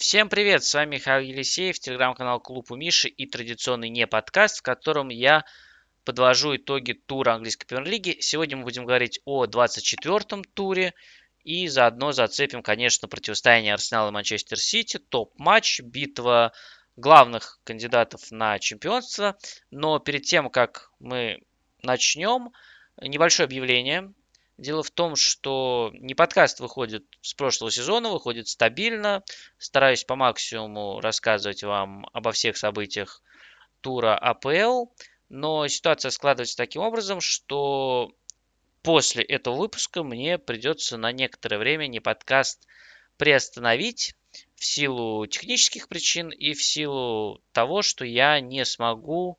Всем привет, с вами Михаил Елисеев, телеграм-канал Клуб у Миши и традиционный не подкаст, в котором я подвожу итоги тура английской премьер-лиги. Сегодня мы будем говорить о 24-м туре и заодно зацепим, конечно, противостояние Арсенала и Манчестер Сити, топ-матч, битва главных кандидатов на чемпионство. Но перед тем, как мы начнем, небольшое объявление. Дело в том, что не подкаст выходит с прошлого сезона, выходит стабильно. Стараюсь по максимуму рассказывать вам обо всех событиях тура АПЛ. Но ситуация складывается таким образом, что после этого выпуска мне придется на некоторое время не подкаст приостановить в силу технических причин и в силу того, что я не смогу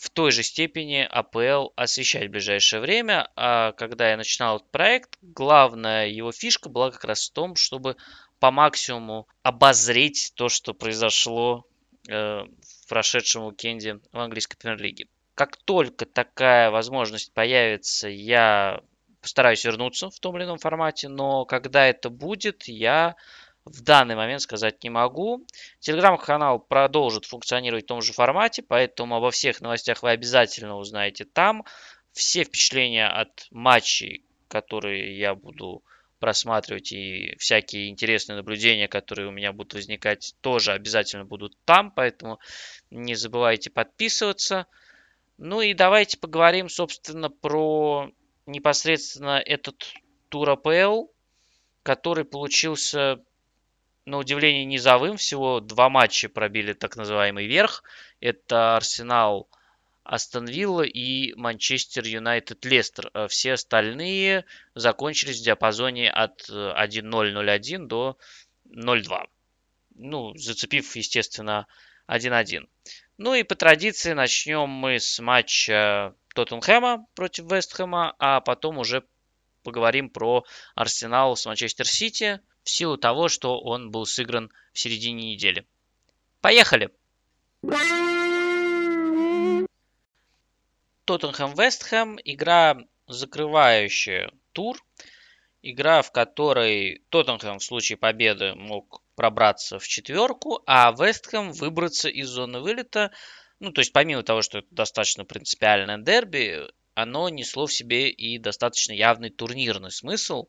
в той же степени АПЛ освещать в ближайшее время. А когда я начинал этот проект, главная его фишка была как раз в том, чтобы по максимуму обозреть то, что произошло э, в прошедшем уикенде в английской премьер-лиге. Как только такая возможность появится, я постараюсь вернуться в том или ином формате, но когда это будет, я в данный момент сказать не могу. Телеграм-канал продолжит функционировать в том же формате, поэтому обо всех новостях вы обязательно узнаете там. Все впечатления от матчей, которые я буду просматривать и всякие интересные наблюдения, которые у меня будут возникать, тоже обязательно будут там, поэтому не забывайте подписываться. Ну и давайте поговорим, собственно, про непосредственно этот тур АПЛ, который получился на удивление низовым. Всего два матча пробили так называемый верх. Это Арсенал Астон Вилла и Манчестер Юнайтед Лестер. А все остальные закончились в диапазоне от 1-0-0-1 до 0-2. Ну, зацепив, естественно, 1-1. Ну и по традиции начнем мы с матча Тоттенхэма против Вестхэма, а потом уже поговорим про Арсенал с Манчестер Сити в силу того, что он был сыгран в середине недели. Поехали! Тоттенхэм Вестхэм. Игра, закрывающая тур. Игра, в которой Тоттенхэм в случае победы мог пробраться в четверку, а Вестхэм выбраться из зоны вылета. Ну, то есть, помимо того, что это достаточно принципиальное дерби, оно несло в себе и достаточно явный турнирный смысл.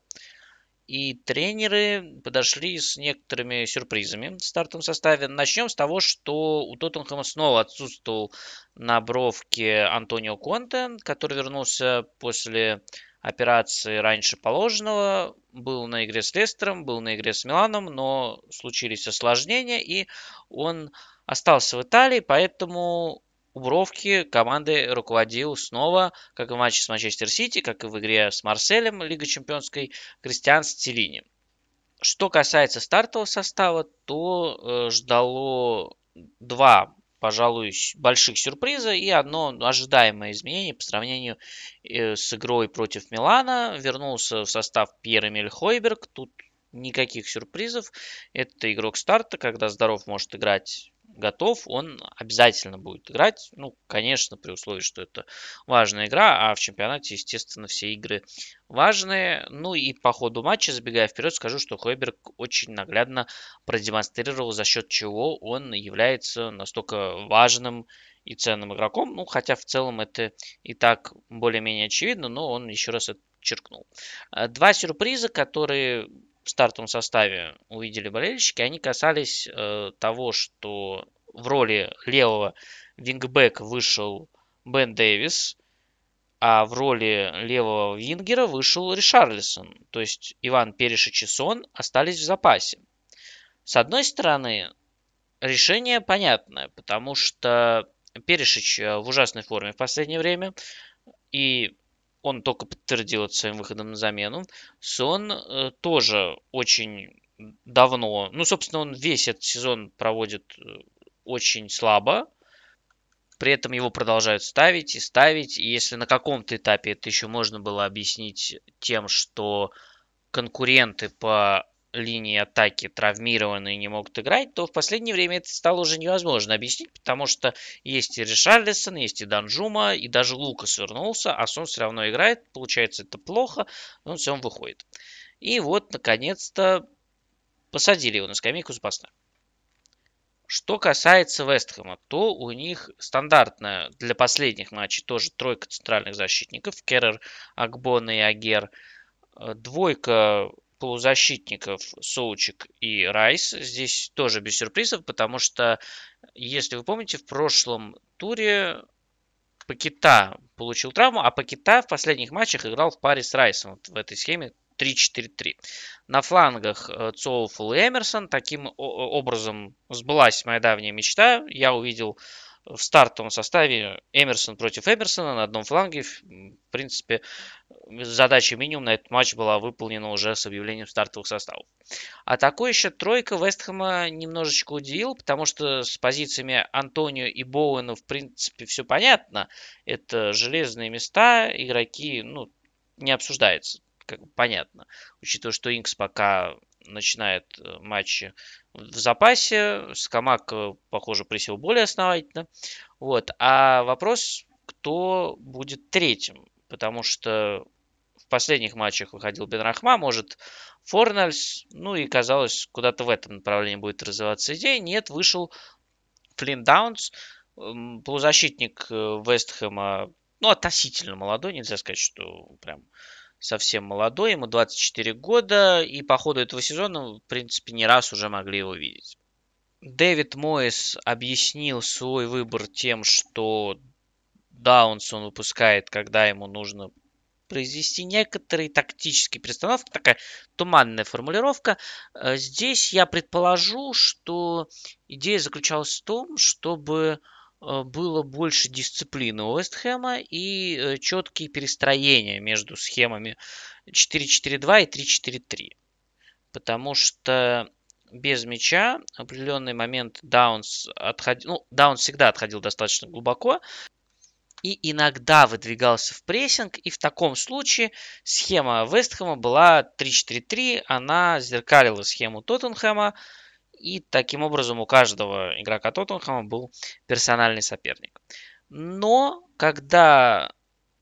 И тренеры подошли с некоторыми сюрпризами в стартовом составе. Начнем с того, что у Тоттенхэма снова отсутствовал на бровке Антонио Конте, который вернулся после операции раньше положенного. Был на игре с Лестером, был на игре с Миланом, но случились осложнения, и он остался в Италии, поэтому у бровки команды руководил снова, как в матче с Манчестер Сити, как и в игре с Марселем Лига Чемпионской, Кристиан Стеллини. Что касается стартового состава, то э, ждало два, пожалуй, больших сюрприза и одно ожидаемое изменение по сравнению э, с игрой против Милана. Вернулся в состав Пьер Эмиль Хойберг. Тут никаких сюрпризов. Это игрок старта, когда здоров может играть готов, он обязательно будет играть. Ну, конечно, при условии, что это важная игра, а в чемпионате, естественно, все игры важные. Ну и по ходу матча, забегая вперед, скажу, что Хойберг очень наглядно продемонстрировал, за счет чего он является настолько важным и ценным игроком. Ну, хотя в целом это и так более-менее очевидно, но он еще раз это подчеркнул. Два сюрприза, которые в стартовом составе увидели болельщики, они касались э, того, что в роли левого вингбека вышел Бен Дэвис, а в роли левого вингера вышел Ришарлисон. То есть Иван Перешич и Сон остались в запасе. С одной стороны, решение понятное, потому что Перешич э, в ужасной форме в последнее время. И он только подтвердил это своим выходом на замену. Сон э, тоже очень давно, ну, собственно, он весь этот сезон проводит э, очень слабо. При этом его продолжают ставить и ставить. И если на каком-то этапе это еще можно было объяснить тем, что конкуренты по линии атаки травмированы и не могут играть, то в последнее время это стало уже невозможно объяснить, потому что есть и Ришарлисон, есть и Данжума, и даже Лукас вернулся, а Сон все равно играет. Получается, это плохо, но он все равно выходит. И вот, наконец-то, посадили его на скамейку запасных. Что касается Вестхэма, то у них стандартная для последних матчей тоже тройка центральных защитников. Керрер, Акбон и Агер. Э, двойка полузащитников Соучик и Райс. Здесь тоже без сюрпризов, потому что, если вы помните, в прошлом туре Пакета получил травму, а Пакета в последних матчах играл в паре с Райсом вот в этой схеме 3-4-3. На флангах э, Цоуфл и Эмерсон. Таким образом сбылась моя давняя мечта. Я увидел в стартовом составе Эмерсон против Эмерсона на одном фланге. В принципе, задача минимум на этот матч была выполнена уже с объявлением стартовых составов. А еще тройка Вестхэма немножечко удивил, потому что с позициями Антонио и Боуэна в принципе все понятно. Это железные места, игроки, ну, не обсуждается, как понятно. Учитывая, что Инкс пока начинает э, матчи в запасе. Скамак, э, похоже, присел более основательно. Вот. А вопрос, кто будет третьим? Потому что в последних матчах выходил Бенрахма, может Форнальс, ну и казалось, куда-то в этом направлении будет развиваться идея. Нет, вышел Флинн Даунс, полузащитник э, Вестхэма, ну, относительно молодой, нельзя сказать, что прям совсем молодой, ему 24 года, и по ходу этого сезона, в принципе, не раз уже могли его видеть. Дэвид Мойс объяснил свой выбор тем, что Даунс он выпускает, когда ему нужно произвести некоторые тактические перестановки, такая туманная формулировка. Э, здесь я предположу, что идея заключалась в том, чтобы было больше дисциплины у Вестхэма и э, четкие перестроения между схемами 4-4-2 и 3-4-3. Потому что без мяча определенный момент Даунс отходил, ну, Даунс всегда отходил достаточно глубоко, и иногда выдвигался в прессинг, и в таком случае схема Вестхэма была 3-4-3, она зеркалила схему Тоттенхэма, и таким образом у каждого игрока Тоттенхэма был персональный соперник. Но когда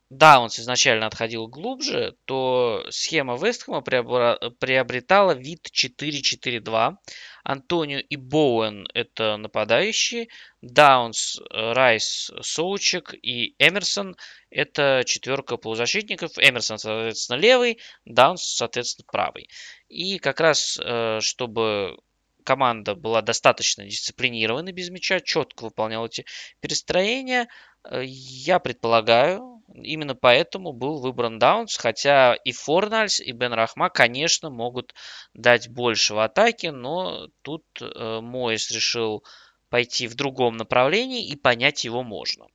Даунс изначально отходил глубже, то схема Вестхэма приобретала вид 4-4-2. Антонио и Боуэн – это нападающие. Даунс, Райс, Соучек и Эмерсон – это четверка полузащитников. Эмерсон, соответственно, левый, Даунс, соответственно, правый. И как раз, э, чтобы команда была достаточно дисциплинирована без мяча, четко выполняла эти перестроения. Э, я предполагаю, именно поэтому был выбран Даунс, хотя и Форнальс, и Бен Рахма, конечно, могут дать больше в атаке, но тут э, Моис решил пойти в другом направлении и понять его можно.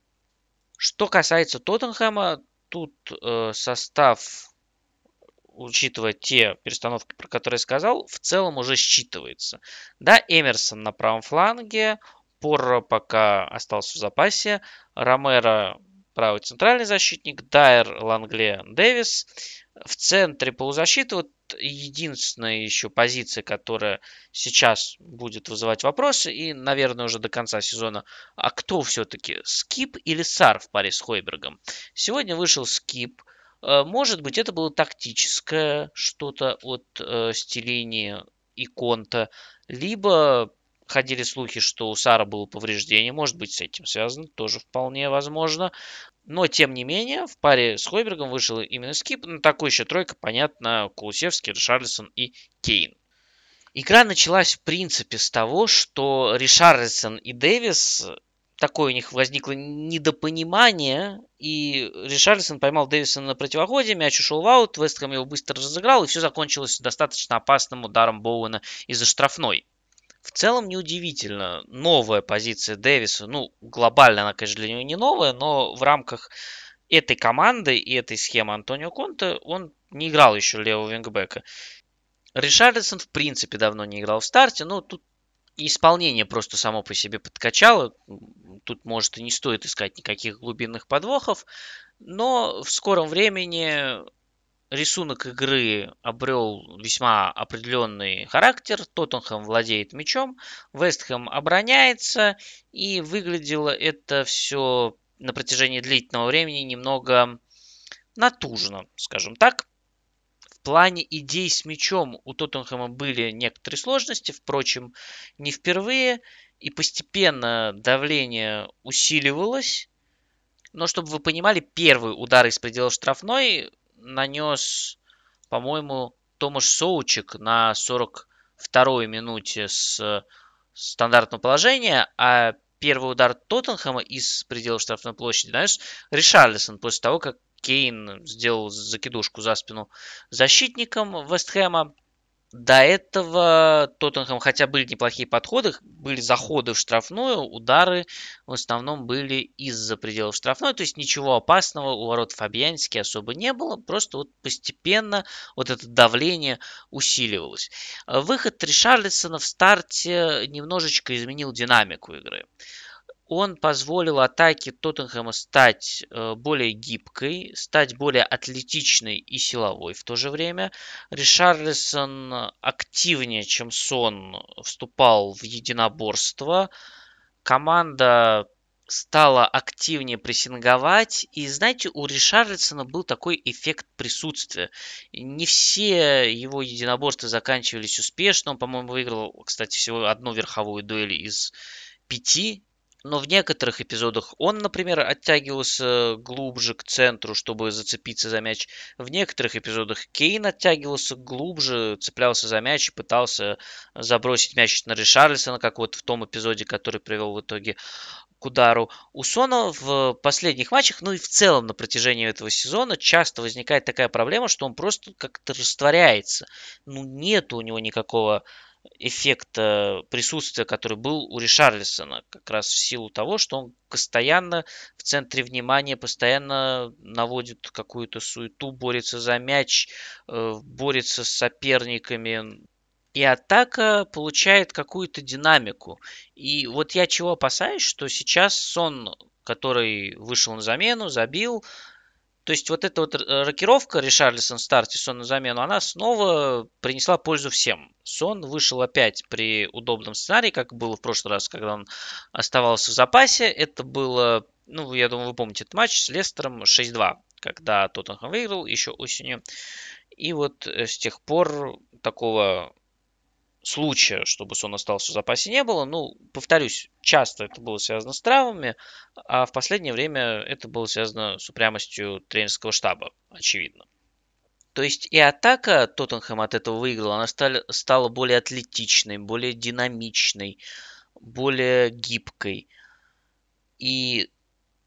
Что касается Тоттенхэма, тут э, состав учитывая те перестановки, про которые я сказал, в целом уже считывается. Да, Эмерсон на правом фланге, Порро пока остался в запасе, Ромеро правый центральный защитник, Дайер, Лангле, Дэвис. В центре полузащиты вот единственная еще позиция, которая сейчас будет вызывать вопросы, и, наверное, уже до конца сезона, а кто все-таки, Скип или Сар в паре с Хойбергом? Сегодня вышел Скип, может быть, это было тактическое что-то от э, Стеллини и Конта, либо ходили слухи, что у Сара было повреждение, может быть, с этим связано, тоже вполне возможно. Но, тем не менее, в паре с Хойбергом вышел именно Скип. Ну, такой еще тройка, понятно, Кулусевский, Ришарлисон и Кейн. Игра началась, в принципе, с того, что Ришарлисон и Дэвис такое у них возникло недопонимание, и Ришарлисон поймал Дэвисона на противоходе, мяч ушел в аут, Вестхэм его быстро разыграл, и все закончилось достаточно опасным ударом Боуэна из-за штрафной. В целом неудивительно, новая позиция Дэвиса, ну, глобально она, конечно, для него не новая, но в рамках этой команды и этой схемы Антонио Конте он не играл еще левого вингбека. Ришарлисон в принципе давно не играл в старте, но тут исполнение просто само по себе подкачало. Тут, может, и не стоит искать никаких глубинных подвохов. Но в скором времени рисунок игры обрел весьма определенный характер. Тоттенхэм владеет мячом, Вестхэм обороняется. И выглядело это все на протяжении длительного времени немного натужно, скажем так плане идей с мячом у Тоттенхэма были некоторые сложности, впрочем, не впервые. и постепенно давление усиливалось. Но чтобы вы понимали, первый удар из пределов штрафной нанес, по-моему, Томаш Соучик на 42-й минуте с стандартного положения, а первый удар Тоттенхэма из пределов штрафной площади, знаешь, Ришарлисон после того, как Кейн сделал закидушку за спину защитникам Вестхэма. До этого Тоттенхэм, хотя были неплохие подходы, были заходы в штрафную, удары в основном были из-за пределов штрафной, то есть ничего опасного у ворот Фабиански особо не было, просто вот постепенно вот это давление усиливалось. Выход Ришарлисона в старте немножечко изменил динамику игры он позволил атаке Тоттенхэма стать э, более гибкой, стать более атлетичной и силовой в то же время. Ришарлисон активнее, чем Сон, вступал в единоборство. Команда стала активнее прессинговать. И знаете, у Ришарлисона был такой эффект присутствия. Не все его единоборства заканчивались успешно. Он, по-моему, выиграл, кстати, всего одну верховую дуэль из пяти но в некоторых эпизодах он, например, оттягивался глубже к центру, чтобы зацепиться за мяч. В некоторых эпизодах Кейн оттягивался глубже, цеплялся за мяч и пытался забросить мяч на Ришарлисона, как вот в том эпизоде, который привел в итоге к удару. У Сона в последних матчах, ну и в целом на протяжении этого сезона часто возникает такая проблема, что он просто как-то растворяется. Ну, нет у него никакого эффекта присутствия, который был у Ришарлисона, как раз в силу того, что он постоянно в центре внимания, постоянно наводит какую-то суету, борется за мяч, э, борется с соперниками. И атака получает какую-то динамику. И вот я чего опасаюсь, что сейчас Сон, который вышел на замену, забил, то есть вот эта вот рокировка Ришарлисон в старте, Сон на замену, она снова принесла пользу всем. Сон вышел опять при удобном сценарии, как было в прошлый раз, когда он оставался в запасе. Это было, ну, я думаю, вы помните этот матч с Лестером 6-2, когда Тоттенхэм выиграл еще осенью. И вот э, с тех пор такого случая, чтобы сон остался в запасе, не было. Ну, повторюсь, часто это было связано с травмами, а в последнее время это было связано с упрямостью тренерского штаба, очевидно. То есть и атака Тоттенхэм от этого выиграла, она стала, стала более атлетичной, более динамичной, более гибкой. И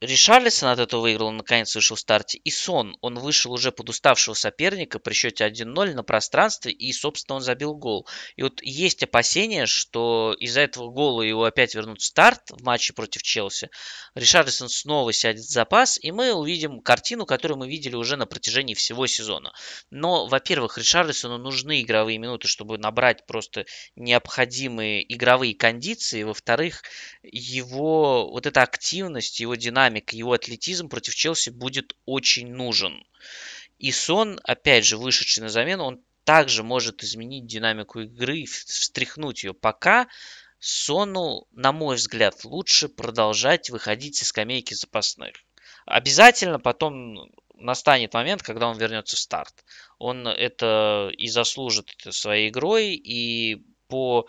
Ришарлисон от этого выиграл, наконец вышел в старте. И Сон, он вышел уже под уставшего соперника при счете 1-0 на пространстве, и, собственно, он забил гол. И вот есть опасения, что из-за этого гола его опять вернут в старт в матче против Челси. Ришарлисон снова сядет в запас, и мы увидим картину, которую мы видели уже на протяжении всего сезона. Но, во-первых, Ришарлисону нужны игровые минуты, чтобы набрать просто необходимые игровые кондиции. Во-вторых, его вот эта активность, его динамика, динамика, его атлетизм против Челси будет очень нужен. И Сон, опять же, вышедший на замену, он также может изменить динамику игры, встряхнуть ее. Пока Сону, на мой взгляд, лучше продолжать выходить со скамейки запасных. Обязательно потом настанет момент, когда он вернется в старт. Он это и заслужит своей игрой, и по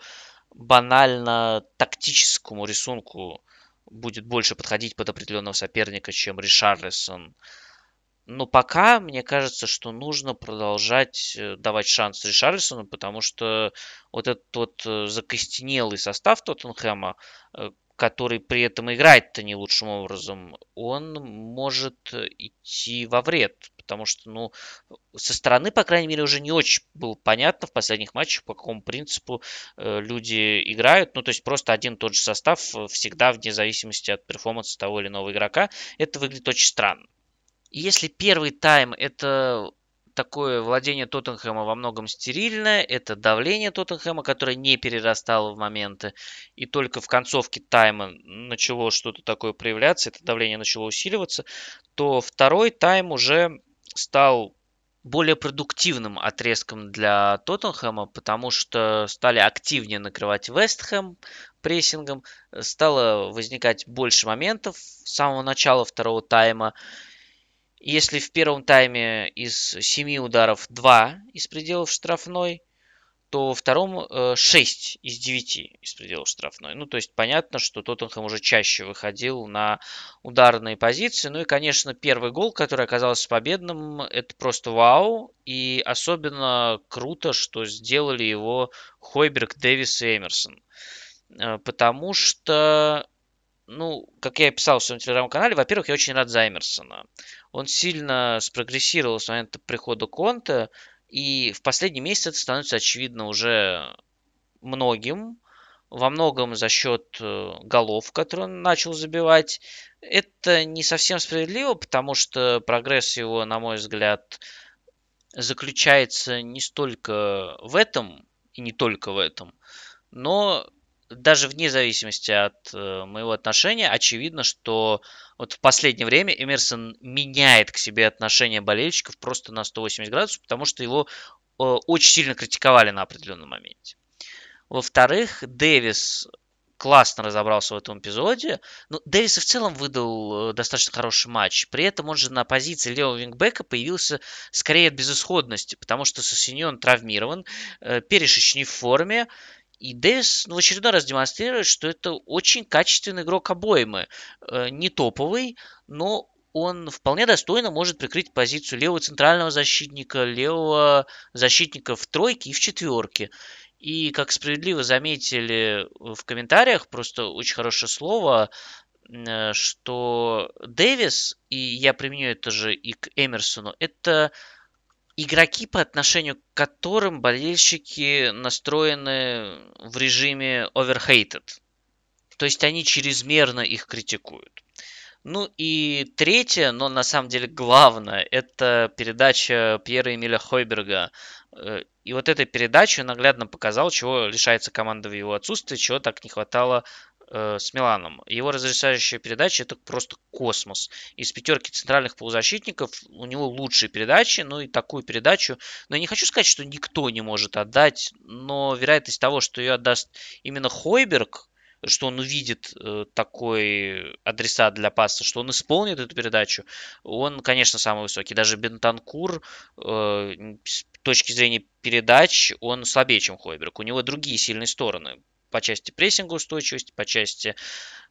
банально тактическому рисунку будет больше подходить под определенного соперника, чем Ришарлисон. Но пока мне кажется, что нужно продолжать э, давать шанс Ришарлисону, потому что вот этот вот э, закостенелый состав Тоттенхэма, э, который при этом играет-то не лучшим образом, он может идти во вред. Потому что, ну, со стороны, по крайней мере, уже не очень было понятно в последних матчах, по какому принципу э, люди играют. Ну, то есть просто один тот же состав всегда вне зависимости от перформанса того или иного игрока. Это выглядит очень странно. И если первый тайм это такое владение Тоттенхэма во многом стерильное. Это давление Тоттенхэма, которое не перерастало в моменты. И только в концовке тайма начало что-то такое проявляться, это давление начало усиливаться. То второй тайм уже стал более продуктивным отрезком для Тоттенхэма, потому что стали активнее накрывать Вестхэм прессингом, стало возникать больше моментов с самого начала второго тайма. Если в первом тайме из семи ударов два из пределов штрафной, то во втором 6 из 9 из пределов штрафной. Ну, то есть понятно, что Тоттенхэм уже чаще выходил на ударные позиции. Ну и, конечно, первый гол, который оказался победным, это просто вау. И особенно круто, что сделали его Хойберг, Дэвис и Эмерсон. Потому что ну, как я писал в своем телеграм-канале, во-первых, я очень рад за Эмерсона. Он сильно спрогрессировал с момента прихода Конта, и в последний месяц это становится очевидно уже многим, во многом за счет э, голов, которые он начал забивать. Это не совсем справедливо, потому что прогресс его, на мой взгляд, заключается не столько в этом и не только в этом, но даже вне зависимости от э, моего отношения, очевидно, что вот в последнее время Эмерсон меняет к себе отношение болельщиков просто на 180 градусов, потому что его э, очень сильно критиковали на определенном моменте. Во-вторых, Дэвис классно разобрался в этом эпизоде. Ну, Дэвис в целом выдал э, достаточно хороший матч. При этом он же на позиции левого вингбека появился скорее от безысходности, потому что Сосиньон травмирован, Перешич не в форме, и Дэвис ну, в очередной раз демонстрирует, что это очень качественный игрок обоймы. Э, не топовый, но он вполне достойно может прикрыть позицию левого центрального защитника, левого защитника в тройке и в четверке. И, как справедливо заметили в комментариях, просто очень хорошее слово, э, что Дэвис, и я применю это же и к Эмерсону, это игроки, по отношению к которым болельщики настроены в режиме overhated. То есть они чрезмерно их критикуют. Ну и третье, но на самом деле главное, это передача Пьера Эмиля Хойберга. Э, и вот эта передача наглядно показала, чего лишается команда в его отсутствии, чего так не хватало э, с Миланом. Его разрешающая передача это просто космос. Из пятерки центральных полузащитников у него лучшие передачи, ну и такую передачу, но я не хочу сказать, что никто не может отдать, но вероятность того, что ее отдаст именно Хойберг, что он увидит э, такой адресат для паса, что он исполнит эту передачу, он, конечно, самый высокий. Даже Бентанкур э, с точки зрения передач, он слабее, чем Хойберг. У него другие сильные стороны по части прессинга устойчивости, по части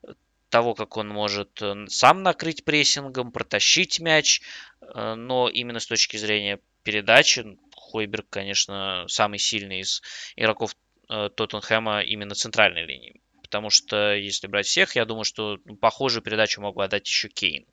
э, того, как он может э, сам накрыть прессингом, протащить мяч, э, но именно с точки зрения передачи Хойберг, конечно, самый сильный из игроков Тоттенхэма именно центральной линии. Потому что, если брать всех, я думаю, что ну, похожую передачу мог бы отдать еще Кейн.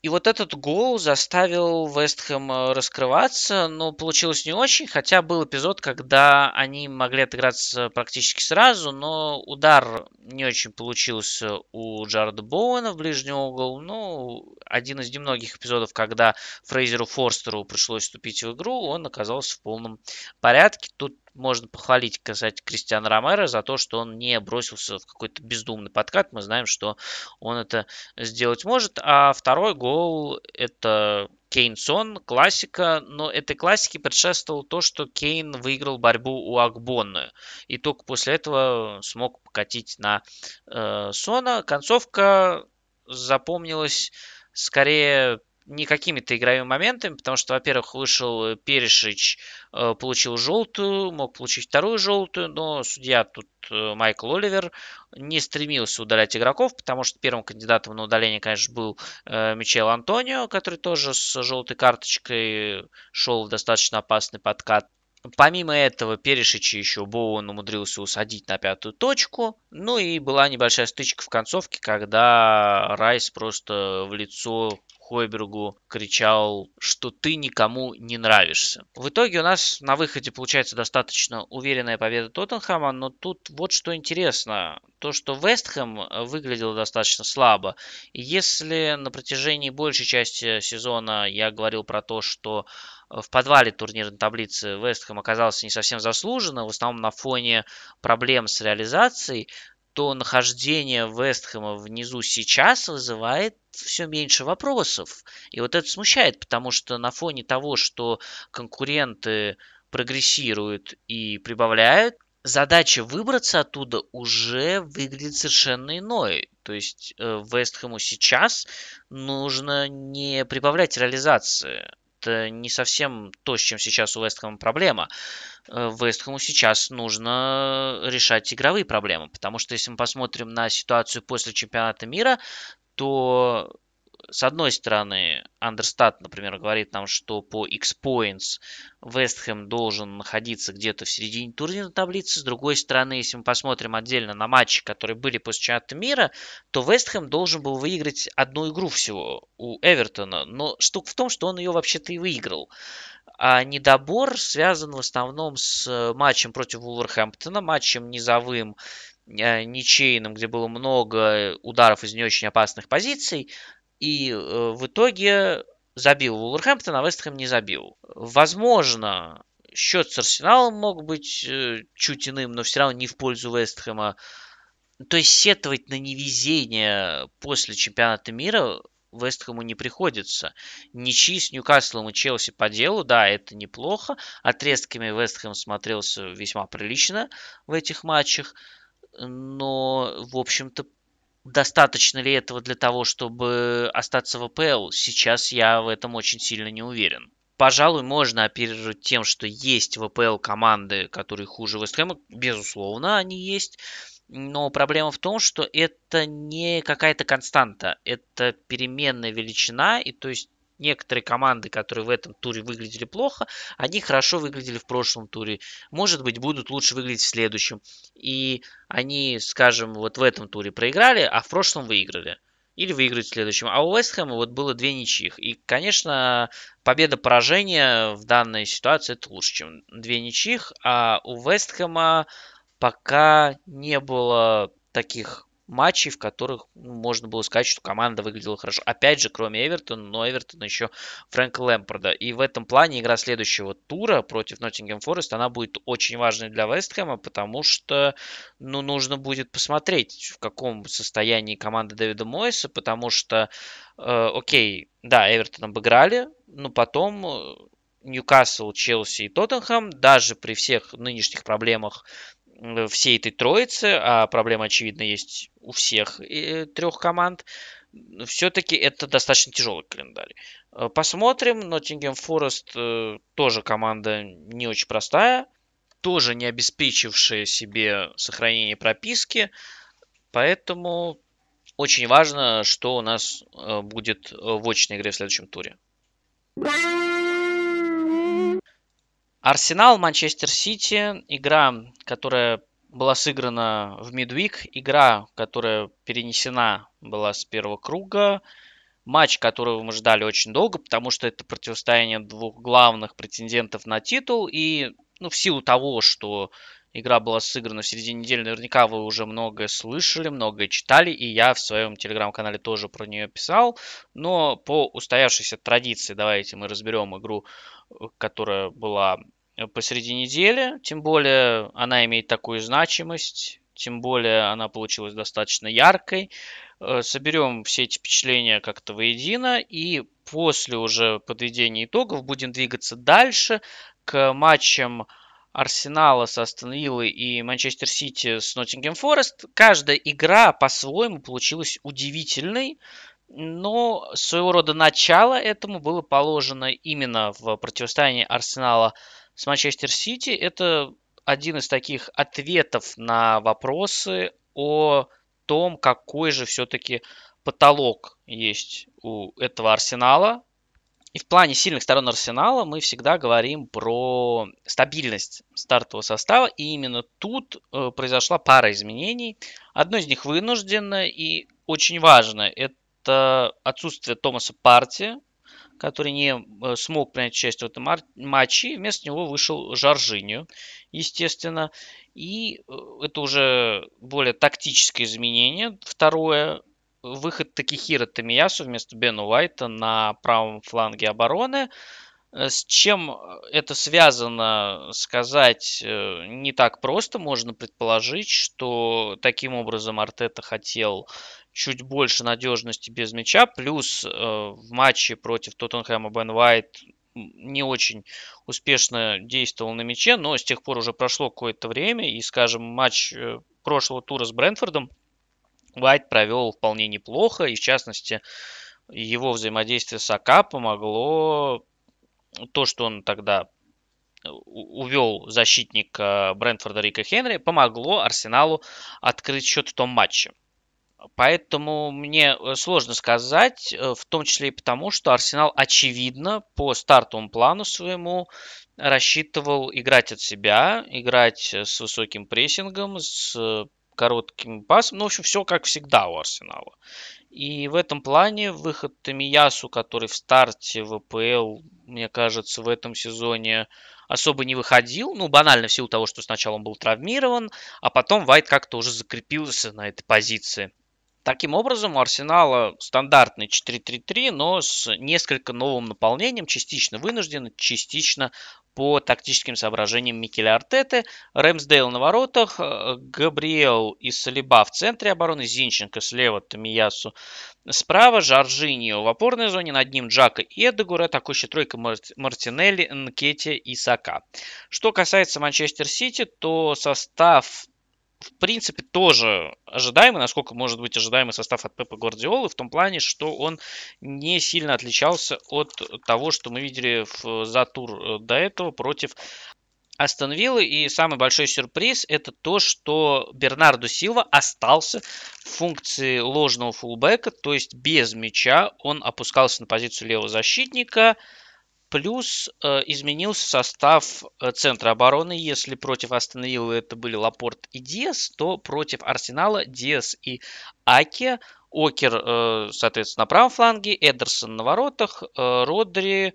И вот этот гол заставил Вестхэм э, раскрываться, но получилось не очень, хотя был эпизод, когда они могли отыграться практически сразу, но удар не очень получился у Джареда Боуэна в ближний угол. Ну, один из немногих эпизодов, когда Фрейзеру Форстеру пришлось вступить в игру, он оказался в полном порядке. Тут можно похвалить, кстати, Кристиана Ромеро за то, что он не бросился в какой-то бездумный подкат. Мы знаем, что он это сделать может. А второй гол – это Кейнсон, классика, но этой классике предшествовало то, что Кейн выиграл борьбу у Акбонны. И только после этого смог покатить на э, Сона. Концовка запомнилась скорее не какими-то игровыми моментами, потому что, во-первых, вышел Перешич, э, получил желтую, мог получить вторую желтую, но судья тут э, Майкл Оливер не стремился удалять игроков, потому что первым кандидатом на удаление, конечно, был э, Мичел Антонио, который тоже с желтой карточкой шел в достаточно опасный подкат. Помимо этого, Перешич еще Боуэн умудрился усадить на пятую точку. Ну и была небольшая стычка в концовке, когда Райс просто в лицо Хойбергу кричал, что ты никому не нравишься. В итоге у нас на выходе получается достаточно уверенная победа Тоттенхэма, но тут вот что интересно. То, что Вестхэм выглядел достаточно слабо. И если на протяжении большей части сезона я говорил про то, что в подвале турнирной таблицы Вестхэм оказался не совсем заслуженно, в основном на фоне проблем с реализацией, то нахождение Вестхэма внизу сейчас вызывает все меньше вопросов. И вот это смущает, потому что на фоне того, что конкуренты прогрессируют и прибавляют, задача выбраться оттуда уже выглядит совершенно иной. То есть э, Вестхэму сейчас нужно не прибавлять реализации. Это не совсем то, с чем сейчас у Вестхэма проблема. Э, Вестхэму сейчас нужно решать игровые проблемы, потому что если мы посмотрим на ситуацию после чемпионата мира, то с одной стороны, Андерстат, например, говорит нам, что по X-Points Вестхэм должен находиться где-то в середине турнирной таблицы. С другой стороны, если мы посмотрим отдельно на матчи, которые были после чемпионата мира, то Вестхэм должен был выиграть одну игру всего у Эвертона. Но штука в том, что он ее вообще-то и выиграл. А недобор связан в основном с матчем против Вулверхэмптона, матчем низовым, э, ничейным, где было много ударов из не очень опасных позиций. И э, в итоге забил Вулверхэмптон, а Вестхэм не забил. Возможно, счет с Арсеналом мог быть э, чуть иным, но все равно не в пользу Вестхэма. То есть сетовать на невезение после чемпионата мира Вестхэму не приходится. Ничьи с Ньюкаслом и Челси по делу, да, это неплохо. Отрезками Вестхэм смотрелся весьма прилично в этих матчах. Но, в общем-то, Достаточно ли этого для того, чтобы остаться в АПЛ? Сейчас я в этом очень сильно не уверен. Пожалуй, можно оперировать тем, что есть в АПЛ команды, которые хуже Вестхэма. Безусловно, они есть. Но проблема в том, что это не какая-то константа. Это переменная величина. И то есть некоторые команды, которые в этом туре выглядели плохо, они хорошо выглядели в прошлом туре. Может быть, будут лучше выглядеть в следующем. И они, скажем, вот в этом туре проиграли, а в прошлом выиграли. Или выиграть в следующем. А у Вестхэма вот было две ничьих. И, конечно, победа-поражение в данной ситуации это лучше, чем две ничьих. А у Вестхэма пока не было таких матчей, в которых ну, можно было сказать, что команда выглядела хорошо. Опять же, кроме Эвертона, но Эвертона еще Фрэнка Лэмпорда. И в этом плане игра следующего тура против Ноттингем Форест, она будет очень важной для Вестхэма, потому что ну, нужно будет посмотреть, в каком состоянии команда Дэвида Мойса, потому что, э, окей, да, Эвертон обыграли, но потом э, Ньюкасл, Челси и Тоттенхэм, даже при всех нынешних проблемах всей этой троицы, а проблема, очевидно, есть у всех э, трех команд, все-таки это достаточно тяжелый календарь. Э, посмотрим. Ноттингем Форест э, тоже команда не очень простая, тоже не обеспечившая себе сохранение прописки, поэтому очень важно, что у нас будет в очной игре в следующем туре. Арсенал, Манчестер Сити. Игра, которая была сыграна в Мидвик. Игра, которая перенесена была с первого круга. Матч, которого мы ждали очень долго, потому что это противостояние двух главных претендентов на титул. И ну, в силу того, что игра была сыграна в середине недели, наверняка вы уже многое слышали, многое читали, и я в своем телеграм-канале тоже про нее писал. Но по устоявшейся традиции давайте мы разберем игру, которая была посреди недели, тем более она имеет такую значимость, тем более она получилась достаточно яркой. Э, соберем все эти впечатления как-то воедино и после уже подведения итогов будем двигаться дальше к матчам Арсенала с Астон и Манчестер Сити с Ноттингем Форест. Каждая игра по-своему получилась удивительной, но своего рода начало этому было положено именно в противостоянии Арсенала с Манчестер Сити. Это один из таких ответов на вопросы о том, какой же все-таки потолок есть у этого арсенала. И в плане сильных сторон арсенала мы всегда говорим про стабильность стартового состава. И именно тут э, произошла пара изменений. Одно из них вынуждено и очень важно. Это отсутствие Томаса Парти, который не э, смог принять участие в этом матче. Вместо него вышел Жоржиню, естественно. И э, это уже более тактическое изменение. Второе, выход Такихира Тамиясу вместо Бена Уайта на правом фланге обороны. Э, с чем это связано, сказать не так просто. Можно предположить, что таким образом Артета хотел чуть больше надежности без мяча. Плюс э, в матче против Тоттенхэма Бен Уайт не очень успешно действовал на мяче, но с тех пор уже прошло какое-то время, и, скажем, матч э, прошлого тура с Брэнфордом Уайт провел вполне неплохо, и, в частности, его взаимодействие с АК помогло то, что он тогда увел защитника Брентфорда Рика Хенри, помогло Арсеналу открыть счет в том матче. Поэтому мне э, сложно сказать, э, в том числе и потому, что Арсенал, очевидно, по стартовому плану своему рассчитывал играть от себя, играть с высоким прессингом, с коротким пасом. Ну, в общем, все как всегда у Арсенала. И в этом плане выход Тамиясу, который в старте ВПЛ, мне кажется, в этом сезоне особо не выходил. Ну, банально в силу того, что сначала он был травмирован, а потом Вайт как-то уже закрепился на этой позиции. Таким образом, у Арсенала стандартный 4-3-3, но с несколько новым наполнением, частично вынужден, частично по тактическим соображениям Микеля Артеты. Рэмсдейл на воротах, э, Габриэл и Салиба в центре обороны, Зинченко слева, Тамиясу справа, Жоржиньо в опорной зоне, над ним Джака и Эдегур, атакующая тройка Мартинелли, Нкетти и Сака. Что касается Манчестер Сити, то состав в принципе, тоже ожидаемый, насколько может быть ожидаемый состав от Пепа Гвардиолы, в том плане, что он не сильно отличался от того, что мы видели в, за тур э, до этого против Астон Виллы. И самый большой сюрприз это то, что Бернарду Силва остался в функции ложного фулбэка, то есть без мяча он опускался на позицию левого защитника – Плюс э, изменился состав э, центра обороны. Если против Астон это были Лапорт и Диас, то против Арсенала Диас и Аки. Окер, э, соответственно, на правом фланге, Эдерсон на воротах, э, Родри,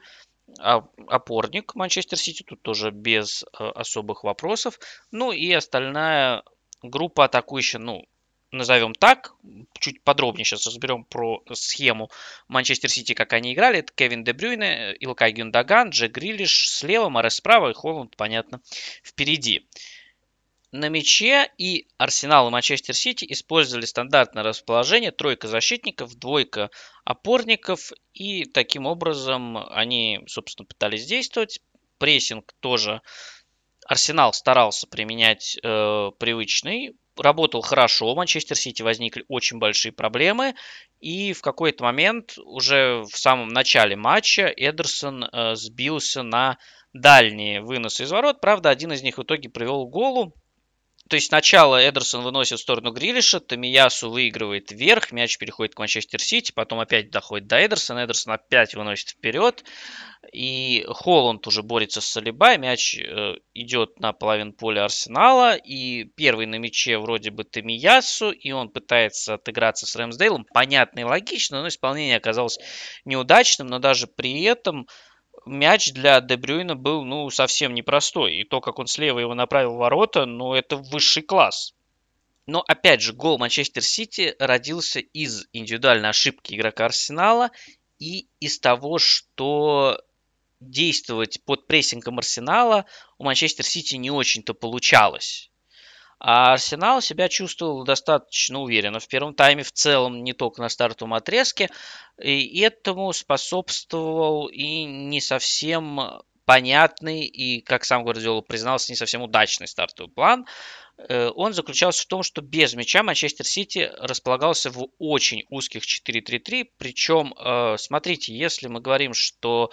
а, опорник Манчестер Сити, тут тоже без э, особых вопросов. Ну и остальная группа атакующая, ну, назовем так. Чуть подробнее сейчас разберем про схему Манчестер Сити, как они играли. Это Кевин Де Брюйне, Илкай Гюндаган, Джек Грилиш слева, Морес справа и Холланд, понятно, впереди. На мяче и Арсенал и Манчестер Сити использовали стандартное расположение. Тройка защитников, двойка опорников. И таким образом они, собственно, пытались действовать. Прессинг тоже Арсенал старался применять э, привычный работал хорошо, у Манчестер Сити возникли очень большие проблемы, и в какой-то момент, уже в самом начале матча, Эдерсон э, сбился на дальние выносы из ворот. Правда, один из них в итоге привел голу. То есть сначала Эдерсон выносит в сторону Грилиша, Тамиясу выигрывает вверх, мяч переходит к Манчестер Сити, потом опять доходит до Эдерсона, Эдерсон опять выносит вперед, и Холланд уже борется с Салиба, мяч э, идет на половину поля Арсенала, и первый на мяче вроде бы Тамиясу, и он пытается отыграться с Рэмсдейлом, понятно и логично, но исполнение оказалось неудачным, но даже при этом мяч для Дебрюйна был, ну, совсем непростой. И то, как он слева его направил в ворота, ну, это высший класс. Но, опять же, гол Манчестер Сити родился из индивидуальной ошибки игрока Арсенала и из того, что действовать под прессингом Арсенала у Манчестер Сити не очень-то получалось. А Арсенал себя чувствовал достаточно уверенно в первом тайме, в целом, не только на стартовом отрезке. И этому способствовал и не совсем понятный и, как сам Гвардиола признался, не совсем удачный стартовый план. Э, он заключался в том, что без мяча Манчестер Сити располагался в очень узких 4-3-3. Причем, э, смотрите, если мы говорим, что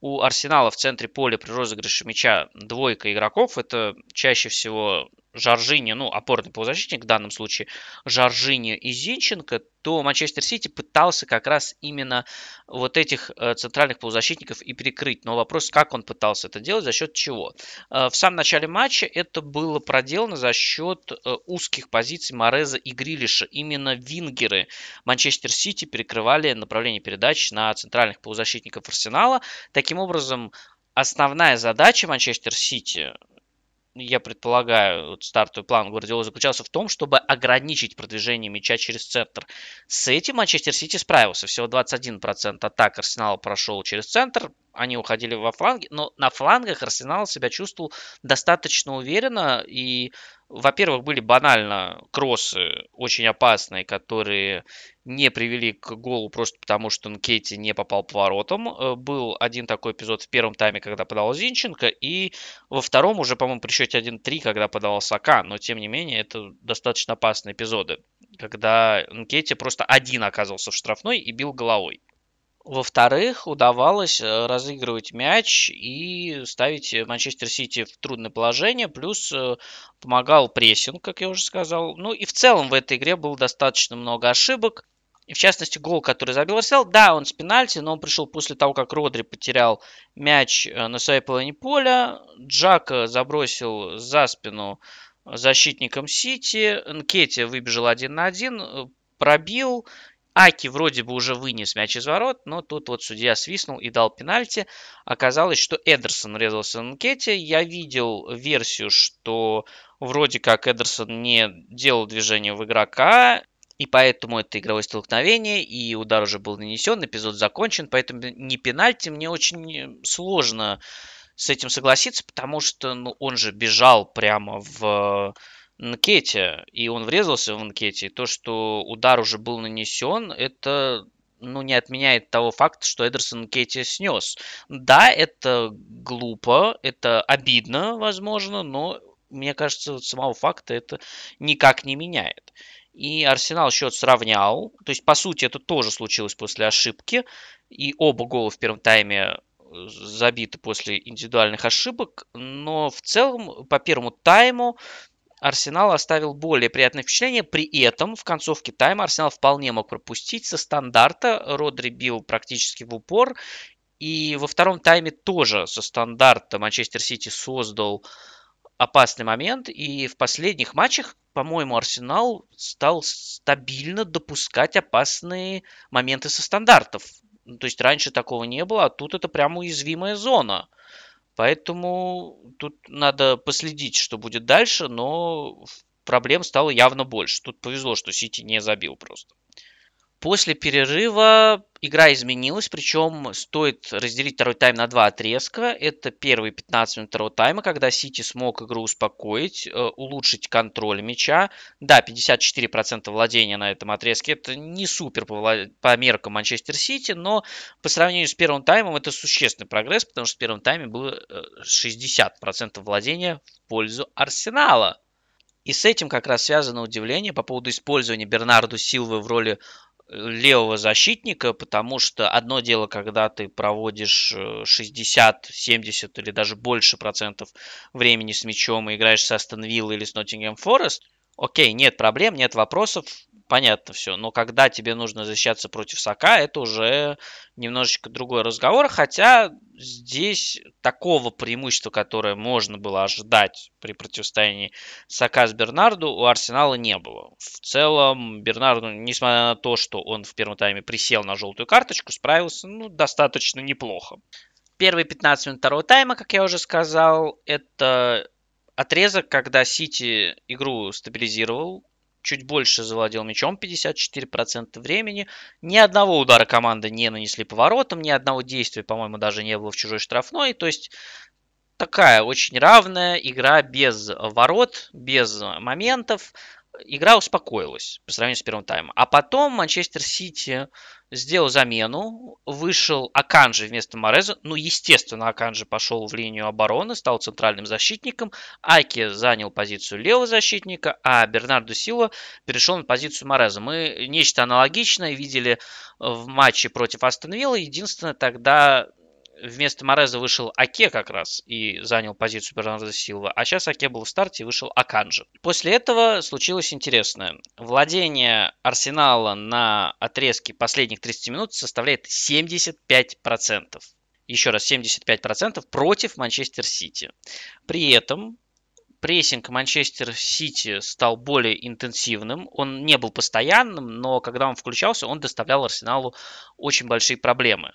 у Арсенала в центре поля при розыгрыше мяча двойка игроков, это чаще всего Жоржини, ну, опорный полузащитник в данном случае, Жоржини и Зинченко, то Манчестер Сити пытался как раз именно вот этих э, центральных полузащитников и перекрыть. Но вопрос, как он пытался это делать, за счет чего? Э, в самом начале матча это было проделано за счет э, узких позиций Мореза и Грилиша. Именно вингеры Манчестер Сити перекрывали направление передач на центральных полузащитников Арсенала. Таким образом, основная задача Манчестер Сити я предполагаю, вот стартовый план Гвардиола заключался в том, чтобы ограничить продвижение мяча через центр. С этим Манчестер Сити справился. Всего 21% атак Арсенала прошел через центр, они уходили во фланги, но на флангах Арсенал себя чувствовал достаточно уверенно и во-первых, были банально кроссы очень опасные, которые не привели к голу просто потому, что Нкетти не попал по воротам. Э, был один такой эпизод в первом тайме, когда подал Зинченко, и во втором уже, по-моему, при счете 1-3, когда подал Сака, но тем не менее это достаточно опасные эпизоды, когда Нкетти просто один оказывался в штрафной и бил головой. Во-вторых, удавалось э, разыгрывать мяч и ставить Манчестер Сити в трудное положение, плюс э, помогал прессинг, как я уже сказал. Ну и в целом в этой игре было достаточно много ошибок. И в частности, гол, который забил Арсенал, да, он с пенальти, но он пришел после того, как Родри потерял мяч э, на своей половине поля. Джака забросил за спину защитником Сити. Нкетти выбежал один на один, пробил. Аки вроде бы уже вынес мяч из ворот, но тут вот судья свистнул и дал пенальти. Оказалось, что Эдерсон врезался на Нкете. Я видел версию, что вроде как Эдерсон не делал движение в игрока, и поэтому это игровое столкновение, и удар уже был нанесен, эпизод закончен, поэтому не пенальти. Мне очень сложно с этим согласиться, потому что ну, он же бежал прямо в Нкете, и он врезался в Нкете, то, что удар уже был нанесен, это ну, не отменяет того факта, что Эдерсон Нкете снес. Да, это глупо, это обидно, возможно, но мне кажется, самого факта это никак не меняет. И Арсенал счет сравнял. То есть, по сути, это тоже случилось после ошибки. И оба гола в первом тайме э, забиты после индивидуальных ошибок. Но в целом, по первому тайму Арсенал оставил более приятное впечатление. При этом в концовке тайма Арсенал вполне мог пропустить со стандарта. Родри бил практически в упор. И во втором тайме тоже со стандарта Манчестер Сити создал опасный момент. И в последних матчах, по-моему, Арсенал стал стабильно допускать опасные моменты со стандартов. То есть раньше такого не было, а тут это прямо уязвимая зона. Поэтому тут надо последить, что будет дальше, но проблем стало явно больше. Тут повезло, что Сити не забил просто. После перерыва игра изменилась, причем стоит разделить второй тайм на два отрезка. Это первые 15 минут второго тайма, когда Сити смог игру успокоить, э, улучшить контроль мяча. Да, 54% владения на этом отрезке. Это не супер по, влад... по меркам Манчестер Сити, но по сравнению с первым таймом это существенный прогресс, потому что в первом тайме было 60% э, владения в пользу Арсенала. И с этим как раз связано удивление по поводу использования Бернарду Силвы в роли левого защитника, потому что одно дело, когда ты проводишь 60, э, 70 или даже больше процентов времени с мячом и играешь с Астон Вилл или с Ноттингем Форест, окей, нет проблем, нет вопросов, понятно все. Но когда тебе нужно защищаться против Сока, это уже немножечко другой разговор. Хотя здесь такого преимущества, которое можно было ожидать при противостоянии Сока с Бернарду, у Арсенала не было. В целом, Бернарду, несмотря на то, что он в первом тайме присел на желтую карточку, справился ну, достаточно неплохо. Первые 15 минут второго тайма, как я уже сказал, это отрезок, когда Сити игру стабилизировал, чуть больше завладел мячом, 54% времени. Ни одного удара команды не нанесли поворотом, ни одного действия, по-моему, даже не было в чужой штрафной. То есть такая очень равная игра без ворот, без моментов. Игра успокоилась по сравнению с первым таймом. А потом Манчестер Сити сделал замену, вышел Аканжи вместо Мореза. Ну, естественно, Аканжи пошел в линию обороны, стал центральным защитником. Аки занял позицию левого защитника, а Бернардо Сила перешел на позицию Мореза. Мы нечто аналогичное видели в матче против Астон Вилла. Единственное, тогда вместо Мореза вышел Аке как раз и занял позицию Бернардо Силва, а сейчас Аке был в старте и вышел Аканджи. После этого случилось интересное. Владение Арсенала на отрезке последних 30 минут составляет 75%. Еще раз, 75% против Манчестер Сити. При этом прессинг Манчестер Сити стал более интенсивным. Он не был постоянным, но когда он включался, он доставлял Арсеналу очень большие проблемы.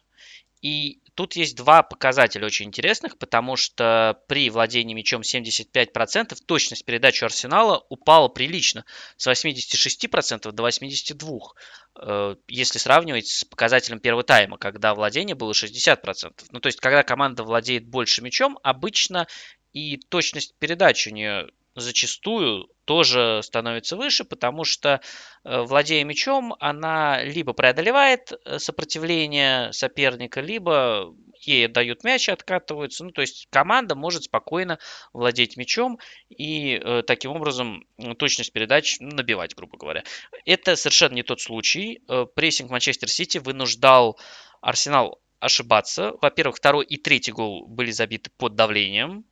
И тут есть два показателя очень интересных, потому что при владении мячом 75% точность передачи Арсенала упала прилично с 86% до 82%, э, если сравнивать с показателем первого тайма, когда владение было 60%. Ну, то есть, когда команда владеет больше мячом, обычно и точность передачи у нее зачастую тоже становится выше, потому что, э, владея мячом, она либо преодолевает э, сопротивление соперника, либо ей дают мяч и откатываются. Ну, то есть команда может спокойно владеть мячом и э, таким образом точность передач ну, набивать, грубо говоря. Это совершенно не тот случай. Прессинг Манчестер Сити вынуждал Арсенал ошибаться. Во-первых, второй и третий гол были забиты под давлением.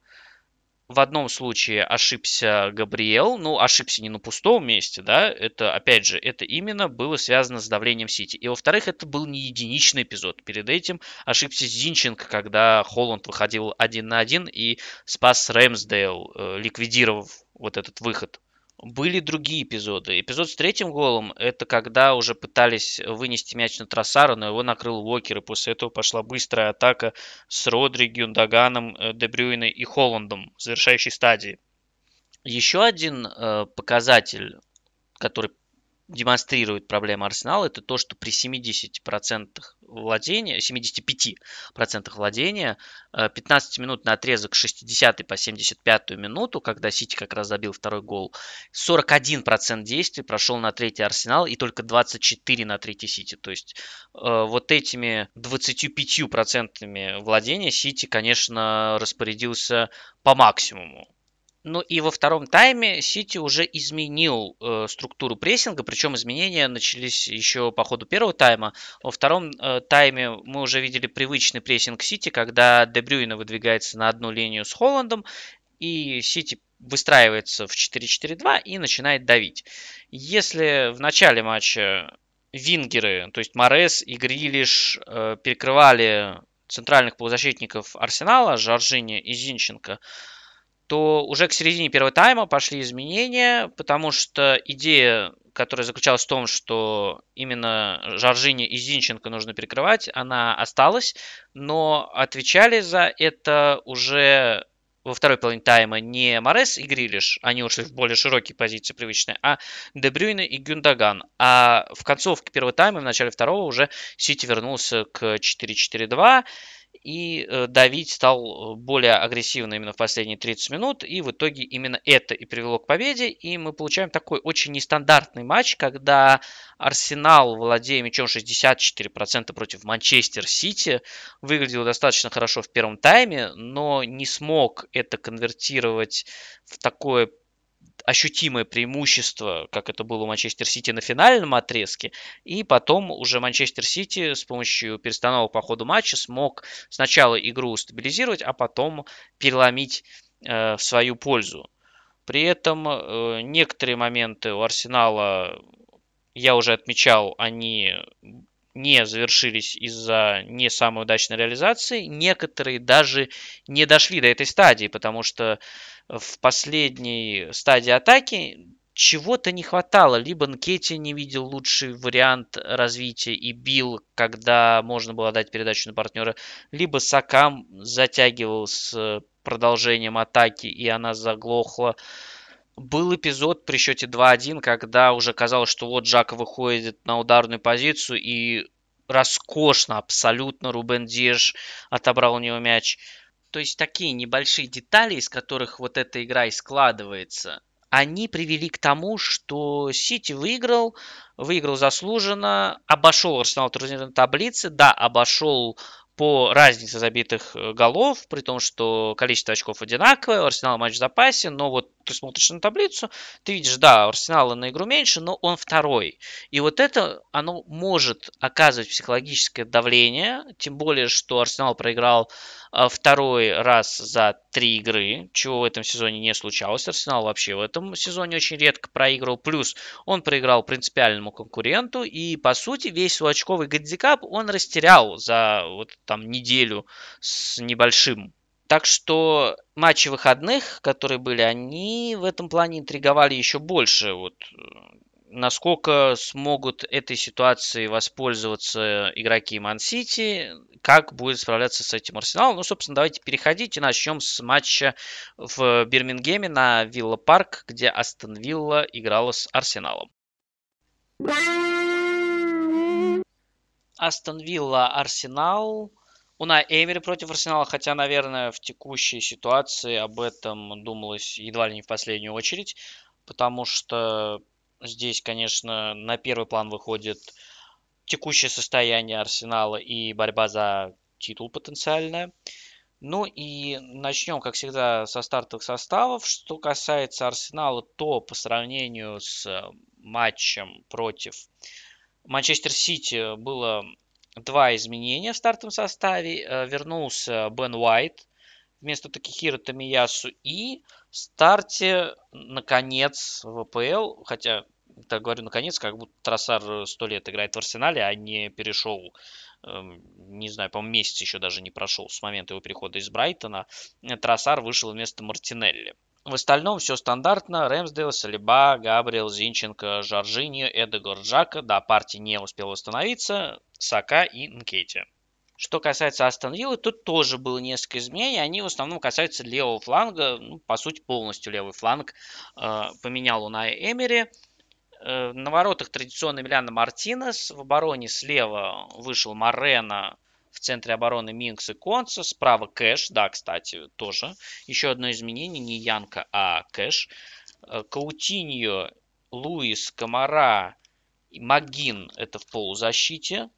В одном случае ошибся Габриэл, ну, ошибся не на пустом месте, да, это, опять же, это именно было связано с давлением Сити. И, во-вторых, это был не единичный эпизод. Перед этим ошибся Зинченко, когда Холланд выходил один на один и спас Рэмсдейл, э, ликвидировав вот этот выход были другие эпизоды. Эпизод с третьим голом – это когда уже пытались вынести мяч на Троссара, но его накрыл Уокер, и после этого пошла быстрая атака с Родри, Гюндаганом, э, Дебрюйной и Холландом в завершающей стадии. Еще один э, показатель, который демонстрирует проблему Арсенала, это то, что при 70% владения, 75% владения, 15 э, минут на отрезок 60 по 75 минуту, когда Сити как раз забил второй гол, 41% действий прошел на третий Арсенал и только 24 на третий Сити. То есть э, вот этими 25% владения Сити, конечно, распорядился по максимуму. Ну и во втором тайме Сити уже изменил э, структуру прессинга, причем изменения начались еще по ходу первого тайма. Во втором э, тайме мы уже видели привычный прессинг Сити, когда Дебрюйна выдвигается на одну линию с Холландом, и Сити выстраивается в 4-4-2 и начинает давить. Если в начале матча вингеры, то есть Морес и Грилиш, э, перекрывали центральных полузащитников Арсенала, Жоржини и Зинченко, то уже к середине первого тайма пошли изменения, потому что идея, которая заключалась в том, что именно Жоржини и Зинченко нужно перекрывать, она осталась, но отвечали за это уже во второй половине тайма не Морес и Грилиш, они ушли в более широкие позиции привычные, а Дебрюйне и Гюндаган. А в концовке первого тайма, в начале второго уже Сити вернулся к 4-4-2, и э, давить стал э, более агрессивно именно в последние 30 минут, и в итоге именно это и привело к победе, и мы получаем такой очень нестандартный матч, когда Арсенал, владея мячом 64% против Манчестер Сити, выглядел достаточно хорошо в первом тайме, но не смог это конвертировать в такое ощутимое преимущество, как это было у Манчестер Сити на финальном отрезке, и потом уже Манчестер Сити с помощью перестановок по ходу матча смог сначала игру стабилизировать, а потом переломить э, в свою пользу. При этом э, некоторые моменты у Арсенала, я уже отмечал, они не завершились из-за не самой удачной реализации. Некоторые даже не дошли до этой стадии, потому что в последней стадии атаки чего-то не хватало. Либо Нкетти не видел лучший вариант развития и бил, когда можно было дать передачу на партнера, либо Сакам затягивал с продолжением атаки, и она заглохла. Был эпизод при счете 2-1, когда уже казалось, что вот Жака выходит на ударную позицию и роскошно абсолютно Рубен Диш отобрал у него мяч. То есть такие небольшие детали, из которых вот эта игра и складывается, они привели к тому, что Сити выиграл, выиграл заслуженно, обошел Арсенал турнирной таблицы, да, обошел по разнице забитых э, голов, при том, что количество очков одинаковое, у Арсенала матч в запасе, но вот ты смотришь на таблицу, ты видишь, да, у Арсенала на игру меньше, но он второй. И вот это, оно может оказывать психологическое давление, тем более, что Арсенал проиграл а, второй раз за три игры, чего в этом сезоне не случалось. Арсенал вообще в этом сезоне очень редко проигрывал. Плюс он проиграл принципиальному конкуренту, и, по сути, весь свой очковый гандикап он растерял за вот там неделю с небольшим так что матчи выходных, которые были, они в этом плане интриговали еще больше. Вот э, насколько смогут этой ситуацией воспользоваться игроки Ман-Сити, как будет справляться с этим Арсенал. Ну, собственно, давайте переходить и начнем с матча в Бирмингеме на Вилла Парк, где Астон Вилла играла с Арсеналом. Астон Вилла Арсенал Унай Эмери против Арсенала, хотя, наверное, в текущей ситуации об этом думалось едва ли не в последнюю очередь, потому что здесь, конечно, на первый план выходит текущее состояние Арсенала и борьба за титул потенциальная. Ну и начнем, как всегда, со стартовых составов. Что касается Арсенала, то по сравнению с матчем против Манчестер Сити было два изменения в стартовом составе. Э, вернулся Бен Уайт вместо Такихира Тамиясу. И в старте, наконец, ВПЛ, хотя так говорю, наконец, как будто Тросар сто лет играет в Арсенале, а не перешел, эм, не знаю, по-моему, месяц еще даже не прошел с момента его перехода из Брайтона. Тросар вышел вместо Мартинелли. В остальном все стандартно. Рэмсдейл, Салиба, Габриэл, Зинченко, Жоржини, Эдегор, Джака. Да, партия не успел восстановиться. Сака и Нкетти. Что касается Астон Виллы, тут тоже было несколько изменений. Они в основном касаются левого фланга. Ну, по сути, полностью левый фланг э, поменял Унай Эмери. Э, на воротах традиционно Миляна Мартинес. В обороне слева вышел Марена в центре обороны Минкс и Конца. Справа Кэш. Да, кстати, тоже. Еще одно изменение. Не Янка, а Кэш. Э, Каутиньо, Луис, Комара Магин. Это в полузащите.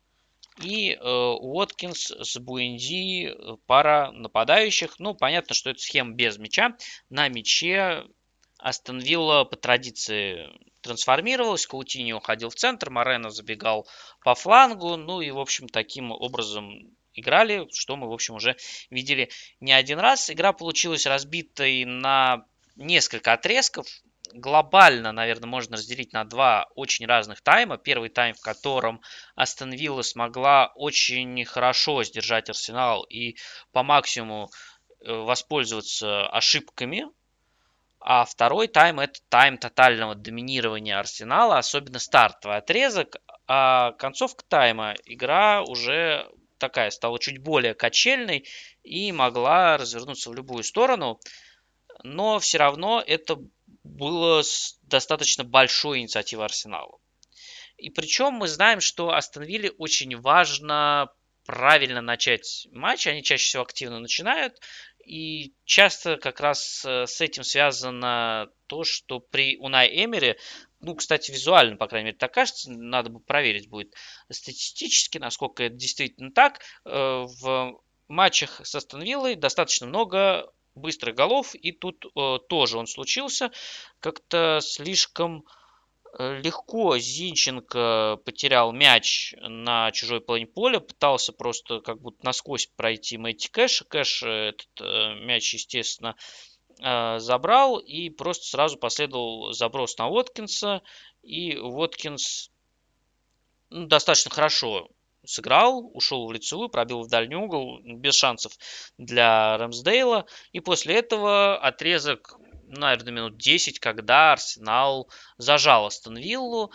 И э, Уоткинс с Буэнди пара нападающих. Ну, понятно, что это схема без мяча. На мяче Астон Вилла по традиции трансформировалась, Каутини уходил в центр, Морено забегал по флангу, ну и, в общем, таким образом играли, что мы, в общем, уже видели не один раз. Игра получилась разбитой на несколько отрезков. Глобально, наверное, можно разделить на два очень разных тайма. Первый тайм, в котором Астон Вилла смогла очень хорошо сдержать Арсенал и по максимуму э, воспользоваться ошибками а второй тайм это тайм тотального доминирования Арсенала, особенно стартовый отрезок. А концовка тайма игра уже такая стала чуть более качельной и могла развернуться в любую сторону. Но все равно это было достаточно большой инициативой Арсенала. И причем мы знаем, что Астон Вилле очень важно правильно начать матч. Они чаще всего активно начинают. И часто как раз э, с этим связано то, что при Унай Эмере, ну, кстати, визуально, по крайней мере, так кажется, надо бы проверить будет статистически, насколько это действительно так. Э, в матчах с Астон Виллой достаточно много быстрых голов, и тут э, тоже он случился. Как-то слишком легко Зинченко потерял мяч на чужой половине поля, пытался просто как будто насквозь пройти Мэтти Кэш. Кэш этот э, мяч, естественно, э, забрал и просто сразу последовал заброс на Уоткинса. И Уоткинс ну, достаточно хорошо сыграл, ушел в лицевую, пробил в дальний угол, без шансов для Рэмсдейла. И после этого отрезок наверное, минут 10, когда Арсенал зажал Астон Виллу.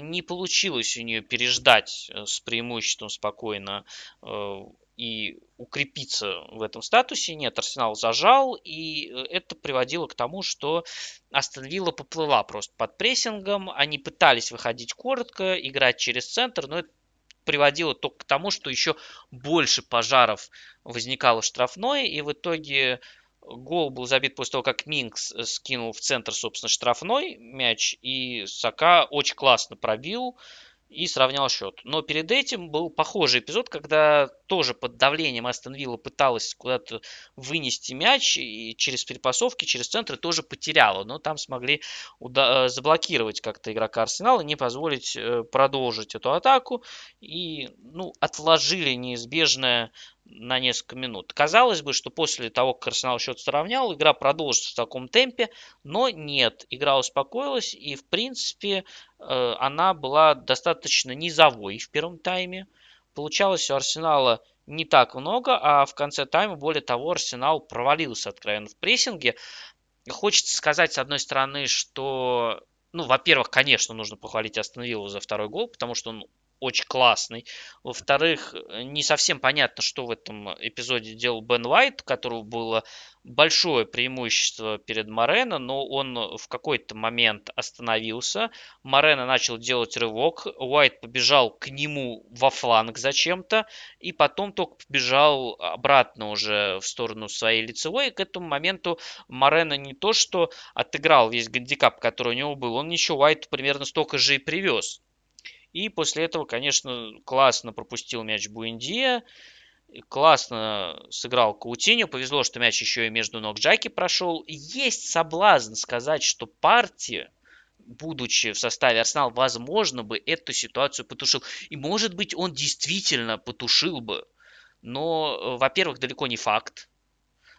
Не получилось у нее переждать э, с преимуществом спокойно э, и укрепиться в этом статусе. Нет, Арсенал зажал, и э, это приводило к тому, что Астон Вилла поплыла просто под прессингом. Они пытались выходить коротко, играть через центр, но это приводило только к тому, что еще больше пожаров возникало штрафной, и в итоге Гол был забит после того, как Минкс э, скинул в центр, собственно, штрафной мяч, и Сака очень классно пробил и сравнял счет. Но перед этим был похожий эпизод, когда тоже под давлением Астон Вилла пыталась куда-то вынести мяч и через перепасовки, через центры тоже потеряла. Но там смогли уда- э, заблокировать как-то игрока Арсенала, не позволить э, продолжить эту атаку и ну, отложили неизбежное на несколько минут. Казалось бы, что после того, как Арсенал счет сравнял, игра продолжится в таком темпе, но нет, игра успокоилась, и в принципе э, она была достаточно низовой в первом тайме. Получалось у Арсенала не так много, а в конце тайма, более того, Арсенал провалился откровенно в прессинге. Хочется сказать, с одной стороны, что ну, во-первых, конечно, нужно похвалить Астон Виллу за второй гол, потому что он очень классный. Во-вторых, не совсем понятно, что в этом эпизоде делал Бен Уайт, у которого было большое преимущество перед Морено, но он в какой-то момент остановился. Морено начал делать рывок, Уайт побежал к нему во фланг зачем-то, и потом только побежал обратно уже в сторону своей лицевой, и к этому моменту Морено не то что отыграл весь гандикап, который у него был, он еще Уайту примерно столько же и привез. И после этого, конечно, классно пропустил мяч Буэндия, классно сыграл Каутиньо. Повезло, что мяч еще и между ног Джаки прошел. Есть соблазн сказать, что партия будучи в составе Арсенала, возможно бы эту ситуацию потушил. И может быть он действительно потушил бы. Но, э, во-первых, далеко не факт.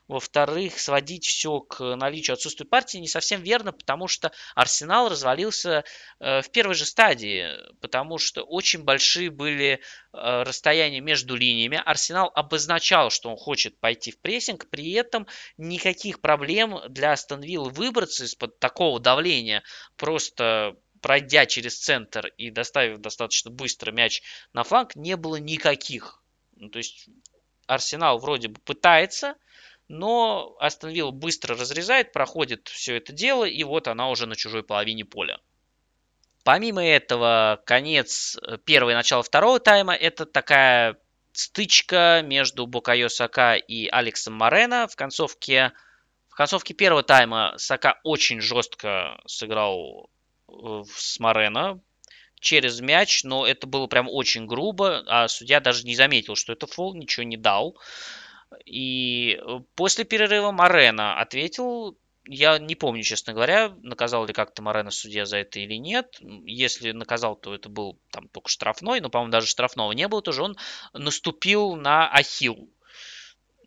Во-вторых, сводить все к наличию отсутствия партии не совсем верно, потому что Арсенал развалился э, в первой же стадии, потому что очень большие были э, расстояния между линиями. Арсенал обозначал, что он хочет пойти в прессинг, при этом никаких проблем для Астон выбраться из-под такого давления, просто пройдя через центр и доставив достаточно быстро мяч на фланг, не было никаких. Ну, то есть Арсенал вроде бы пытается, но Астон Вилла быстро разрезает, проходит все это дело, и вот она уже на чужой половине поля. Помимо этого, конец э, первого и начало второго тайма – это такая стычка между Букайо Сака и Алексом Морено. В концовке, в концовке первого тайма Сака очень жестко сыграл э, с Морено через мяч, но это было прям очень грубо, а судья даже не заметил, что это фол, ничего не дал. И э, после перерыва Марена ответил, я не помню, честно говоря, наказал ли как-то Морено судья за это или нет. Если наказал, то это был там только штрафной, но, по-моему, даже штрафного не было, тоже он наступил на ахилл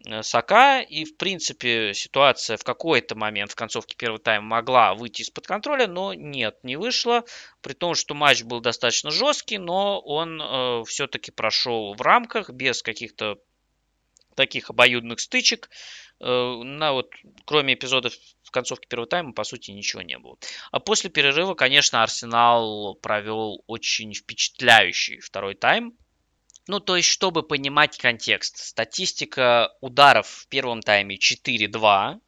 э, Сака, и, в принципе, ситуация в какой-то момент в концовке первого тайма могла выйти из-под контроля, но нет, не вышла, при том, что матч был достаточно жесткий, но он э, все-таки прошел в рамках, без каких-то таких обоюдных стычек. Э, на вот, кроме эпизодов в концовке первого тайма, по сути, ничего не было. А после перерыва, конечно, Арсенал провел очень впечатляющий второй тайм. Ну, то есть, чтобы понимать контекст. Статистика ударов в первом тайме 4-2.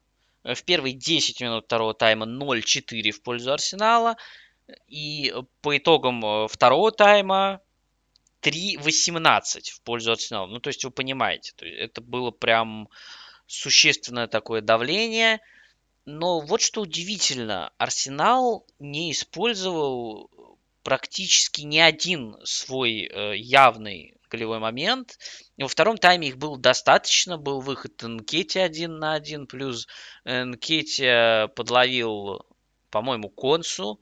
В первые 10 минут второго тайма 0-4 в пользу Арсенала. И по итогам э, второго тайма 3-18 в пользу Арсенала. Ну, то есть вы понимаете, то есть это было прям существенное такое давление. Но вот что удивительно, Арсенал не использовал практически ни один свой э, явный голевой момент. Во втором тайме их было достаточно. Был выход Нкети один на один, плюс Нкети подловил, по-моему, Консу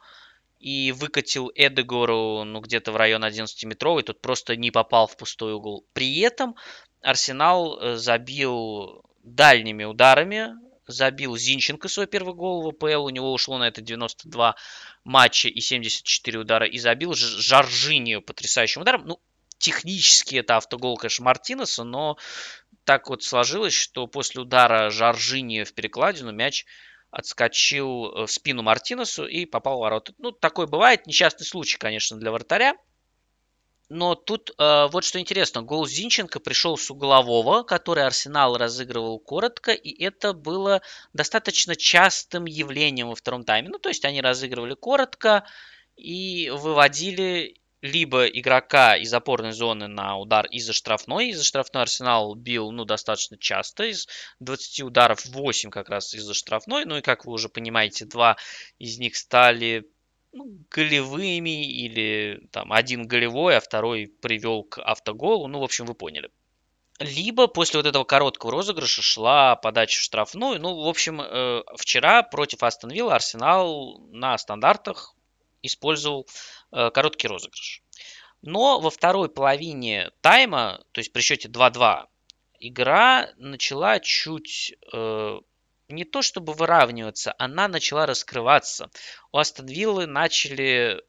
и выкатил Эдегору ну, где-то в район 11-метровый, тот просто не попал в пустой угол. При этом Арсенал э, забил дальними ударами, забил Зинченко свой первый гол в ВПЛ, у него ушло на это 92 матча и 74 удара, и забил Жоржинию потрясающим ударом. Ну, технически это автогол, конечно, Мартинеса, но так вот сложилось, что после удара Жоржинию в перекладину мяч отскочил э, в спину Мартинесу и попал в ворота. Ну, такое бывает, несчастный случай, конечно, для вратаря. Но тут э, вот что интересно, гол Зинченко пришел с углового, который Арсенал разыгрывал коротко, и это было достаточно частым явлением во втором тайме. Ну, то есть они разыгрывали коротко и выводили либо игрока из опорной зоны на удар из-за штрафной. Из-за штрафной Арсенал бил ну, достаточно часто. Из 20 ударов 8 как раз из-за штрафной. Ну и как вы уже понимаете, два из них стали ну, голевыми или там один голевой, а второй привел к автоголу. Ну, в общем, вы поняли. Либо после вот этого короткого розыгрыша шла подача в штрафную. Ну, в общем, э, вчера против Астон Вилла Арсенал на стандартах использовал э, короткий розыгрыш. Но во второй половине тайма, то есть при счете 2-2, игра начала чуть э, не то чтобы выравниваться, она начала раскрываться. У Астон Виллы начали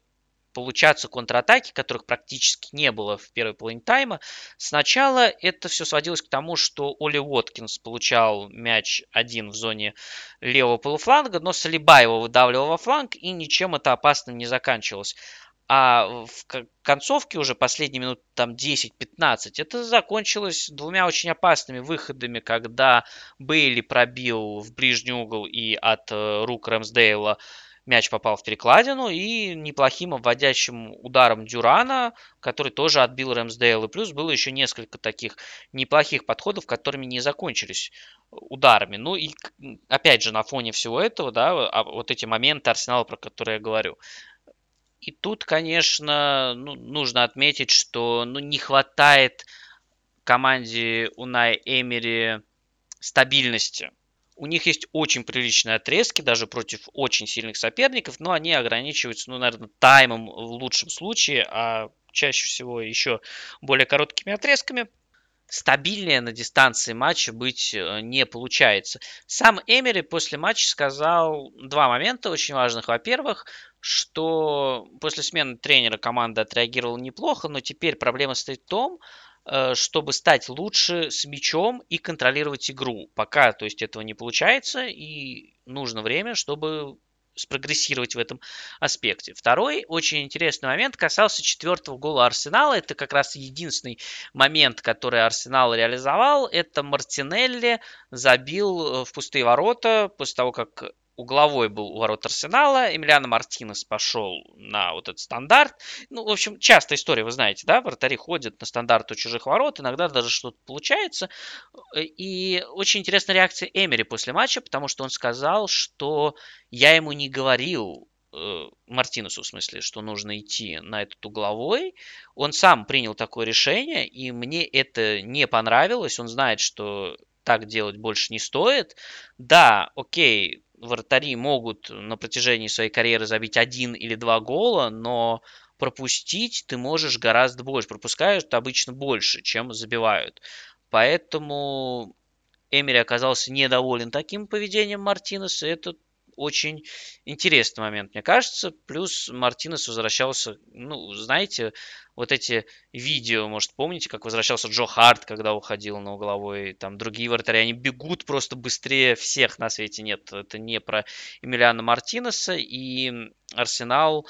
получаться контратаки, которых практически не было в первой половине тайма. Сначала это все сводилось к тому, что Оли Уоткинс получал мяч один в зоне левого полуфланга, но Салиба его выдавливал во фланг, и ничем это опасно не заканчивалось. А в концовке уже последние минут там 10-15 это закончилось двумя очень опасными выходами, когда Бейли пробил в ближний угол и от э, рук Рэмсдейла мяч попал в перекладину и неплохим обводящим ударом Дюрана, который тоже отбил Рэмсдейл. И плюс было еще несколько таких неплохих подходов, которыми не закончились ударами. Ну и опять же на фоне всего этого, да, а вот эти моменты Арсенала, про которые я говорю. И тут, конечно, ну, нужно отметить, что ну, не хватает команде Унай Эмери стабильности у них есть очень приличные отрезки, даже против очень сильных соперников, но они ограничиваются, ну, наверное, таймом в лучшем случае, а чаще всего еще более короткими отрезками стабильнее на дистанции матча быть э, не получается. Сам Эмери после матча сказал два момента очень важных. Во-первых, что после смены тренера команда отреагировала неплохо, но теперь проблема стоит в том, чтобы стать лучше с мячом и контролировать игру. Пока, то есть, этого не получается, и нужно время, чтобы спрогрессировать в этом аспекте. Второй очень интересный момент касался четвертого гола Арсенала. Это как раз единственный момент, который Арсенал реализовал. Это Мартинелли забил э, в пустые ворота после того, как угловой был у ворот Арсенала, Эмилиано Мартинес пошел на вот этот стандарт. Ну, в общем, частая история, вы знаете, да, вратари ходят на стандарт у чужих ворот, иногда даже что-то получается. И очень интересная реакция Эмери после матча, потому что он сказал, что я ему не говорил, э, Мартинесу в смысле, что нужно идти на этот угловой. Он сам принял такое решение, и мне это не понравилось. Он знает, что так делать больше не стоит. Да, окей, вратари могут на протяжении своей карьеры забить один или два гола, но пропустить ты можешь гораздо больше. Пропускают обычно больше, чем забивают. Поэтому Эмери оказался недоволен таким поведением Мартинеса. Это очень интересный момент, мне кажется. Плюс Мартинес возвращался, ну, знаете, вот эти видео, может, помните, как возвращался Джо Харт, когда уходил на угловой, там другие вратари, они бегут просто быстрее всех на свете. Нет, это не про Эмилиана Мартинеса, и Арсенал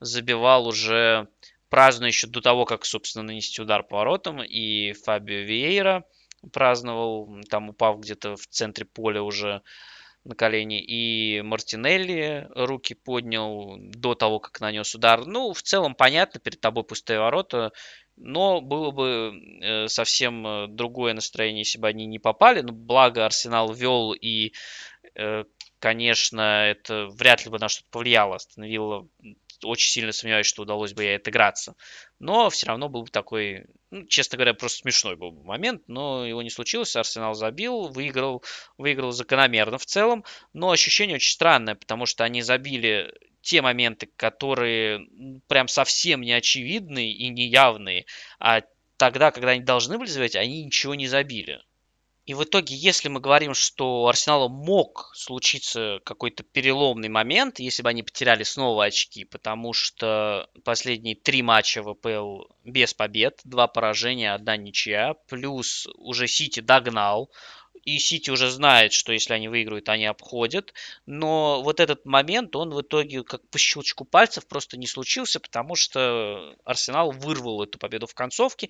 забивал уже празднуя еще до того, как, собственно, нанести удар по воротам, и Фабио Виейра праздновал, там упав где-то в центре поля уже на колени, и Мартинелли руки поднял до того, как нанес удар. Ну, в целом понятно, перед тобой пустые ворота, но было бы э, совсем э, другое настроение, если бы они не попали. Но благо Арсенал вел, и, э, конечно, это вряд ли бы на что-то повлияло. Остановило очень сильно сомневаюсь, что удалось бы ей отыграться. Но все равно был бы такой, ну, честно говоря, просто смешной был бы момент, но его не случилось. Арсенал забил, выиграл, выиграл закономерно в целом, но ощущение очень странное, потому что они забили те моменты, которые прям совсем не очевидные и неявные, а тогда, когда они должны были забить, они ничего не забили. И в итоге, если мы говорим, что у Арсенала мог случиться какой-то переломный момент, если бы они потеряли снова очки, потому что последние три матча ВПЛ без побед, два поражения, одна ничья, плюс уже Сити догнал, и Сити уже знает, что если они выиграют, они обходят. Но вот этот момент, он в итоге как по щелчку пальцев просто не случился, потому что Арсенал вырвал эту победу в концовке.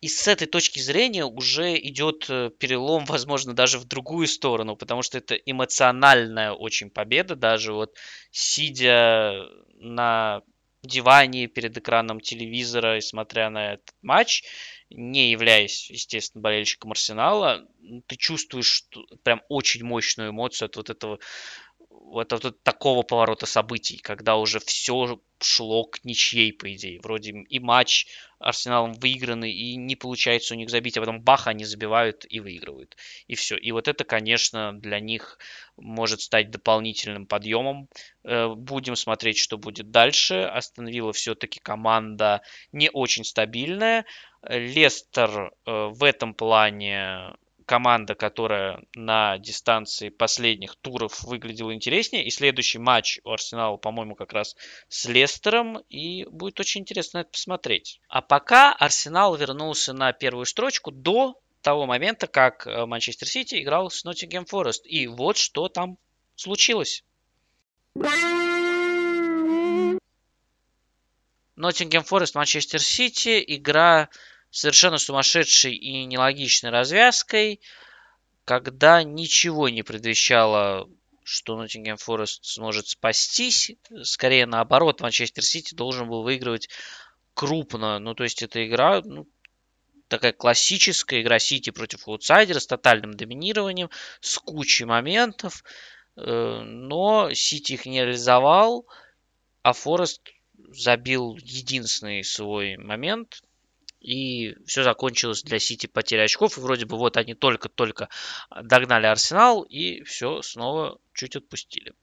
И с этой точки зрения уже идет э, перелом, возможно, даже в другую сторону, потому что это эмоциональная очень победа, даже вот сидя на диване перед экраном телевизора и смотря на этот матч, не являясь, естественно, болельщиком Арсенала, ты чувствуешь прям очень мощную эмоцию от вот этого вот от такого поворота событий, когда уже все шло к ничьей, по идее. Вроде и матч Арсеналом выигранный, и не получается у них забить, а потом бах, они забивают и выигрывают. И все. И вот это, конечно, для них может стать дополнительным подъемом. Э, будем смотреть, что будет дальше. Остановила все-таки команда не очень стабильная. Лестер э, в этом плане команда, которая на дистанции последних туров выглядела интереснее. И следующий матч у Арсенала, по-моему, как раз с Лестером. И будет очень интересно это посмотреть. А пока Арсенал вернулся на первую строчку до того момента, как э, Манчестер Сити играл с Ноттингем Форест. И вот что там случилось. Ноттингем Форест, Манчестер Сити. Игра совершенно сумасшедшей и нелогичной развязкой, когда ничего не предвещало, что Ноттингем Форест сможет спастись. Скорее наоборот, Манчестер Сити должен был выигрывать крупно. Ну, то есть эта игра, ну, такая классическая игра Сити против аутсайдера с тотальным доминированием, с кучей моментов. Э, но Сити их не реализовал, а Форест забил единственный свой момент, и все закончилось для Сити потерей очков. И вроде бы вот они только-только догнали Арсенал, и все снова чуть отпустили.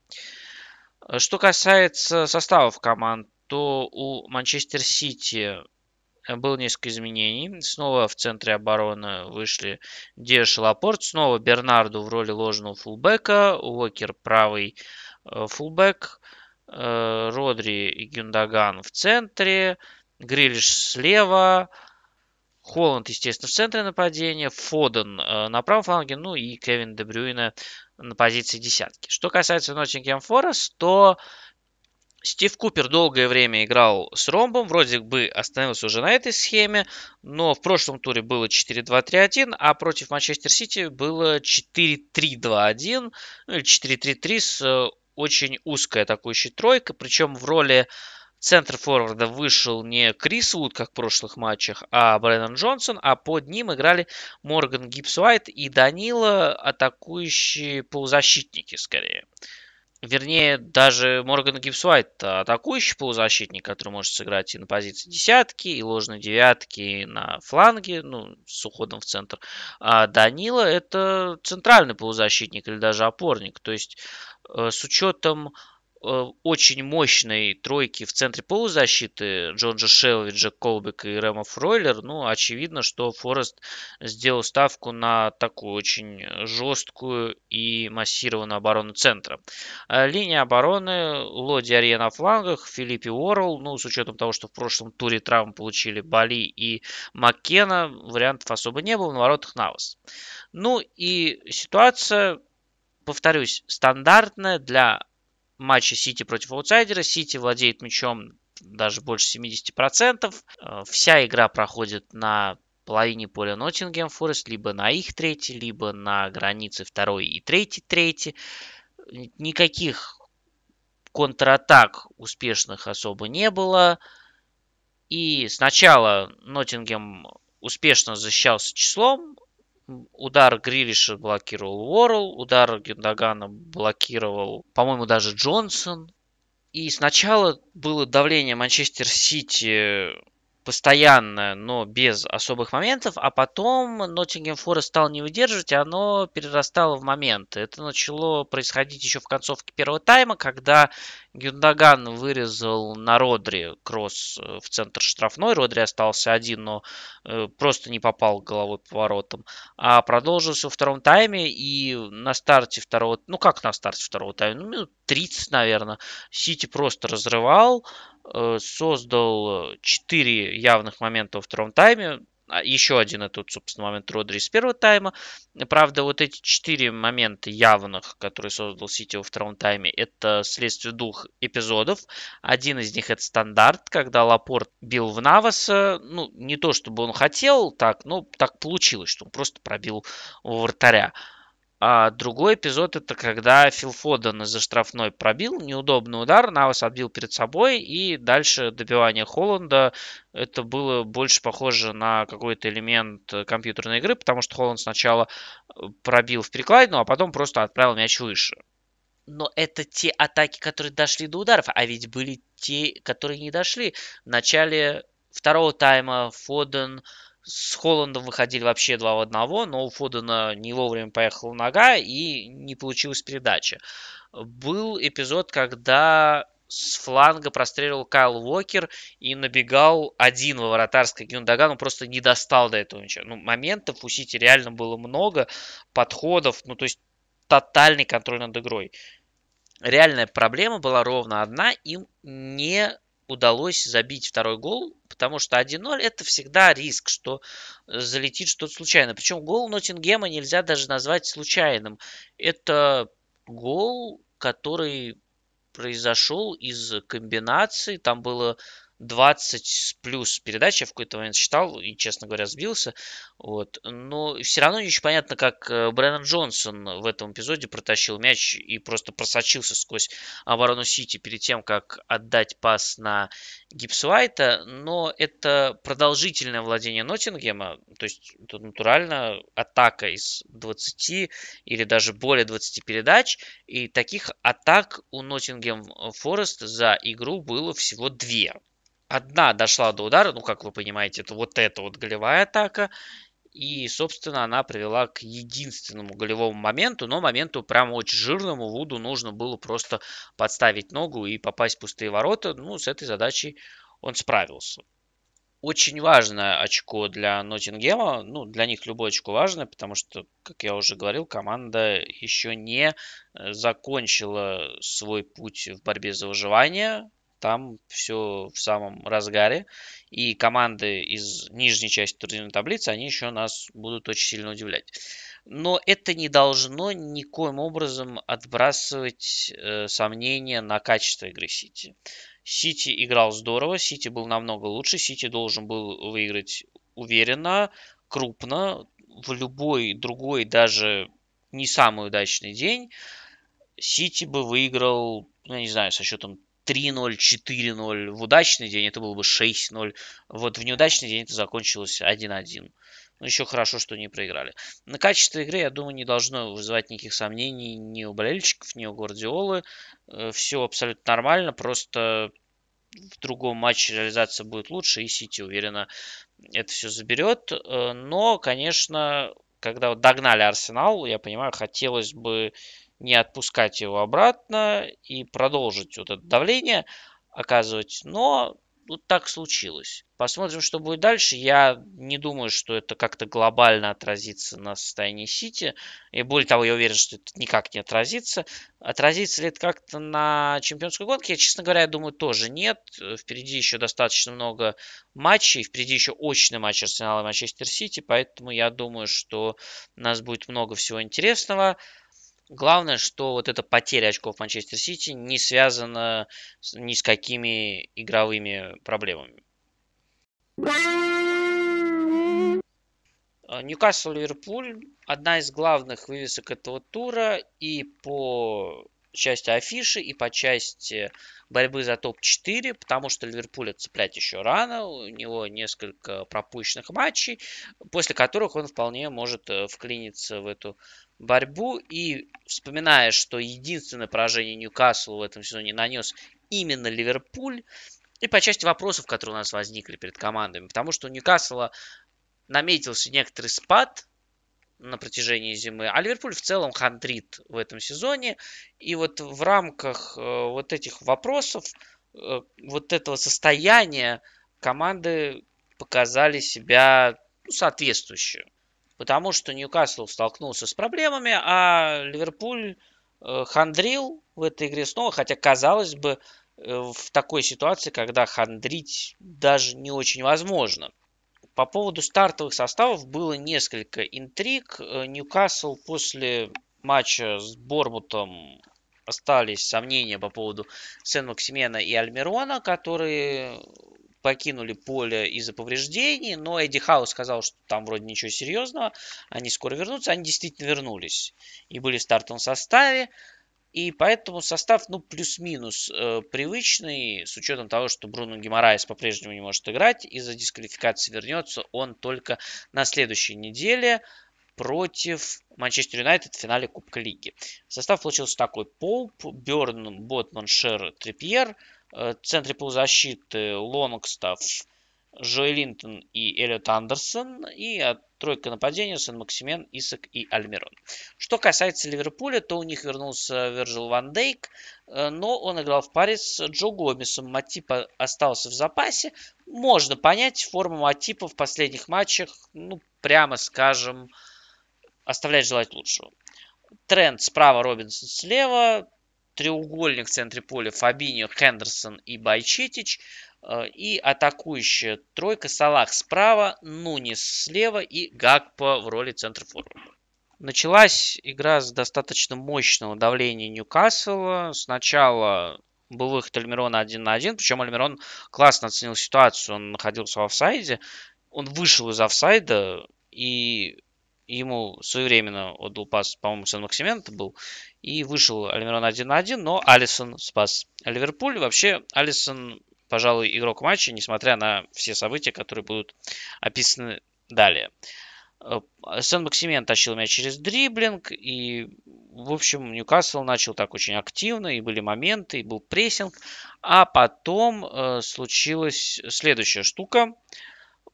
Что касается составов команд, то у Манчестер Сити было несколько изменений. Снова в центре обороны вышли и Лапорт. Снова Бернарду в роли ложного фулбека. Уокер правый э, фулбек. Э, Родри и Гюндаган в центре. Грилиш слева. Холланд, естественно, в центре нападения. Фоден э, на правом фланге. Ну и Кевин Дебрюйна на позиции десятки. Что касается Ноттингем Форест, то Стив Купер долгое время играл с ромбом, вроде бы остановился уже на этой схеме, но в прошлом туре было 4-2-3-1, а против Манчестер Сити было 4-3-2-1, ну или 4-3-3 с э, очень узкой атакующей тройкой, причем в роли центр форварда вышел не Крис Вуд, как в прошлых матчах, а Брэннон Джонсон, а под ним играли Морган Гибс и Данила, атакующие полузащитники скорее. Вернее, даже Морган Гибсуайт атакующий полузащитник, который может сыграть и на позиции десятки, и ложной девятки, и на фланге, ну, с уходом в центр. А Данила это центральный полузащитник или даже опорник. То есть э, с учетом очень мощной тройки в центре полузащиты Джорджа Шелви, Джек Колбек и Рэма Фройлер, ну, очевидно, что Форест сделал ставку на такую очень жесткую и массированную оборону центра. Э, линия обороны Лоди Арье на флангах, Филиппи Уоррелл, ну, с учетом того, что в прошлом туре травм получили Бали и Маккена, вариантов особо не было, на воротах Навас. Ну и ситуация, повторюсь, стандартная для матче Сити против аутсайдера. Сити владеет мячом даже больше 70%. Э, вся игра проходит на половине поля Ноттингем Форест, либо на их третьей, либо на границе второй и третьей трети. Никаких контратак успешных особо не было. И сначала Ноттингем успешно защищался числом, Удар Грилиша блокировал Уоррел, удар Гюндагана блокировал, по-моему, даже Джонсон. И сначала было давление Манчестер Сити постоянное, но без особых моментов, а потом Ноттингем Форест стал не выдерживать, и оно перерастало в моменты. Это начало происходить еще в концовке первого тайма, когда Гюндаган вырезал на Родри кросс э, в центр штрафной. Родри остался один, но э, просто не попал головой по воротам. А продолжился во втором тайме, и на старте второго... Ну, как на старте второго тайма? Ну, минут 30, наверное. Сити просто разрывал. Э, создал 4 явных момента во втором тайме. А, еще один это, собственно, момент Родри из первого тайма. Правда, вот эти четыре момента явных, которые создал Сити во втором тайме, это следствие двух эпизодов. Один из них это стандарт, когда Лапорт бил в Наваса. Ну, не то, чтобы он хотел так, но так получилось, что он просто пробил вратаря. А другой эпизод это когда Фил Фоден из-за штрафной пробил неудобный удар, Навас отбил перед собой и дальше добивание Холланда. Это было больше похоже на какой-то элемент компьютерной игры, потому что Холланд сначала э, пробил в перекладину, а потом просто отправил мяч выше. Но это те атаки, которые дошли до ударов, а ведь были те, которые не дошли. В начале второго тайма Фоден с Холландом выходили вообще два в одного, но у Фодена не вовремя поехала нога и не получилась передача. Был эпизод, когда с фланга простреливал Кайл Уокер и набегал один во вратарской Гюндаган, он просто не достал до этого ничего. Ну, моментов у Сити реально было много, подходов, ну, то есть тотальный контроль над игрой. Реальная проблема была ровно одна, им не удалось забить второй гол, потому что 1-0 это всегда риск, что залетит что-то случайно. Причем гол Ноттингема нельзя даже назвать случайным. Это гол, который произошел из комбинации. Там было 20 плюс передач, я в какой-то момент считал и, честно говоря, сбился. Вот. Но все равно не очень понятно, как э, Брэннон Джонсон в этом эпизоде протащил мяч и просто просочился сквозь оборону Сити перед тем, как отдать пас на Гипсуайта. Но это продолжительное владение Ноттингема, то есть это натурально атака из 20 или даже более 20 передач. И таких атак у Ноттингем Форест за игру было всего две. Одна дошла до удара, ну, как вы понимаете, это вот эта вот голевая атака, и, собственно, она привела к единственному голевому моменту, но моменту прям очень жирному. Вуду нужно было просто подставить ногу и попасть в пустые ворота. Ну, с этой задачей он справился. Очень важное очко для Ноттингема. Ну, для них любое очко важно, потому что, как я уже говорил, команда еще не э, закончила свой путь в борьбе за выживание там все в самом разгаре. И команды из нижней части турнирной таблицы, они еще нас будут очень сильно удивлять. Но это не должно никоим образом отбрасывать э, сомнения на качество игры Сити. Сити играл здорово, Сити был намного лучше, Сити должен был выиграть уверенно, крупно, в любой другой, даже не самый удачный день. Сити бы выиграл, ну, я не знаю, со счетом 3-0, 4-0. В удачный день это было бы 6-0. Вот в неудачный день это закончилось 1-1. Ну, еще хорошо, что не проиграли. На качество игры, я думаю, не должно вызывать никаких сомнений ни у болельщиков, ни у Гвардиолы. Э, все абсолютно нормально, просто в другом матче реализация будет лучше, и Сити уверенно это все заберет. Э, но, конечно, когда догнали Арсенал, я понимаю, хотелось бы не отпускать его обратно и продолжить вот это давление оказывать. Но вот так случилось. Посмотрим, что будет дальше. Я не думаю, что это как-то глобально отразится на состоянии Сити. И более того, я уверен, что это никак не отразится. Отразится ли это как-то на чемпионской гонке? Я, честно говоря, думаю, тоже нет. Впереди еще достаточно много матчей. Впереди еще очный матч Арсенала и Манчестер Сити. Поэтому я думаю, что у нас будет много всего интересного. Главное, что вот эта потеря очков Манчестер Сити не связана ни с какими игровыми проблемами. А, Ньюкасл Ливерпуль одна из главных вывесок этого тура и по части афиши и по части борьбы за топ-4, потому что Ливерпуля цеплять еще рано, у него несколько пропущенных матчей, после которых он вполне может э, вклиниться в эту борьбу. И вспоминая, что единственное поражение Ньюкаслу в этом сезоне нанес именно Ливерпуль, и по части вопросов, которые у нас возникли перед командами, потому что у Ньюкасла наметился некоторый спад на протяжении зимы, а Ливерпуль в целом хандрит в этом сезоне. И вот в рамках э, вот этих вопросов, э, вот этого состояния команды показали себя ну, соответствующе. Потому что Ньюкасл столкнулся с проблемами, а Ливерпуль э, хандрил в этой игре снова, хотя казалось бы в такой ситуации, когда хандрить даже не очень возможно. По поводу стартовых составов было несколько интриг. Э, Ньюкасл после матча с Бормутом остались сомнения по поводу Сен-Максимена и Альмирона, которые покинули поле из-за повреждений, но Эдди Хаус сказал, что там вроде ничего серьезного, они скоро вернутся. Они действительно вернулись и были в стартовом составе. И поэтому состав, ну, плюс-минус э, привычный, с учетом того, что Бруно Гимарайс по-прежнему не может играть, из-за дисквалификации вернется он только на следующей неделе против Манчестер Юнайтед в финале Кубка Лиги. Состав получился такой. Полп, Берн, Ботман, Шер, Трипьер. Э, центре полузащиты Лонгстаф, Джоэ Линтон и Эллиот Андерсон. И от тройка нападения Сан-Максимен, Исак и Альмирон. Что касается Ливерпуля, то у них вернулся Вирджил Ван Дейк, э, но он играл в паре с Джо Гомесом. Матипа остался в запасе. Можно понять, форма Матипа в последних матчах, ну, прямо скажем, оставляет желать лучшего. Тренд справа, Робинсон слева. Треугольник в центре поля Фабиньо, Хендерсон и Байчетич. Э, и атакующая тройка Салах справа, Нунис слева и Гакпо в роли центра форварда. Началась игра с достаточно мощного давления Ньюкасла. Сначала был выход Альмирона 1 на 1, причем Альмирон классно оценил ситуацию, он находился в офсайде. Он вышел из офсайда и ему своевременно отдал пас, по-моему, Сан-Максимен это был, и вышел Альмирон 1 на 1, но Алисон спас Ливерпуль. Вообще, Алисон пожалуй, игрок матча, несмотря на все события, которые будут описаны далее. Э, Сен-Максимен тащил мяч через дриблинг, и, в общем, Ньюкасл начал так очень активно, и были моменты, и был прессинг. А потом э, случилась следующая штука.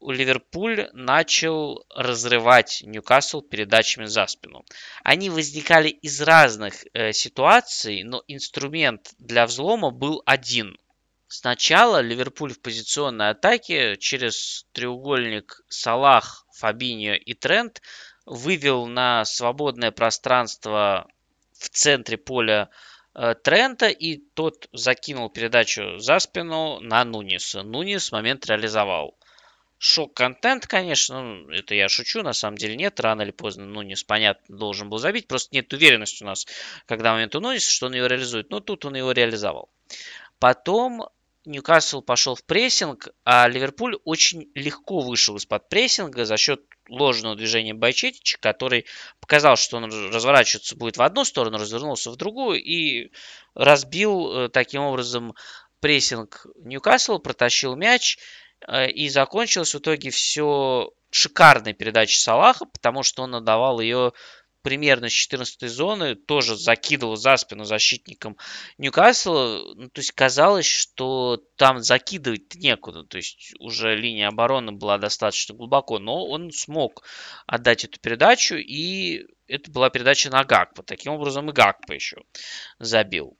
Ливерпуль начал разрывать Ньюкасл передачами за спину. Они возникали из разных э, ситуаций, но инструмент для взлома был один. Сначала Ливерпуль в позиционной атаке через треугольник Салах, Фабиньо и Трент вывел на свободное пространство в центре поля э, Трента, и тот закинул передачу за спину на Нуниса. Нунис момент реализовал. Шок-контент, конечно, ну, это я шучу, на самом деле нет, рано или поздно, ну, не понятно, должен был забить, просто нет уверенности у нас, когда момент у Нуниса, что он его реализует, но тут он его реализовал. Потом Ньюкасл пошел в прессинг, а Ливерпуль очень легко вышел из-под прессинга за счет ложного движения Байчетича, который показал, что он разворачиваться будет в одну сторону, развернулся в другую и разбил э, таким образом прессинг Ньюкасл, протащил мяч и закончилось в итоге все шикарной передачей Салаха, потому что он отдавал ее примерно с 14 зоны, тоже закидывал за спину защитникам Ньюкасла. Ну, то есть казалось, что там закидывать некуда. То есть уже линия обороны была достаточно глубоко, но он смог отдать эту передачу, и это была передача на Гакпа. Таким образом и Гакпа еще забил.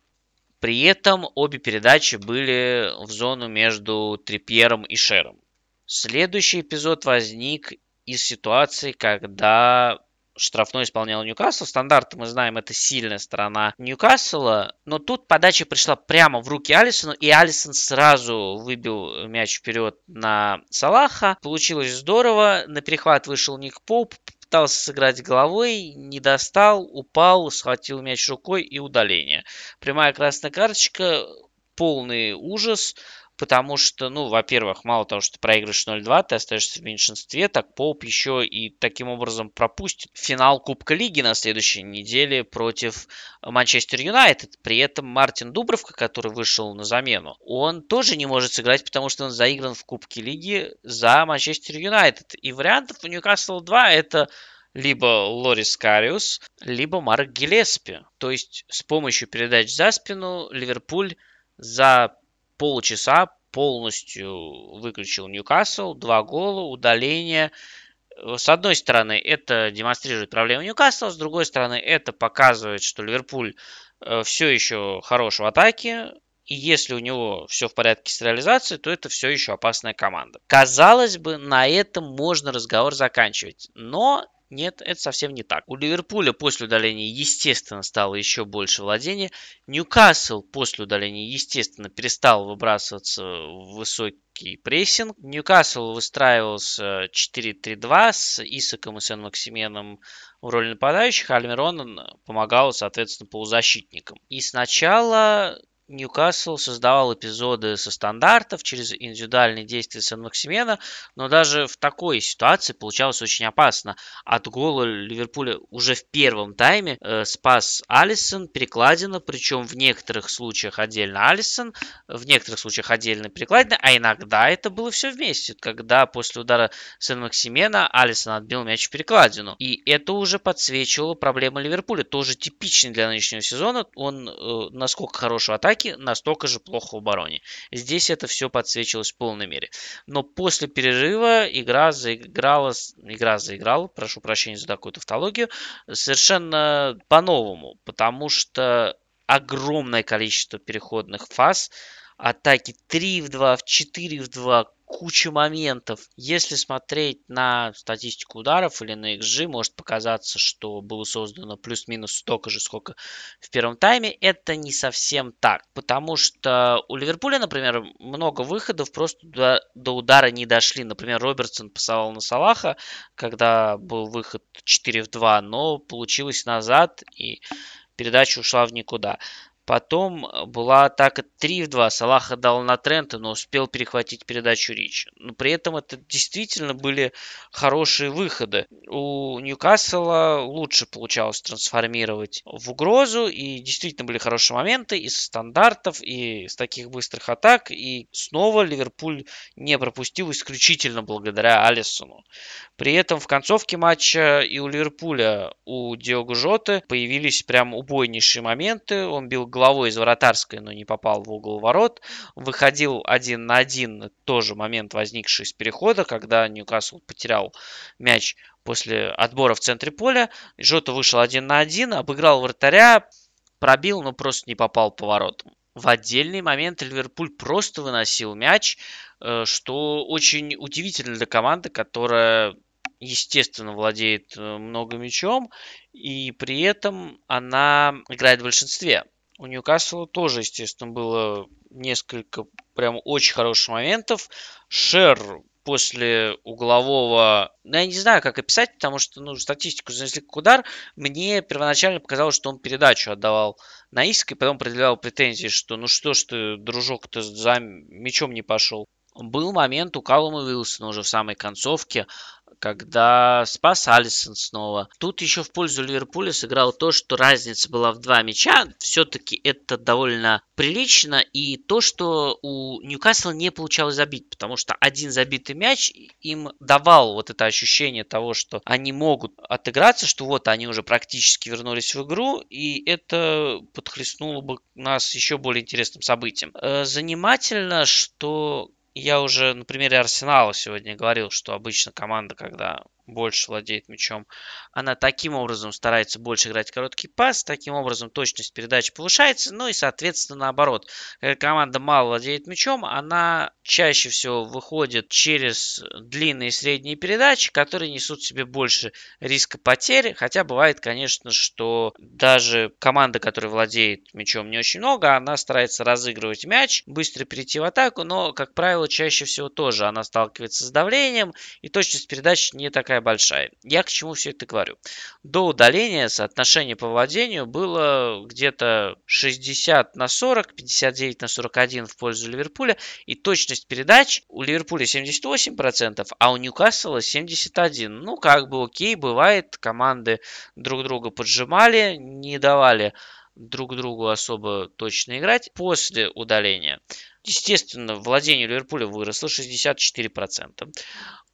При этом обе передачи были в зону между Трипьером и Шером. Следующий эпизод возник из ситуации, когда штрафной исполнял Ньюкасл. Стандарты, мы знаем, это сильная сторона Ньюкасла. Но тут подача пришла прямо в руки Алисону, и Алисон сразу выбил мяч вперед на Салаха. Получилось здорово. На перехват вышел Ник Поп, пытался сыграть головой, не достал, упал, схватил мяч рукой и удаление. Прямая красная карточка, полный ужас потому что, ну, во-первых, мало того, что ты проигрываешь 0-2, ты остаешься в меньшинстве, так Поуп еще и таким образом пропустит финал Кубка Лиги на следующей неделе против Манчестер Юнайтед. При этом Мартин Дубровка, который вышел на замену, он тоже не может сыграть, потому что он заигран в Кубке Лиги за Манчестер Юнайтед. И вариантов у Ньюкасл 2 это либо Лорис Кариус, либо Марк Гелеспи. То есть с помощью передач за спину Ливерпуль за полчаса полностью выключил Ньюкасл, два гола, удаление. С одной стороны, это демонстрирует проблему Ньюкасла, с другой стороны, это показывает, что Ливерпуль э, все еще хорош в атаке, и если у него все в порядке с реализацией, то это все еще опасная команда. Казалось бы, на этом можно разговор заканчивать. Но нет, это совсем не так. У Ливерпуля после удаления, естественно, стало еще больше владения. Ньюкасл после удаления, естественно, перестал выбрасываться в высокий прессинг. Ньюкасл выстраивался 4-3-2 с Исаком и Сен-Максименом в роли нападающих, а Альмирон помогал, соответственно, полузащитникам. И сначала Ньюкасл создавал эпизоды со стандартов через индивидуальные действия Сен-Максимена, но даже в такой ситуации получалось очень опасно. От гола Ливерпуля уже в первом тайме э, спас Алисон, перекладина, причем в некоторых случаях отдельно Алисон, в некоторых случаях отдельно перекладина, а иногда это было все вместе, когда после удара Сен-Максимена Алисон отбил мяч в перекладину. И это уже подсвечивало проблемы Ливерпуля, тоже типичный для нынешнего сезона. Он э, насколько хороший в атаке, настолько же плохо в обороне. Здесь это все подсвечивалось в полной мере. Но после перерыва игра заиграла, игра заиграла, прошу прощения за такую тавтологию, совершенно по-новому, потому что огромное количество переходных фаз, атаки 3 в 2, в 4 в 2, куча моментов. Если смотреть на статистику ударов или на XG, может показаться, что было создано плюс-минус столько же, сколько в первом тайме. Это не совсем так, потому что у Ливерпуля, например, много выходов просто до, до удара не дошли. Например, Робертсон пасовал на Салаха, когда был выход 4 в 2, но получилось назад и передача ушла в никуда. Потом э, была атака 3 в 2. Салах отдал на Трента, но успел перехватить передачу Рич. Но при этом это действительно были хорошие выходы. У Ньюкасла лучше получалось трансформировать в угрозу. И действительно были хорошие моменты из стандартов, и с таких быстрых атак. И снова Ливерпуль не пропустил исключительно благодаря Алисону. При этом в концовке матча и у Ливерпуля, у Диого Жоты появились прям убойнейшие моменты. Он бил угловой из вратарской, но не попал в угол ворот. Выходил один на один, тоже момент возникший с перехода, когда Ньюкасл потерял мяч после отбора в центре поля. Жота вышел один на один, обыграл вратаря, пробил, но просто не попал по воротам. В отдельный момент Ливерпуль просто выносил мяч, э, что очень удивительно для команды, которая естественно, владеет э, много мячом, и при этом она играет в большинстве. У Ньюкасла тоже, естественно, было несколько прям очень хороших моментов. Шер после углового, ну, я не знаю, как описать, потому что, ну, статистику занесли как удар. Мне первоначально показалось, что он передачу отдавал на иск, и потом предъявлял претензии, что, ну, что ж ты, дружок-то, за мячом не пошел. Был момент у Калума Уилсона уже в самой концовке, когда спас Алисон снова. Тут еще в пользу Ливерпуля сыграло то, что разница была в два мяча. Все-таки это довольно прилично. И то, что у Ньюкасла не получалось забить, потому что один забитый мяч им давал вот это ощущение того, что они могут отыграться, что вот они уже практически вернулись в игру, и это подхлестнуло бы нас еще более интересным событием. Э, занимательно, что я уже на примере Арсенала сегодня говорил, что обычно команда, когда больше владеет мячом, она таким образом старается больше играть короткий пас, таким образом точность передачи повышается, ну и, соответственно, наоборот. Когда команда мало владеет мячом, она чаще всего выходит через длинные и средние передачи, которые несут в себе больше риска потери, хотя бывает, конечно, что даже команда, которая владеет мячом не очень много, она старается разыгрывать мяч, быстро перейти в атаку, но, как правило, чаще всего тоже она сталкивается с давлением, и точность передач не такая большая. Я к чему все это говорю? До удаления соотношение по владению было где-то 60 на 40, 59 на 41 в пользу Ливерпуля. И точность передач у Ливерпуля 78%, а у Ньюкасла 71%. Ну, как бы окей, бывает. Команды друг друга поджимали, не давали друг другу особо точно играть после удаления. Естественно, владение Ливерпуля выросло 64%.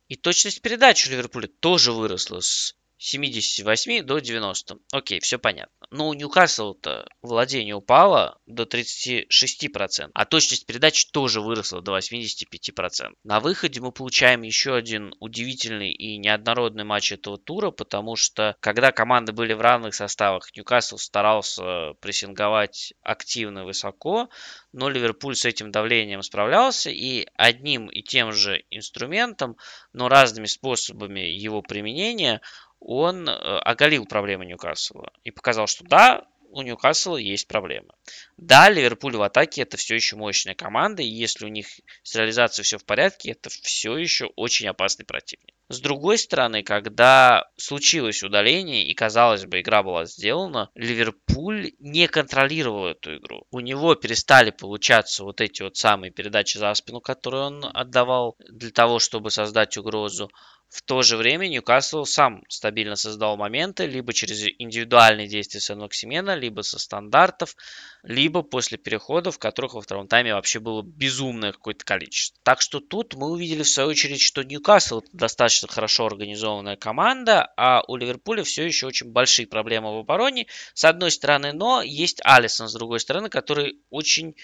И точность передач у Ливерпуля тоже выросла с 78 до 90. Окей, все понятно. Но у Ньюкасла-то владение упало до 36%, а точность передач тоже выросла до 85%. На выходе мы получаем еще один удивительный и неоднородный матч этого тура, потому что когда команды были в равных составах, Ньюкасл старался прессинговать активно высоко, но Ливерпуль с этим давлением справлялся и одним и тем же инструментом, но разными способами его применения – он э, оголил проблемы Ньюкасла и показал, что да, у Ньюкасла есть проблемы. Да, Ливерпуль в атаке это все еще мощная команда, и если у них с реализацией все в порядке, это все еще очень опасный противник. С другой стороны, когда случилось удаление и, казалось бы, игра была сделана, Ливерпуль не контролировал эту игру. У него перестали получаться вот эти вот самые передачи за спину, которые он отдавал для того, чтобы создать угрозу. В то же время Ньюкасл сам стабильно создал моменты, либо через индивидуальные действия Сен-Максимена, либо со стандартов, либо после переходов, которых во втором тайме вообще было безумное какое-то количество. Так что тут мы увидели в свою очередь, что Ньюкасл достаточно хорошо организованная команда, а у Ливерпуля все еще очень большие проблемы в обороне, с одной стороны, но есть Алисон с другой стороны, который очень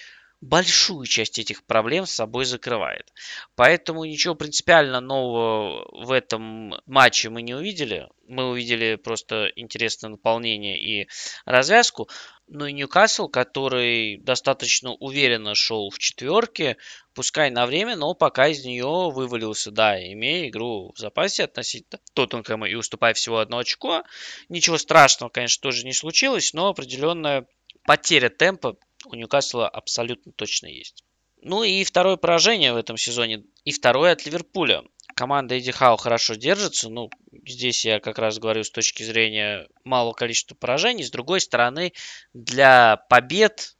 большую часть этих проблем с собой закрывает. Поэтому ничего принципиально нового в этом матче мы не увидели. Мы увидели просто интересное наполнение и развязку. Ну и Ньюкасл, который достаточно уверенно шел в четверке, пускай на время, но пока из нее вывалился, да, имея игру в запасе относительно Тоттенхэма и уступая всего одно очко. Ничего страшного, конечно, тоже не случилось, но определенная потеря темпа у Ньюкасла абсолютно точно есть. Ну и второе поражение в этом сезоне. И второе от Ливерпуля. Команда Эдди Хау хорошо держится. Ну, здесь я как раз говорю с точки зрения малого количества поражений. С другой стороны, для побед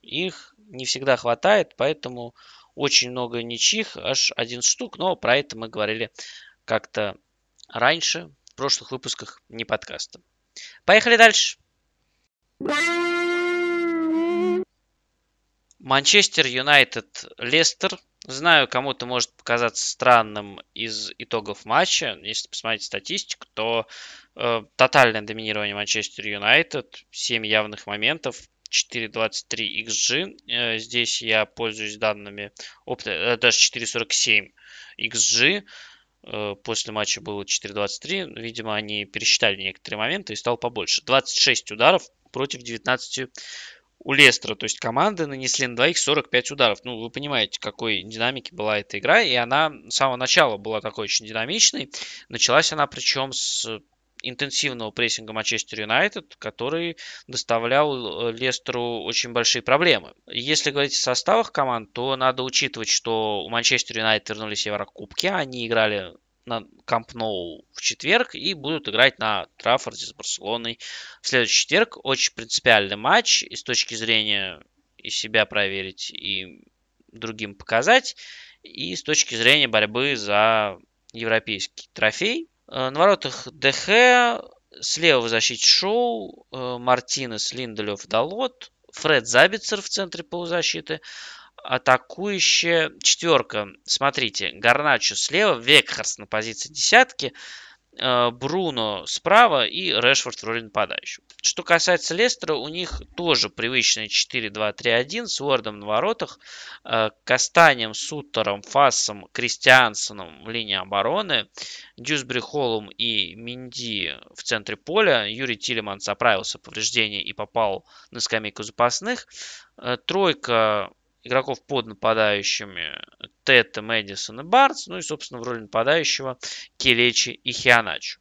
их не всегда хватает, поэтому очень много ничьих, аж один штук, но про это мы говорили как-то раньше, в прошлых выпусках не подкаста. Поехали дальше. Манчестер Юнайтед Лестер. Знаю, кому-то может показаться странным из итогов матча. Если посмотреть статистику, то э, тотальное доминирование Манчестер Юнайтед, 7 явных моментов, 4.23 XG. Здесь я пользуюсь данными опыта, даже 4.47 XG. После матча было 4.23. Видимо, они пересчитали некоторые моменты и стало побольше. 26 ударов против 19 у Лестера. То есть команды нанесли на двоих 45 ударов. Ну, вы понимаете, какой динамики была эта игра. И она с самого начала была такой очень динамичной. Началась она причем с интенсивного прессинга Манчестер Юнайтед, который доставлял э, Лестеру очень большие проблемы. Если говорить о составах команд, то надо учитывать, что у Манчестер Юнайтед вернулись Еврокубки, они играли на Камп Ноу в четверг и будут играть на Траффорде с Барселоной в следующий четверг. Очень принципиальный матч и с точки зрения и себя проверить, и другим показать, и с точки зрения борьбы за европейский трофей. Э, на воротах ДХ, слева в защите Шоу, э, Мартинес, Линделев, Далот, Фред Забицер в центре полузащиты, атакующая четверка. Смотрите, Гарначо слева, Векхарс на позиции десятки, э, Бруно справа и Решфорд в роли нападающего. Что касается Лестера, у них тоже привычные 4-2-3-1 с Уордом на воротах, э, Кастанем, Суттером, Фассом, Кристиансоном в линии обороны, Дюсбри Холлом и Минди в центре поля. Юрий Тилеманс оправился повреждения и попал на скамейку запасных. Э, тройка игроков под нападающими Тета, Мэдисон и Барнс, ну и, собственно, в роли нападающего Келечи и Хианачу.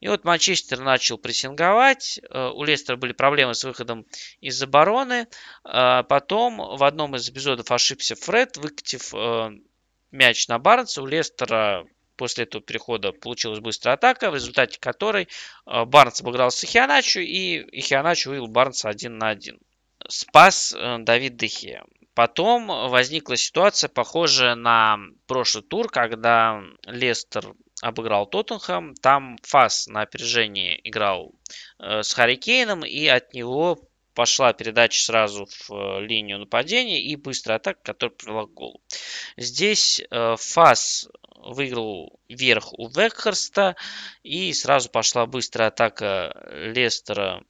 И вот Манчестер начал прессинговать, э, у Лестера были проблемы с выходом из обороны, э, потом в одном из эпизодов ошибся Фред, выкатив э, мяч на Барнса, у Лестера после этого перехода получилась быстрая атака, в результате которой Барнс обыграл Хианачу и Хианачу вывел Барнса один на один. Спас Давид Дехе. Потом возникла ситуация, похожая на прошлый тур, когда Лестер обыграл Тоттенхэм. Там Фас на опережении играл э, с Харикейном, и от него пошла передача сразу в э, линию нападения и быстрая атака, которая привела к голу. Здесь э, Фас выиграл вверх у Векхерста, и сразу пошла быстрая атака Лестера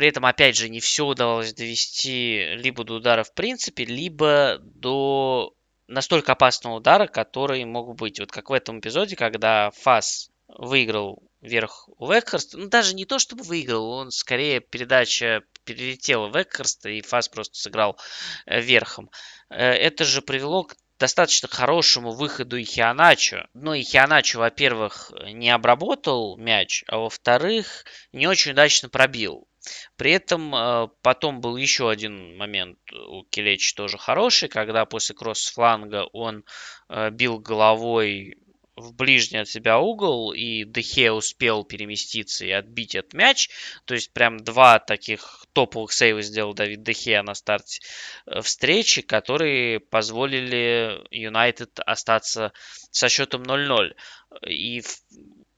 при этом, опять же, не все удалось довести либо до удара в принципе, либо до настолько опасного удара, который мог быть. Вот как в этом эпизоде, когда Фас выиграл вверх у Векхерста. Ну, даже не то, чтобы выиграл, он скорее передача перелетела Векхерста, и Фас просто сыграл э, верхом. Э, это же привело к достаточно хорошему выходу Ихианачо. Но Ихианачо, во-первых, не обработал мяч, а во-вторых, не очень удачно пробил. При этом э, потом был еще один момент у Келечи тоже хороший, когда после кросс-фланга он э, бил головой в ближний от себя угол, и Дехе успел переместиться и отбить этот мяч. То есть прям два таких топовых сейва сделал Давид Дехе на старте э, встречи, которые позволили Юнайтед остаться со счетом 0-0. И в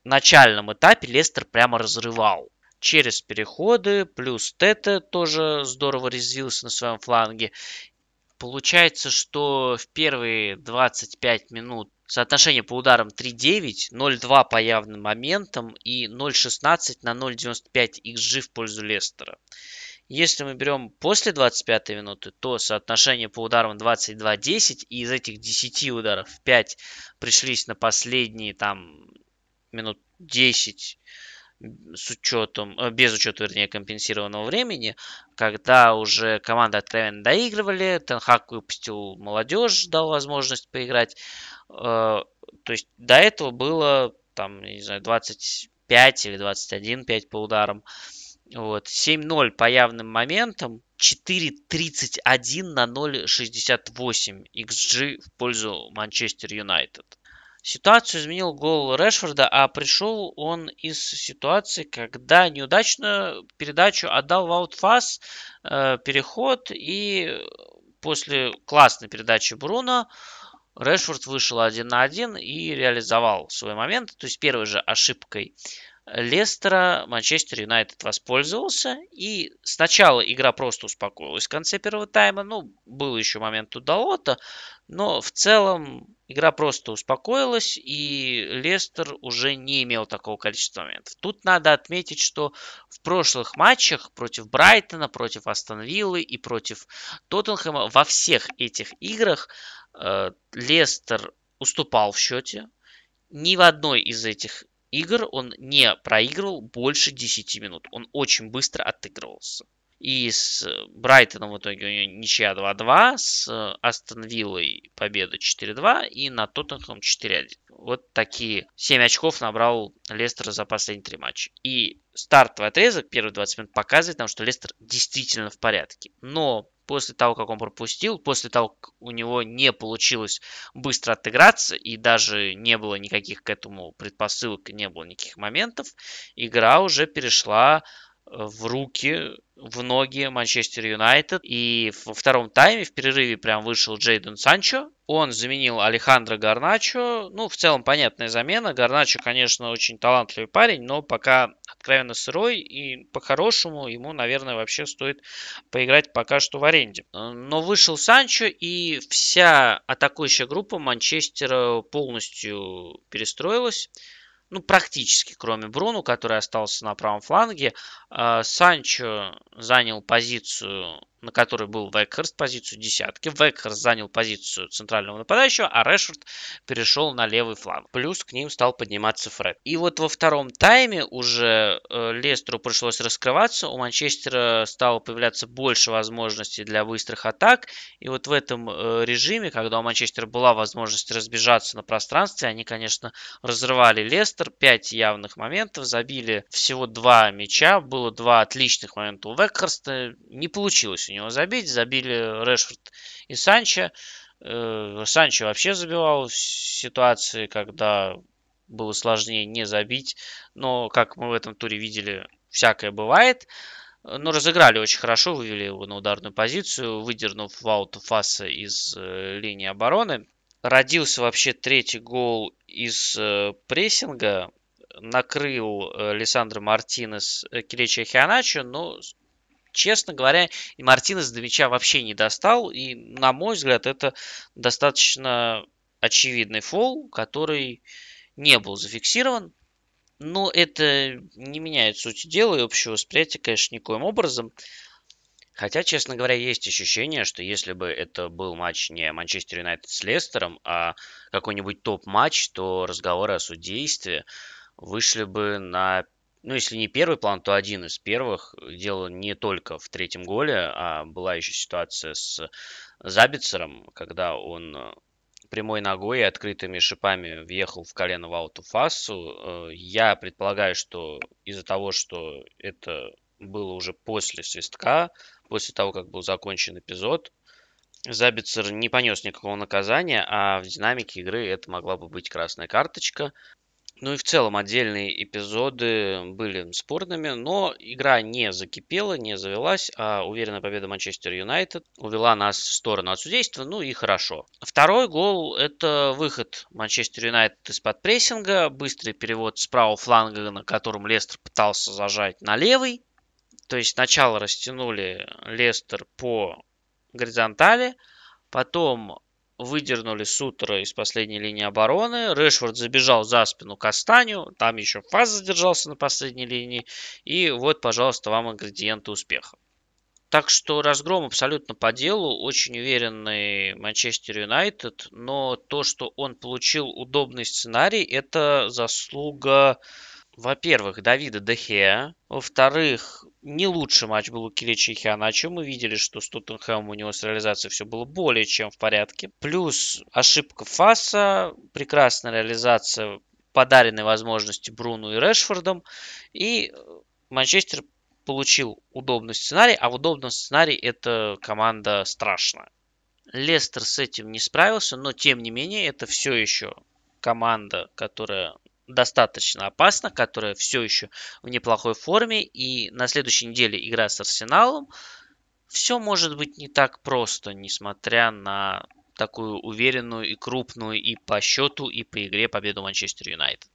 начальном этапе Лестер прямо разрывал через переходы, плюс Тета тоже здорово резвился на своем фланге. Получается, что в первые 25 минут соотношение по ударам 3-9, 0-2 по явным моментам и 0-16 на 0-95 XG в пользу Лестера. Если мы берем после 25 минуты, то соотношение по ударам 22-10, и из этих 10 ударов 5 пришлись на последние там минут 10 с учетом, э, без учета, вернее, компенсированного времени, когда уже команды откровенно доигрывали, Тенхак выпустил молодежь, дал возможность поиграть. Э, то есть до этого было там, не знаю, 25 или 21-5 по ударам. Вот. 7-0 по явным моментам. 4-31 на 0-68 XG в пользу Манчестер Юнайтед. Ситуацию изменил гол Решфорда, а пришел он из ситуации, когда неудачную передачу отдал в э, переход, и после классной передачи Бруно Решфорд вышел один на один и реализовал свой момент. То есть первой же ошибкой Лестера Манчестер Юнайтед воспользовался. И сначала игра просто успокоилась в конце первого тайма. Ну, был еще момент у Далота. Но в целом игра просто успокоилась, и Лестер уже не имел такого количества моментов. Тут надо отметить, что в прошлых матчах против Брайтона, против Астон Виллы и против Тоттенхэма во всех этих играх э, Лестер уступал в счете. Ни в одной из этих игр он не проигрывал больше 10 минут. Он очень быстро отыгрывался. И с Брайтоном в итоге у него ничья 2-2, с Астон Виллой победа 4-2 и на Тоттенхэм 4-1. Вот такие 7 очков набрал Лестер за последние три матча. И стартовый отрезок, первые 20 минут, показывает нам, что Лестер действительно в порядке. Но после того, как он пропустил, после того, как у него не получилось быстро отыграться и даже не было никаких к этому предпосылок, не было никаких моментов, игра уже перешла в руки, в ноги Манчестер Юнайтед. И во втором тайме в перерыве прям вышел Джейден Санчо. Он заменил Алехандро Гарначо. Ну, в целом, понятная замена. Гарначо, конечно, очень талантливый парень, но пока откровенно сырой. И по-хорошему ему, наверное, вообще стоит поиграть пока что в аренде. Но вышел Санчо, и вся атакующая группа Манчестера полностью перестроилась ну, практически, кроме Бруну, который остался на правом фланге. А, Санчо занял позицию на которой был Векхерст, позицию десятки. Векхерст занял позицию центрального нападающего, а Решфорд перешел на левый фланг. Плюс к ним стал подниматься Фред. И вот во втором тайме уже э, Лестеру пришлось раскрываться. У Манчестера стало появляться больше возможностей для быстрых атак. И вот в этом э, режиме, когда у Манчестера была возможность разбежаться на пространстве, они, конечно, разрывали Лестер. Пять явных моментов, забили всего два мяча. Было два отличных момента у Векхерста. Не получилось него забить. Забили Решфорд и Санчо. Э, Санчо вообще забивал в ситуации, когда было сложнее не забить. Но, как мы в этом туре видели, всякое бывает. Но разыграли очень хорошо, вывели его на ударную позицию, выдернув Вауту Фаса из э, линии обороны. Родился вообще третий гол из э, прессинга. Накрыл Лиссандро Мартинес Киреча Хианачо, но честно говоря, и Мартинес до мяча вообще не достал. И, на мой взгляд, это достаточно очевидный фол, который не был зафиксирован. Но это не меняет суть дела и общего восприятия, конечно, никоим образом. Хотя, честно говоря, есть ощущение, что если бы это был матч не Манчестер Юнайтед с Лестером, а какой-нибудь топ-матч, то разговоры о судействе вышли бы на ну, если не первый план, то один из первых. Дело не только в третьем голе, а была еще ситуация с Забицером, когда он э, прямой ногой и открытыми шипами въехал в колено Вауту Фасу. Э, я предполагаю, что из-за того, что это было уже после свистка, после того, как был закончен эпизод, Забицер не понес никакого наказания, а в динамике игры это могла бы быть красная карточка. Ну и в целом отдельные эпизоды были спорными, но игра не закипела, не завелась, а уверенная победа Манчестер Юнайтед увела нас в сторону от судейства, ну и хорошо. Второй гол – это выход Манчестер Юнайтед из-под прессинга, быстрый перевод с правого фланга, на котором Лестер пытался зажать на левый. То есть сначала растянули Лестер по горизонтали, потом выдернули Сутера из последней линии обороны. Решфорд забежал за спину Кастаню. Там еще Фаз задержался на последней линии. И вот, пожалуйста, вам ингредиенты успеха. Так что разгром абсолютно по делу. Очень уверенный Манчестер Юнайтед. Но то, что он получил удобный сценарий, это заслуга во-первых, Давида Дехея. Во-вторых, не лучший матч был у Килича и Хианачо. Мы видели, что с Тоттенхэмом у него с реализацией все было более чем в порядке. Плюс ошибка Фаса, прекрасная реализация подаренной возможности Бруну и Решфордом. И Манчестер получил удобный сценарий, а в удобном сценарии эта команда страшная. Лестер с этим не справился, но тем не менее это все еще команда, которая достаточно опасна, которая все еще в неплохой форме. И на следующей неделе игра с Арсеналом. Все может быть не так просто, несмотря на такую уверенную и крупную и по счету, и по игре победу Манчестер Юнайтед.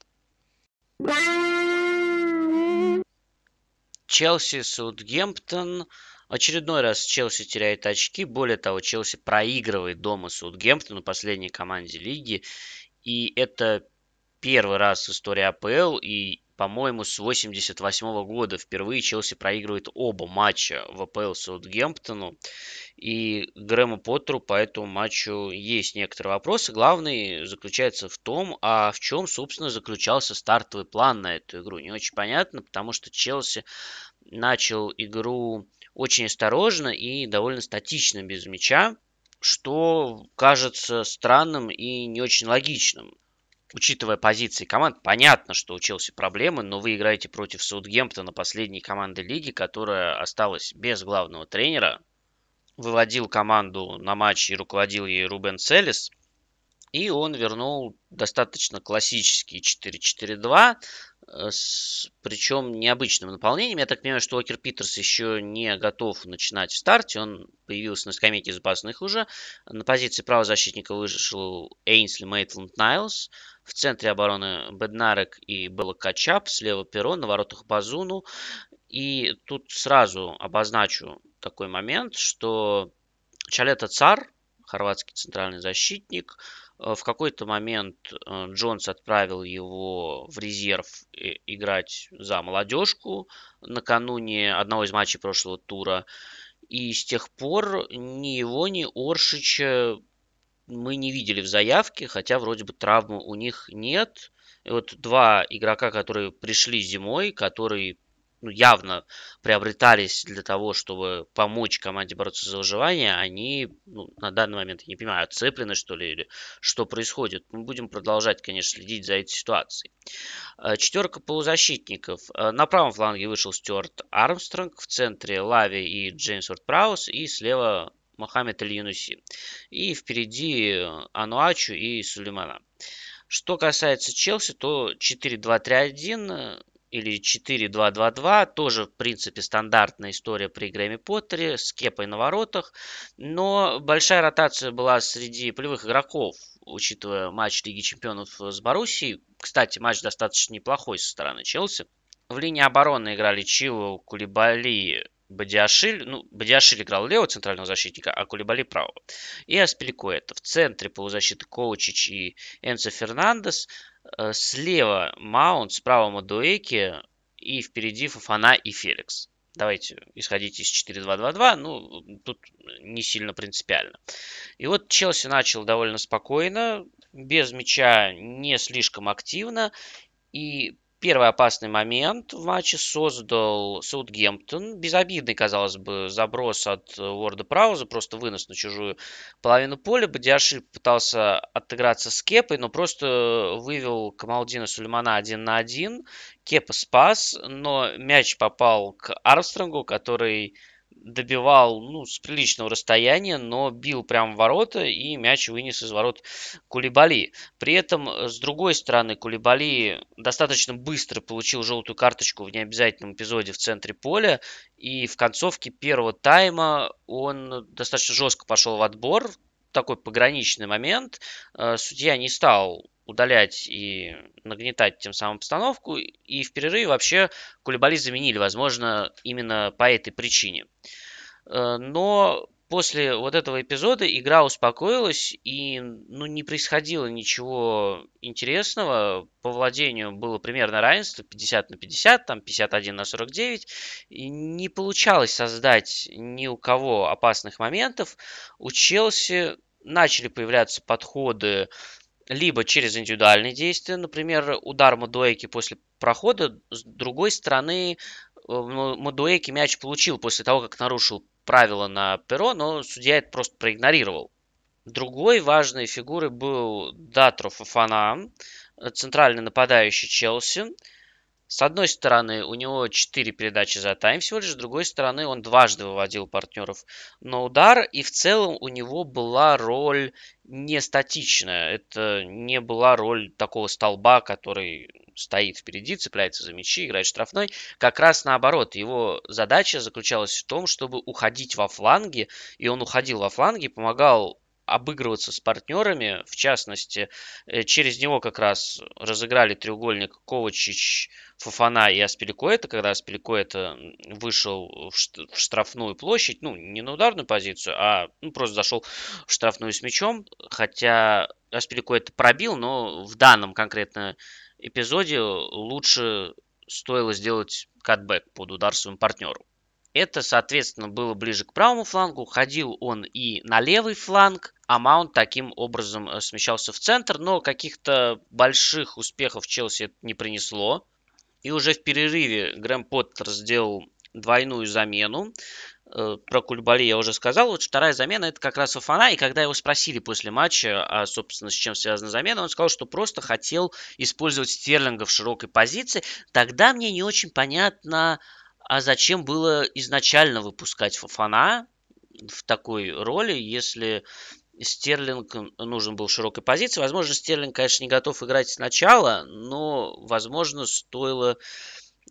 Челси, Саутгемптон. очередной раз Челси теряет очки. Более того, Челси проигрывает дома Саутгемптону, последней команде лиги. И это первый раз в истории АПЛ и по-моему, с 88 года впервые Челси проигрывает оба матча в АПЛ Саутгемптону. И Грэму Поттеру по этому матчу есть некоторые вопросы. Главный заключается в том, а в чем, собственно, заключался стартовый план на эту игру. Не очень понятно, потому что Челси начал игру очень осторожно и довольно статично без мяча, что кажется странным и не очень логичным учитывая позиции команд, понятно, что у Челси проблемы, но вы играете против Саутгемптона, последней команды лиги, которая осталась без главного тренера. Выводил команду на матч и руководил ей Рубен Селес. И он вернул достаточно классический 4-4-2, э, с, причем необычным наполнением. Я так понимаю, что Окер Питерс еще не готов начинать в старте. Он появился на скамейке запасных уже. На позиции правозащитника вышел Эйнсли Мейтланд Найлс. В центре обороны Беднарек и Белла Качап. Слева Перо, на воротах Базуну. И тут сразу обозначу такой момент, что Чалета Цар, хорватский центральный защитник, э, в какой-то момент э, Джонс отправил его в резерв играть за молодежку накануне одного из матчей прошлого тура. И с тех пор ни его, ни Оршича мы не видели в заявке, хотя вроде бы травмы у них нет. И вот два игрока, которые пришли зимой, которые ну, явно приобретались для того, чтобы помочь команде бороться за выживание, они ну, на данный момент, я не понимаю, отцеплены что ли, или что происходит. Мы будем продолжать, конечно, следить за этой ситуацией. Э, Четерка полузащитников. Э, на правом фланге вышел Стюарт Армстронг, в центре Лави и Джеймс Уорд Праус, и слева Мохаммед Аль-Юнуси. И впереди Ануачу и Сулеймана. Что касается Челси, то 4-2-3-1 или 4-2-2-2, тоже, в принципе, стандартная история при Грэме Поттере с кепой на воротах, но большая ротация была среди полевых игроков, учитывая матч Лиги Чемпионов с Боруссией. Кстати, матч достаточно неплохой со стороны Челси. В линии обороны играли Чилу, Кулибали, Бадиашиль, ну, Бадиашиль играл левого центрального защитника, а Кулибали правого. И Аспиликуэта. В центре полузащиты Коучич и Энцо Фернандес. Э, слева Маунт, справа Мадуэки и впереди Фафана и Феликс. Давайте исходить из 4-2-2-2, ну, тут не сильно принципиально. И вот Челси начал довольно спокойно, без мяча не слишком активно, и Первый опасный момент в матче создал Саутгемптон. Безобидный, казалось бы, заброс от Уорда Прауза, просто вынос на чужую половину поля. Бадиаши пытался отыграться с Кепой, но просто вывел Камалдина Сулеймана один на один. Кепа спас, но мяч попал к Армстронгу, который добивал ну, с приличного расстояния, но бил прямо в ворота и мяч вынес из ворот Кулибали. При этом, э, с другой стороны, Кулибали достаточно быстро получил желтую карточку в необязательном эпизоде в центре поля. И в концовке первого тайма он достаточно жестко пошел в отбор. Такой пограничный момент. Э, судья не стал удалять и нагнетать тем самым обстановку. И в перерыве вообще Кулебали заменили, возможно, именно по этой причине. Э, но после вот этого эпизода игра успокоилась и ну, не происходило ничего интересного. По владению было примерно равенство 50 на 50, там 51 на 49. И не получалось создать ни у кого опасных моментов. У Челси начали появляться подходы либо через индивидуальные действия, например, удар Мадуэки после прохода, с другой стороны, э, Мадуэки мяч получил после того, как нарушил правила на перо, но судья это просто проигнорировал. Другой важной фигурой был Датро Фафана, центральный нападающий Челси. С одной стороны, у него 4 передачи за тайм всего лишь, с другой стороны, он дважды выводил партнеров на удар, и в целом у него была роль не статичная. Это не была роль такого столба, который стоит впереди, цепляется за мячи, играет штрафной. Как раз наоборот, его задача заключалась в том, чтобы уходить во фланги, и он уходил во фланги, помогал обыгрываться с партнерами. В частности, э, через него как раз разыграли треугольник Ковачич, Фафана и Аспиликуэта, когда Аспиликуэта вышел в штрафную площадь, ну, не на ударную позицию, а ну, просто зашел в штрафную с мячом, хотя Аспиликуэта пробил, но в данном конкретно эпизоде лучше стоило сделать катбэк под удар своему партнеру. Это, соответственно, было ближе к правому флангу. Ходил он и на левый фланг, а Маунт таким образом э, смещался в центр. Но каких-то больших успехов Челси это не принесло. И уже в перерыве Грэм Поттер сделал двойную замену. Э, про Кульбали я уже сказал. Вот вторая замена это как раз Фафана. И когда его спросили после матча, а, собственно, с чем связана замена, он сказал, что просто хотел использовать Стерлинга в широкой позиции. Тогда мне не очень понятно, а зачем было изначально выпускать Фафана в такой роли, если Стерлинг нужен был широкой позиции. Возможно, Стерлинг, конечно, не готов играть сначала, но, возможно, стоило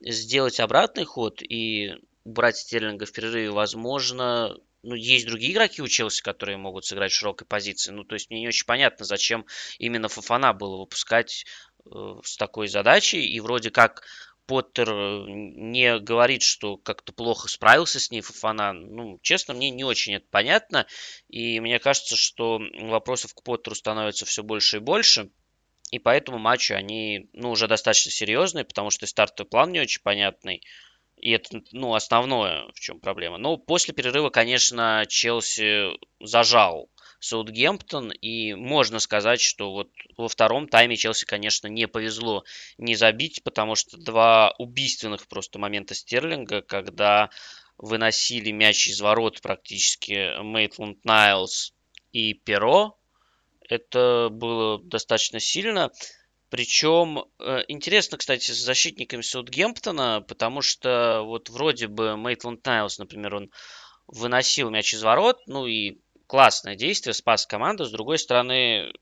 сделать обратный ход и убрать Стерлинга в перерыве. Возможно, ну, есть другие игроки у Челси, которые могут сыграть в широкой позиции. Ну, то есть мне не очень понятно, зачем именно Фафана было выпускать э, с такой задачей. И вроде как Поттер э, не говорит, что как-то плохо справился с ней Фафана. Ну, честно, мне не очень это понятно. И мне кажется, что вопросов к Поттеру становится все больше и больше. И поэтому матчи, они, ну, уже достаточно серьезные, потому что стартовый план не очень понятный. И это, ну, основное, в чем проблема. Но после перерыва, конечно, Челси зажал Саутгемптон. И можно сказать, что вот во втором тайме Челси, конечно, не повезло не забить, потому что два убийственных просто момента Стерлинга, когда выносили мяч из ворот практически Мейтланд Найлс и Перо. Это было достаточно сильно. Причем э, интересно, кстати, с защитниками Саутгемптона, потому что вот вроде бы Мейтланд Найлс, например, он выносил мяч из ворот, ну и классное действие, спас команду. С другой стороны,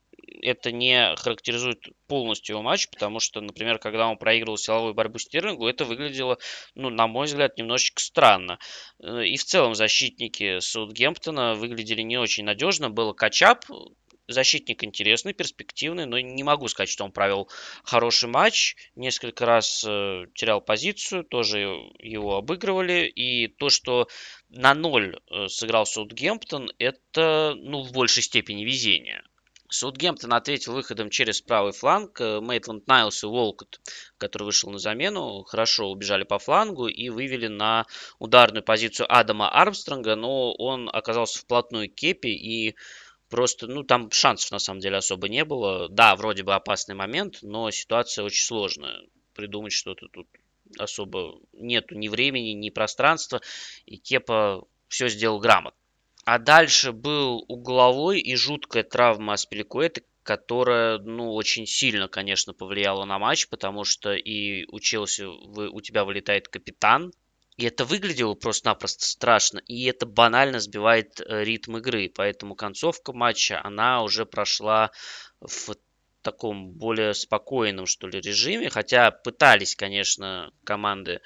это не характеризует полностью его матч, потому что, например, когда он проигрывал силовую борьбу Стерлингу, это выглядело, ну, на мой взгляд, немножечко странно. Э, и в целом защитники Саутгемптона выглядели не очень надежно. Был качап, защитник интересный, перспективный, но не могу сказать, что он провел хороший матч. Несколько раз э, терял позицию, тоже его обыгрывали. И то, что на ноль э, сыграл Саутгемптон, это ну, в большей степени везение. Саутгемптон ответил выходом через правый фланг. Э, Мейтланд Найлс и Волкот, который вышел на замену, хорошо убежали по флангу и вывели на ударную позицию Адама Армстронга, но он оказался вплотную к Кепи и Просто, ну, там шансов на самом деле особо не было. Да, вроде бы опасный момент, но ситуация очень сложная. Придумать что-то тут особо нету ни времени, ни пространства. И Кепа все сделал грамотно. А дальше был угловой и жуткая травма Аспиликуэта, которая, ну, очень сильно, конечно, повлияла на матч, потому что и у Челси вы, у тебя вылетает капитан, и это выглядело просто-напросто страшно, и это банально сбивает э, ритм игры. Поэтому концовка матча, она уже прошла в таком более спокойном, что ли, режиме. Хотя пытались, конечно, команды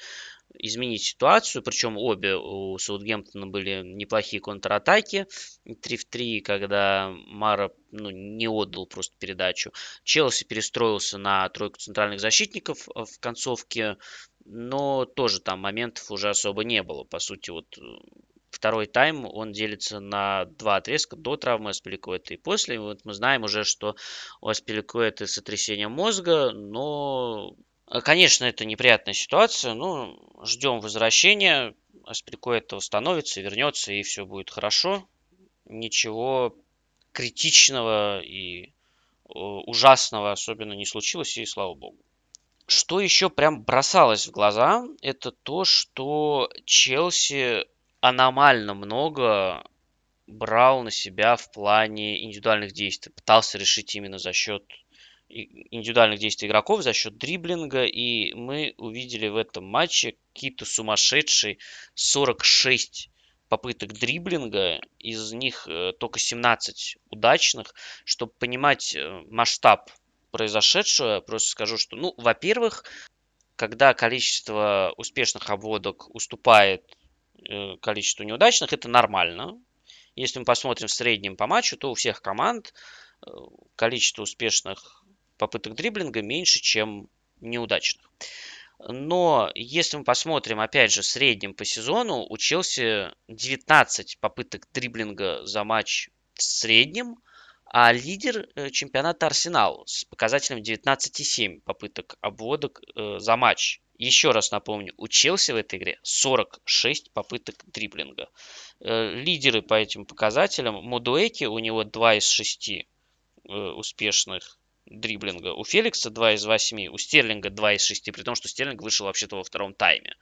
изменить ситуацию, причем обе у Саутгемптона были неплохие контратаки, 3 в 3, когда Мара ну, не отдал просто передачу. Челси перестроился на тройку центральных защитников в концовке, но тоже там моментов уже особо не было. По сути, вот э, второй тайм, он делится на два отрезка до травмы Аспиликуэта и после. Вот мы знаем уже, что у Аспиликуэта сотрясение мозга, но, э, конечно, это неприятная ситуация. Ну, ждем возвращения. Аспиликуэта восстановится, вернется, и все будет хорошо. Ничего критичного и э, ужасного особенно не случилось, и слава богу. Что еще прям бросалось в глаза, это то, что Челси аномально много брал на себя в плане индивидуальных действий. Пытался решить именно за счет индивидуальных действий игроков, за счет дриблинга. И мы увидели в этом матче какие-то сумасшедшие 46 попыток дриблинга, из них э, только 17 удачных. Чтобы понимать э, масштаб произошедшего, просто скажу, что, ну, во-первых, когда количество успешных обводок уступает э, количеству неудачных, это нормально. Если мы посмотрим в среднем по матчу, то у всех команд э, количество успешных попыток дриблинга меньше, чем неудачных. Но если мы посмотрим, опять же, в среднем по сезону, у Челси 19 попыток дриблинга за матч в среднем, а лидер э, чемпионата Арсенал с показателем 19,7 попыток обводок э, за матч. Еще раз напомню, у Челси в этой игре 46 попыток дриблинга. Э, лидеры по этим показателям Мудуэки, у него 2 из 6 успешных дриблинга. У Феликса 2 из 8, у Стерлинга 2 из 6, при том, что Стерлинг вышел вообще-то во втором тайме.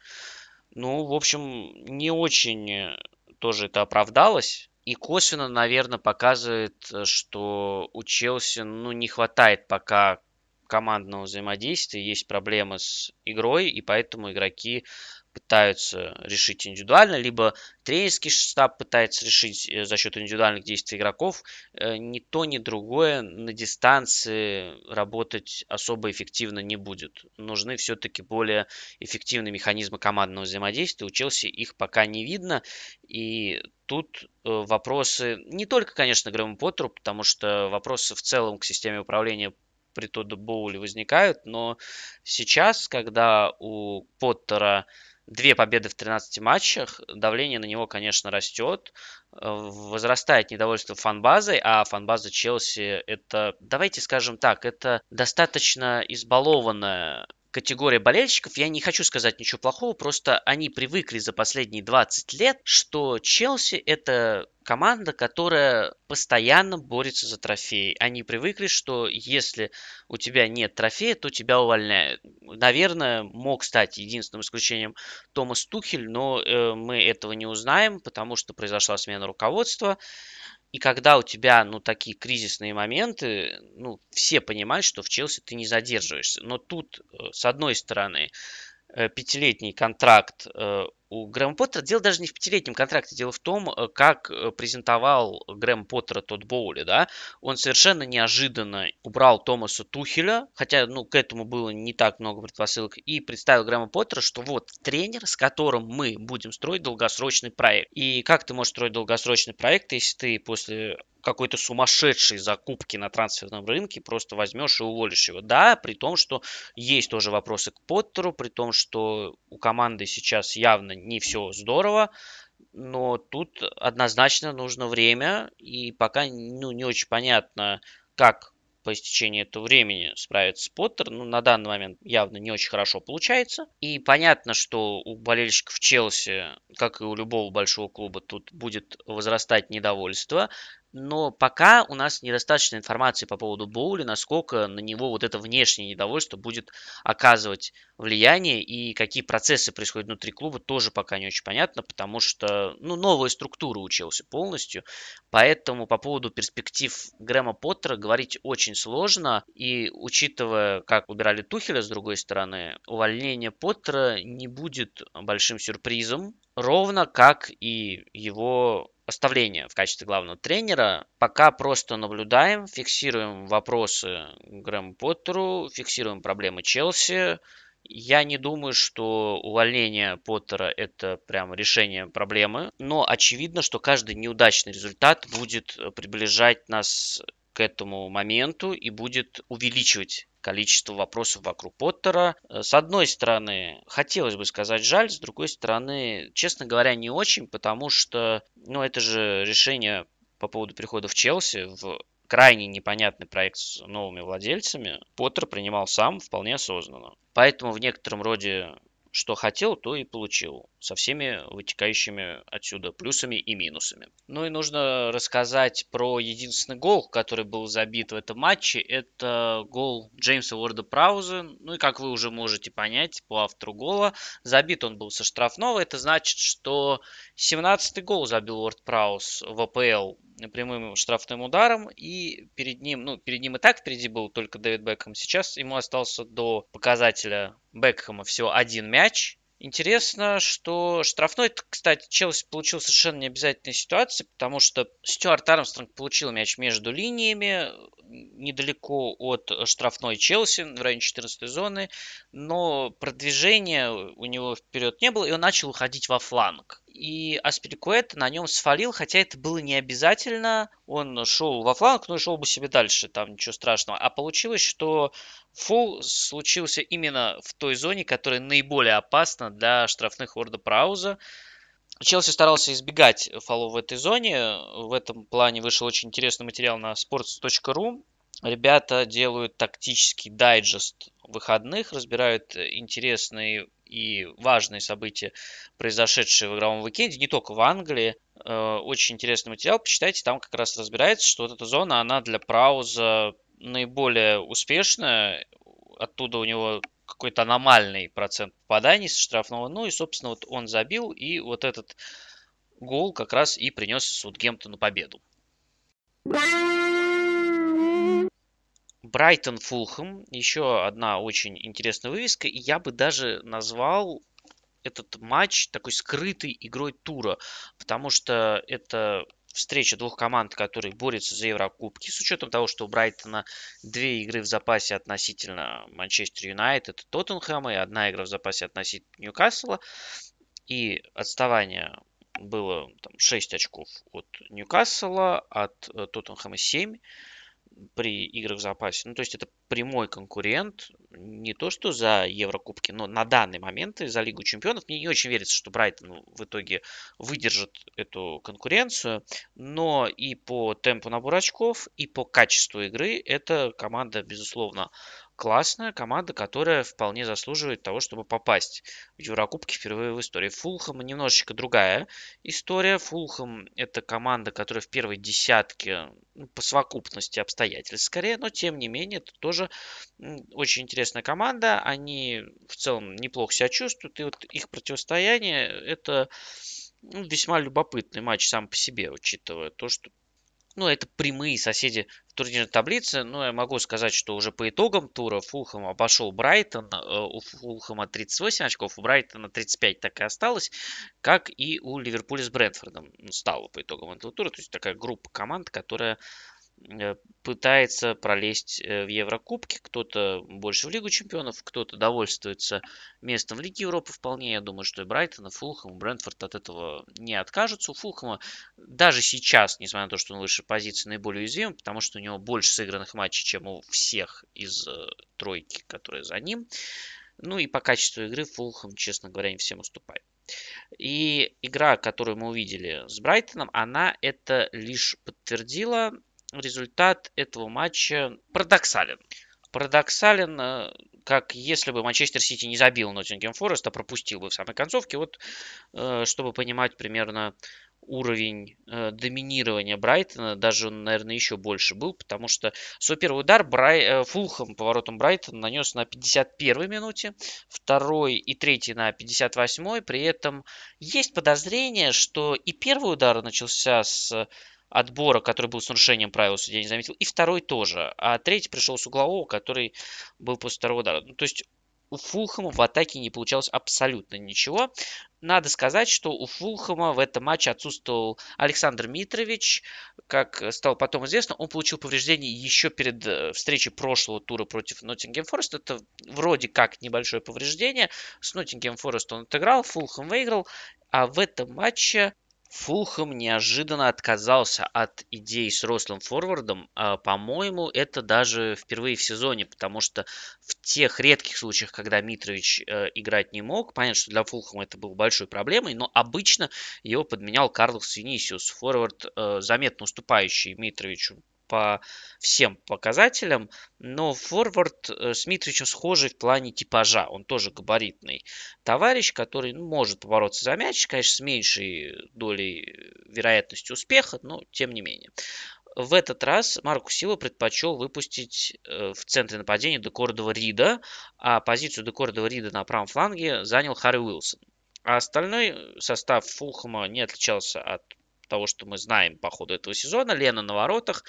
Ну, в общем, не очень тоже это оправдалось. И косвенно, наверное, показывает, что у Челси ну, не хватает пока командного взаимодействия, есть проблемы с игрой, и поэтому игроки пытаются решить индивидуально, либо тренерский штаб пытается решить э, за счет индивидуальных действий игроков. Э, ни то, ни другое на дистанции работать особо эффективно не будет. Нужны все-таки более эффективные механизмы командного взаимодействия. У Челси их пока не видно. И тут э, вопросы не только, конечно, Грэму Поттеру, потому что вопросы в целом к системе управления при Тодду Боуле возникают, но сейчас, когда у Поттера две победы в 13 матчах, давление на него, конечно, растет, э, возрастает недовольство фанбазой, а фанбаза Челси это, давайте скажем так, это достаточно избалованная категория болельщиков, я не хочу сказать ничего плохого, просто они привыкли за последние 20 лет, что Челси это команда, которая постоянно борется за трофеи. Они привыкли, что если у тебя нет трофея, то тебя увольняют. Наверное, мог стать единственным исключением Томас Тухель, но э, мы этого не узнаем, потому что произошла смена руководства. И когда у тебя, ну, такие кризисные моменты, ну, все понимают, что в Челси ты не задерживаешься. Но тут, э, с одной стороны, э, пятилетний контракт э, у Грэма Поттера дело даже не в пятилетнем контракте, дело в том, э, как э, презентовал Грэм Поттера тот Боули, да, он совершенно неожиданно убрал Томаса Тухеля, хотя, ну, к этому было не так много предпосылок, и представил Грэма Поттера, что вот тренер, с которым мы будем строить долгосрочный проект. И как ты можешь строить долгосрочный проект, если ты после какой-то сумасшедшей закупки на трансферном рынке просто возьмешь и уволишь его. Да, при том, что есть тоже вопросы к Поттеру, при том, что у команды сейчас явно не все здорово, но тут однозначно нужно время, и пока ну, не очень понятно, как по истечении этого времени справится Поттер. Ну, на данный момент явно не очень хорошо получается. И понятно, что у болельщиков Челси, как и у любого большого клуба, тут будет возрастать недовольство но пока у нас недостаточно информации по поводу Боули, насколько на него вот это внешнее недовольство будет оказывать влияние и какие процессы происходят внутри клуба, тоже пока не очень понятно, потому что ну, новая структура учился полностью, поэтому по поводу перспектив Грэма Поттера говорить очень сложно, и учитывая, как убирали Тухеля с другой стороны, увольнение Поттера не будет большим сюрпризом, ровно как и его оставление в качестве главного тренера. Пока просто наблюдаем, фиксируем вопросы Грэму Поттеру, фиксируем проблемы Челси. Я не думаю, что увольнение Поттера это прям решение проблемы, но очевидно, что каждый неудачный результат будет приближать нас к этому моменту и будет увеличивать количество вопросов вокруг Поттера. Э, с одной стороны, хотелось бы сказать жаль, с другой стороны, честно говоря, не очень, потому что, ну, это же решение по поводу перехода в Челси в крайне непонятный проект с новыми владельцами Поттер принимал сам вполне осознанно. Поэтому в некотором роде что хотел, то и получил, со всеми вытекающими отсюда плюсами и минусами. Ну и нужно рассказать про единственный гол, который был забит в этом матче. Это гол Джеймса Уорда Прауза. Ну и как вы уже можете понять по автору гола, забит он был со штрафного. Это значит, что 17-й гол забил Уорд Прауз в АПЛ прямым штрафным ударом, и перед ним, ну, перед ним и так впереди был только Дэвид Бекхэм. Сейчас ему остался до показателя Бекхэма всего один мяч. Интересно, что штрафной, кстати, Челси получил совершенно необязательной ситуации, потому что Стюарт Армстронг получил мяч между линиями, недалеко от штрафной Челси, в районе 14 зоны, но продвижения у него вперед не было, и он начал уходить во фланг. И Аспирикуэт на нем свалил, хотя это было не обязательно. Он шел во фланг, но и шел бы себе дальше, там ничего страшного. А получилось, что фол случился именно в той зоне, которая наиболее опасна для штрафных Орда Прауза. Челси старался избегать фолов в этой зоне. В этом плане вышел очень интересный материал на sports.ru. Ребята делают тактический дайджест выходных, разбирают интересные и важные события, произошедшие в игровом уикенде, не только в Англии. Э, очень интересный материал, почитайте, там как раз разбирается, что вот эта зона, она для Прауза наиболее успешная, оттуда у него какой-то аномальный процент попаданий со штрафного. Ну и, собственно, вот он забил, и вот этот гол как раз и принес Саутгемптону победу. Брайтон Фулхэм, еще одна очень интересная вывеска, и я бы даже назвал этот матч такой скрытой игрой тура, потому что это встреча двух команд, которые борются за Еврокубки, с учетом того, что у Брайтона две игры в запасе относительно Манчестер Юнайтед и Тоттенхэма, и одна игра в запасе относительно Ньюкасла, и отставание было там, 6 очков от Ньюкасла, от э, Тоттенхэма 7 при играх в запасе. Ну, то есть это прямой конкурент, не то что за Еврокубки, но на данный момент и за Лигу Чемпионов. Мне не очень верится, что Брайтон в итоге выдержит эту конкуренцию, но и по темпу набора очков, и по качеству игры эта команда, безусловно, классная команда, которая вполне заслуживает того, чтобы попасть в Еврокубки впервые в истории. Фулхэм немножечко другая история. Фулхэм это команда, которая в первой десятке ну, по совокупности обстоятельств скорее, но тем не менее это тоже очень интересная команда. Они в целом неплохо себя чувствуют, и вот их противостояние это ну, весьма любопытный матч сам по себе, учитывая то, что ну, это прямые соседи турнирной таблице. Но я могу сказать, что уже по итогам тура Фулхэм обошел Брайтон. Э, у Фулхэма 38 очков, у Брайтона 35 так и осталось. Как и у Ливерпуля с Брэнфордом стало по итогам этого тура. То есть такая группа команд, которая пытается пролезть э, в Еврокубки, кто-то больше в Лигу Чемпионов, кто-то довольствуется местом в Лиге Европы вполне. Я думаю, что и Брайтон, и Фулхэм, и Брентфорд от этого не откажутся. У Фулхэма даже сейчас, несмотря на то, что он выше позиции, наиболее уязвим, потому что у него больше сыгранных матчей, чем у всех из э, тройки, которые за ним. Ну и по качеству игры Фулхэм, честно говоря, не всем уступает. И игра, которую мы увидели с Брайтоном, она это лишь подтвердила результат этого матча парадоксален. Парадоксален, э, как если бы Манчестер Сити не забил Ноттингем Форест, а пропустил бы в самой концовке. Вот, э, чтобы понимать примерно уровень э, доминирования Брайтона, даже он, наверное, еще больше был, потому что свой первый удар Брай, э, Фулхам поворотом Брайтона нанес на 51 минуте, второй и третий на 58 при этом есть подозрение, что и первый удар начался с отбора, который был с нарушением правил, судья не заметил, и второй тоже. А третий пришел с углового, который был после второго удара. Ну, то есть у Фулхэма в атаке не получалось абсолютно ничего. Надо сказать, что у Фулхэма в этом матче отсутствовал Александр Митрович. Как стало потом известно, он получил повреждение еще перед э, встречей прошлого тура против Ноттингем Форест. Это вроде как небольшое повреждение. С Ноттингем Форест он отыграл, Фулхэм выиграл. А в этом матче Фулхэм неожиданно отказался от идей с рослым форвардом. А, по-моему, это даже впервые в сезоне, потому что в тех редких случаях, когда Митрович э, играть не мог, понятно, что для Фулхэма это было большой проблемой, но обычно его подменял Карлос Винисиус, форвард, э, заметно уступающий Митровичу по всем показателям, но форвард э, с Митричем схожий в плане типажа. Он тоже габаритный товарищ, который ну, может побороться за мяч, конечно, с меньшей долей вероятности успеха, но тем не менее. В этот раз Марку Сила предпочел выпустить э, в центре нападения Декордова Рида, а позицию Декордова Рида на правом фланге занял Харри Уилсон. А остальной состав Фулхэма не отличался от того, что мы знаем по ходу этого сезона. Лена на воротах,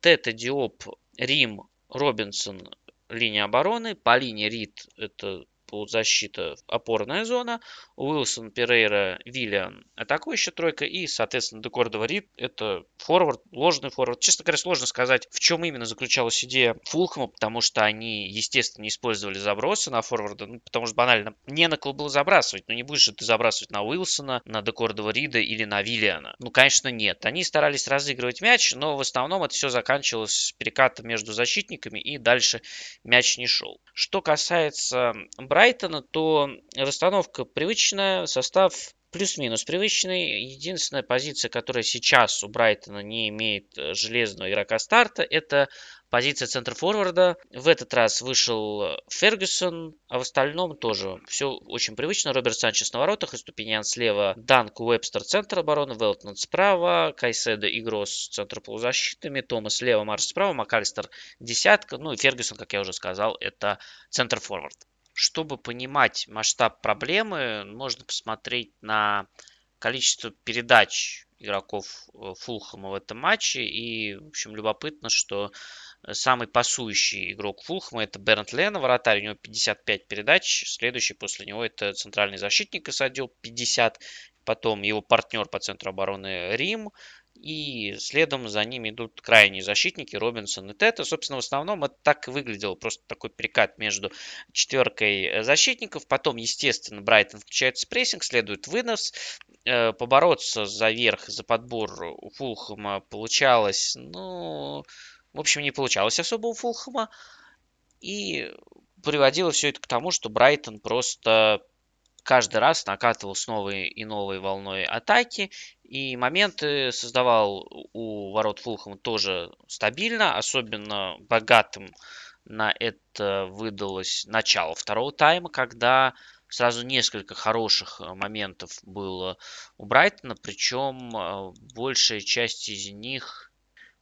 Тета Диоп, Рим, Робинсон, линия обороны. По линии Рид это полузащита, опорная зона. Уилсон, Перейра, Виллиан – атакующая тройка. И, соответственно, Декордова Рид – это форвард, ложный форвард. Честно говоря, сложно сказать, в чем именно заключалась идея Фулхэма, потому что они, естественно, не использовали забросы на форварда, ну, потому что банально не на кого было забрасывать. Ну, не будешь же ты забрасывать на Уилсона, на Декордова Рида или на Виллиана. Ну, конечно, нет. Они старались разыгрывать мяч, но в основном это все заканчивалось перекатом между защитниками и дальше мяч не шел. Что касается Брайтона, то расстановка привычная, состав плюс-минус привычный. Единственная позиция, которая сейчас у Брайтона не имеет э, железного игрока старта, это позиция центр-форварда. В этот раз вышел Фергюсон, а в остальном тоже все очень привычно. Роберт Санчес на воротах, Иступинян слева, Данк Уэбстер центр обороны, Велтман справа, Кайседо и Гросс центр полузащитами, Томас слева, Марш справа, МакАлистер десятка, ну и Фергюсон, как я уже сказал, это центр-форвард. Чтобы понимать масштаб проблемы, можно посмотреть на количество передач игроков э, Фулхэма в этом матче. И, в общем, любопытно, что самый пасующий игрок Фулхэма это Бернт Лена, вратарь, у него 55 передач. Следующий после него это центральный защитник Исадил, 50. Потом его партнер по центру обороны Рим, и следом за ними идут крайние защитники Робинсон и Тета. Собственно, в основном это так и выглядело. Просто такой перекат между четверкой защитников. Потом, естественно, Брайтон включается прессинг, следует вынос. Э, побороться за верх, за подбор у Фулхэма получалось, ну, в общем, не получалось особо у Фулхэма. И приводило все это к тому, что Брайтон просто каждый раз накатывал с новой и новой волной атаки, и моменты создавал у ворот Фулхэма тоже стабильно, особенно богатым на это выдалось начало второго тайма, когда сразу несколько хороших моментов было у Брайтона, причем э, большая часть из них,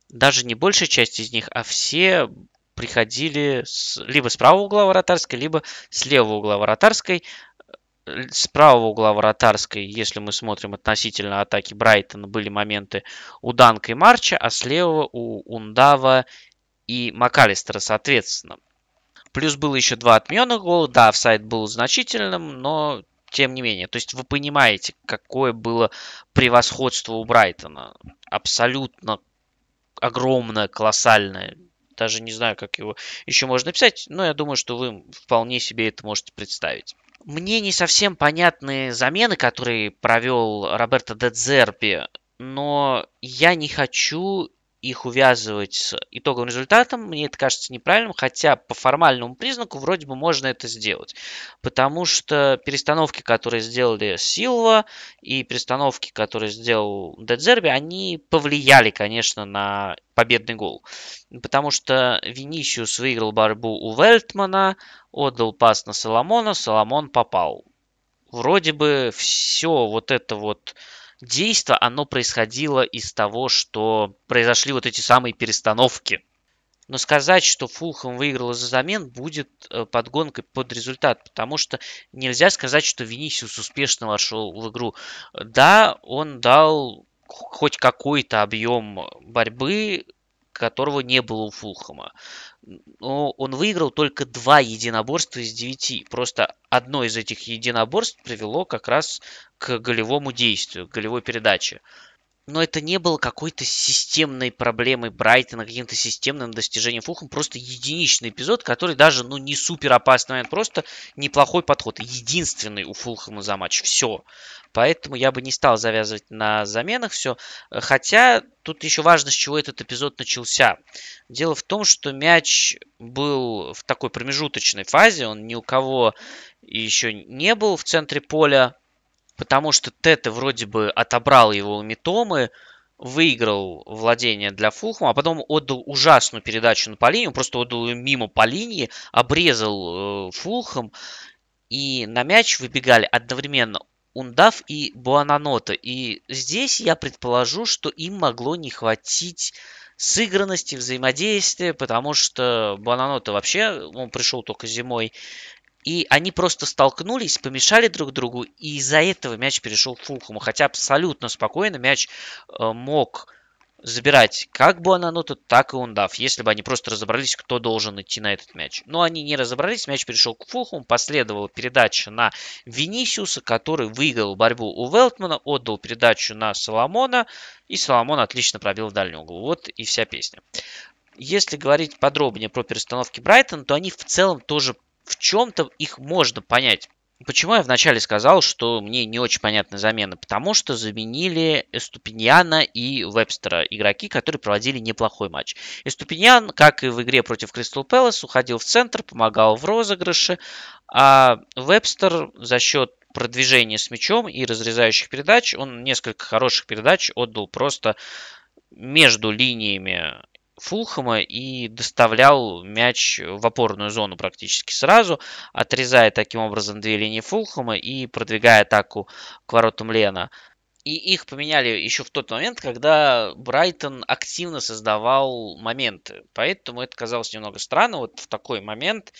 даже не большая часть из них, а все приходили с, либо с правого угла вратарской, либо с левого угла вратарской с правого угла вратарской, если мы смотрим относительно атаки Брайтона, были моменты у Данка и Марча, а слева у Ундава и Макалистера, соответственно. Плюс было еще два отменных гола. Да, офсайд был значительным, но тем не менее. То есть вы понимаете, какое было превосходство у Брайтона. Абсолютно огромное, колоссальное. Даже не знаю, как его еще можно написать, но я думаю, что вы вполне себе это можете представить. Мне не совсем понятны замены, которые провел Роберто Дедзерби, но я не хочу их увязывать с итоговым результатом, мне это кажется неправильным, хотя по формальному признаку вроде бы можно это сделать. Потому что перестановки, которые сделали Силва и перестановки, которые сделал Дедзерби, они повлияли, конечно, на победный гол. Потому что Винисиус выиграл борьбу у Вельтмана, отдал пас на Соломона, Соломон попал. Вроде бы все вот это вот действо, оно происходило из того, что произошли вот эти самые перестановки. Но сказать, что Фулхэм выиграл из-за замен, будет э, подгонкой под результат, потому что нельзя сказать, что Винисиус успешно вошел в игру. Да, он дал хоть какой-то объем борьбы, которого не было у Фулхэма. Но он выиграл только два единоборства из девяти. Просто одно из этих единоборств привело как раз к голевому действию, к голевой передаче. Но это не было какой-то системной проблемой Брайтона, каким-то системным достижением Фулхэм. Просто единичный эпизод, который даже ну, не супер опасный момент, просто неплохой подход. Единственный у Фулхэма за матч. Все. Поэтому я бы не стал завязывать на заменах все. Хотя тут еще важно, с чего этот эпизод начался. Дело в том, что мяч был в такой промежуточной фазе. Он ни у кого еще не был в центре поля потому что Тете вроде бы отобрал его у Митомы, выиграл владение для Фулхэма, а потом отдал ужасную передачу на по линии, просто отдал ее мимо по линии, обрезал э, Фулхэм, и на мяч выбегали одновременно Ундав и Буананота. И здесь я предположу, что им могло не хватить сыгранности, взаимодействия, потому что Буананота вообще, он пришел только зимой, и они просто столкнулись, помешали друг другу, и из-за этого мяч перешел к Фулхаму. Хотя абсолютно спокойно мяч э, мог забирать как Буананоту, так и Ундав, если бы они просто разобрались, кто должен идти на этот мяч. Но они не разобрались, мяч перешел к Фулхуму, последовала передача на Винисиуса, который выиграл борьбу у Велтмана, отдал передачу на Соломона, и Соломон отлично пробил в дальний угол. Вот и вся песня. Если говорить подробнее про перестановки Брайтон, то они в целом тоже в чем-то их можно понять. Почему я вначале сказал, что мне не очень понятны замены? Потому что заменили Эступиньяна и Вебстера, игроки, которые проводили неплохой матч. Эступиньян, как и в игре против Кристал Пэлас, уходил в центр, помогал в розыгрыше, а Вебстер за счет продвижения с мячом и разрезающих передач, он несколько хороших передач отдал просто между линиями Фулхэма и доставлял мяч в опорную зону практически сразу, отрезая таким образом две линии Фулхэма и продвигая атаку к воротам Лена. И их поменяли еще в тот момент, когда Брайтон активно создавал моменты. Поэтому это казалось немного странно. Вот в такой момент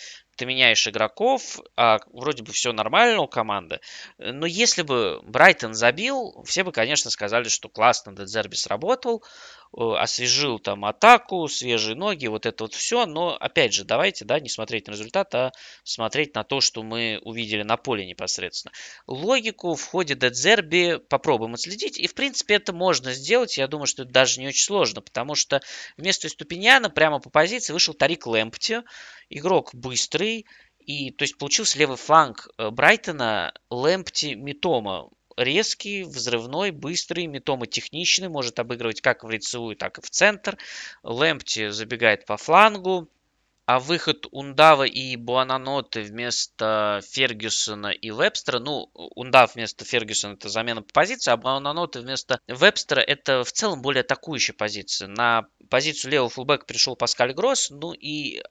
ты меняешь игроков, а вроде бы все нормально у команды. Но если бы Брайтон забил, все бы, конечно, сказали, что классно Дедзерби сработал, э, освежил там атаку, свежие ноги, вот это вот все. Но, опять же, давайте, да, не смотреть на результат, а смотреть на то, что мы увидели на поле непосредственно. Логику в ходе Дедзерби попробуем отследить. И, в принципе, это можно сделать. Я думаю, что это даже не очень сложно, потому что вместо Эступиньяна прямо по позиции вышел Тарик Лэмпти, игрок быстрый, и то есть получился левый фланг э, Брайтона Лэмпти - Митома. Резкий, взрывной, быстрый, Митома техничный, может обыгрывать как в лицевую, так и в центр. Лэмпти забегает по флангу, а выход Ундава и Буонанотте вместо Фергюсона и Вебстера, ну, Ундав вместо Фергюсона это замена по позиции, а Буонанотте вместо Вебстера это в целом более атакующая позиция. На позицию левого фулбэка пришел Паскаль Гросс, ну и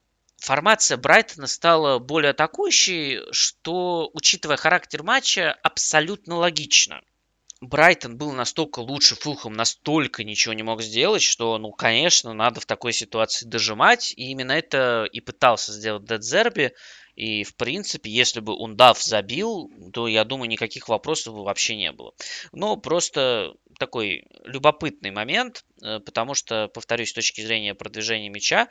формация Брайтона стала более атакующей, что, учитывая характер матча, абсолютно логично. Брайтон был настолько лучше, Фулхэм настолько ничего не мог сделать, что, ну, конечно, надо в такой ситуации дожимать. И именно это и пытался сделать Дедзерби. И, в принципе, если бы Ундав забил, то, я думаю, никаких вопросов вообще не было. Но просто такой любопытный момент, потому что, повторюсь, с точки зрения продвижения мяча,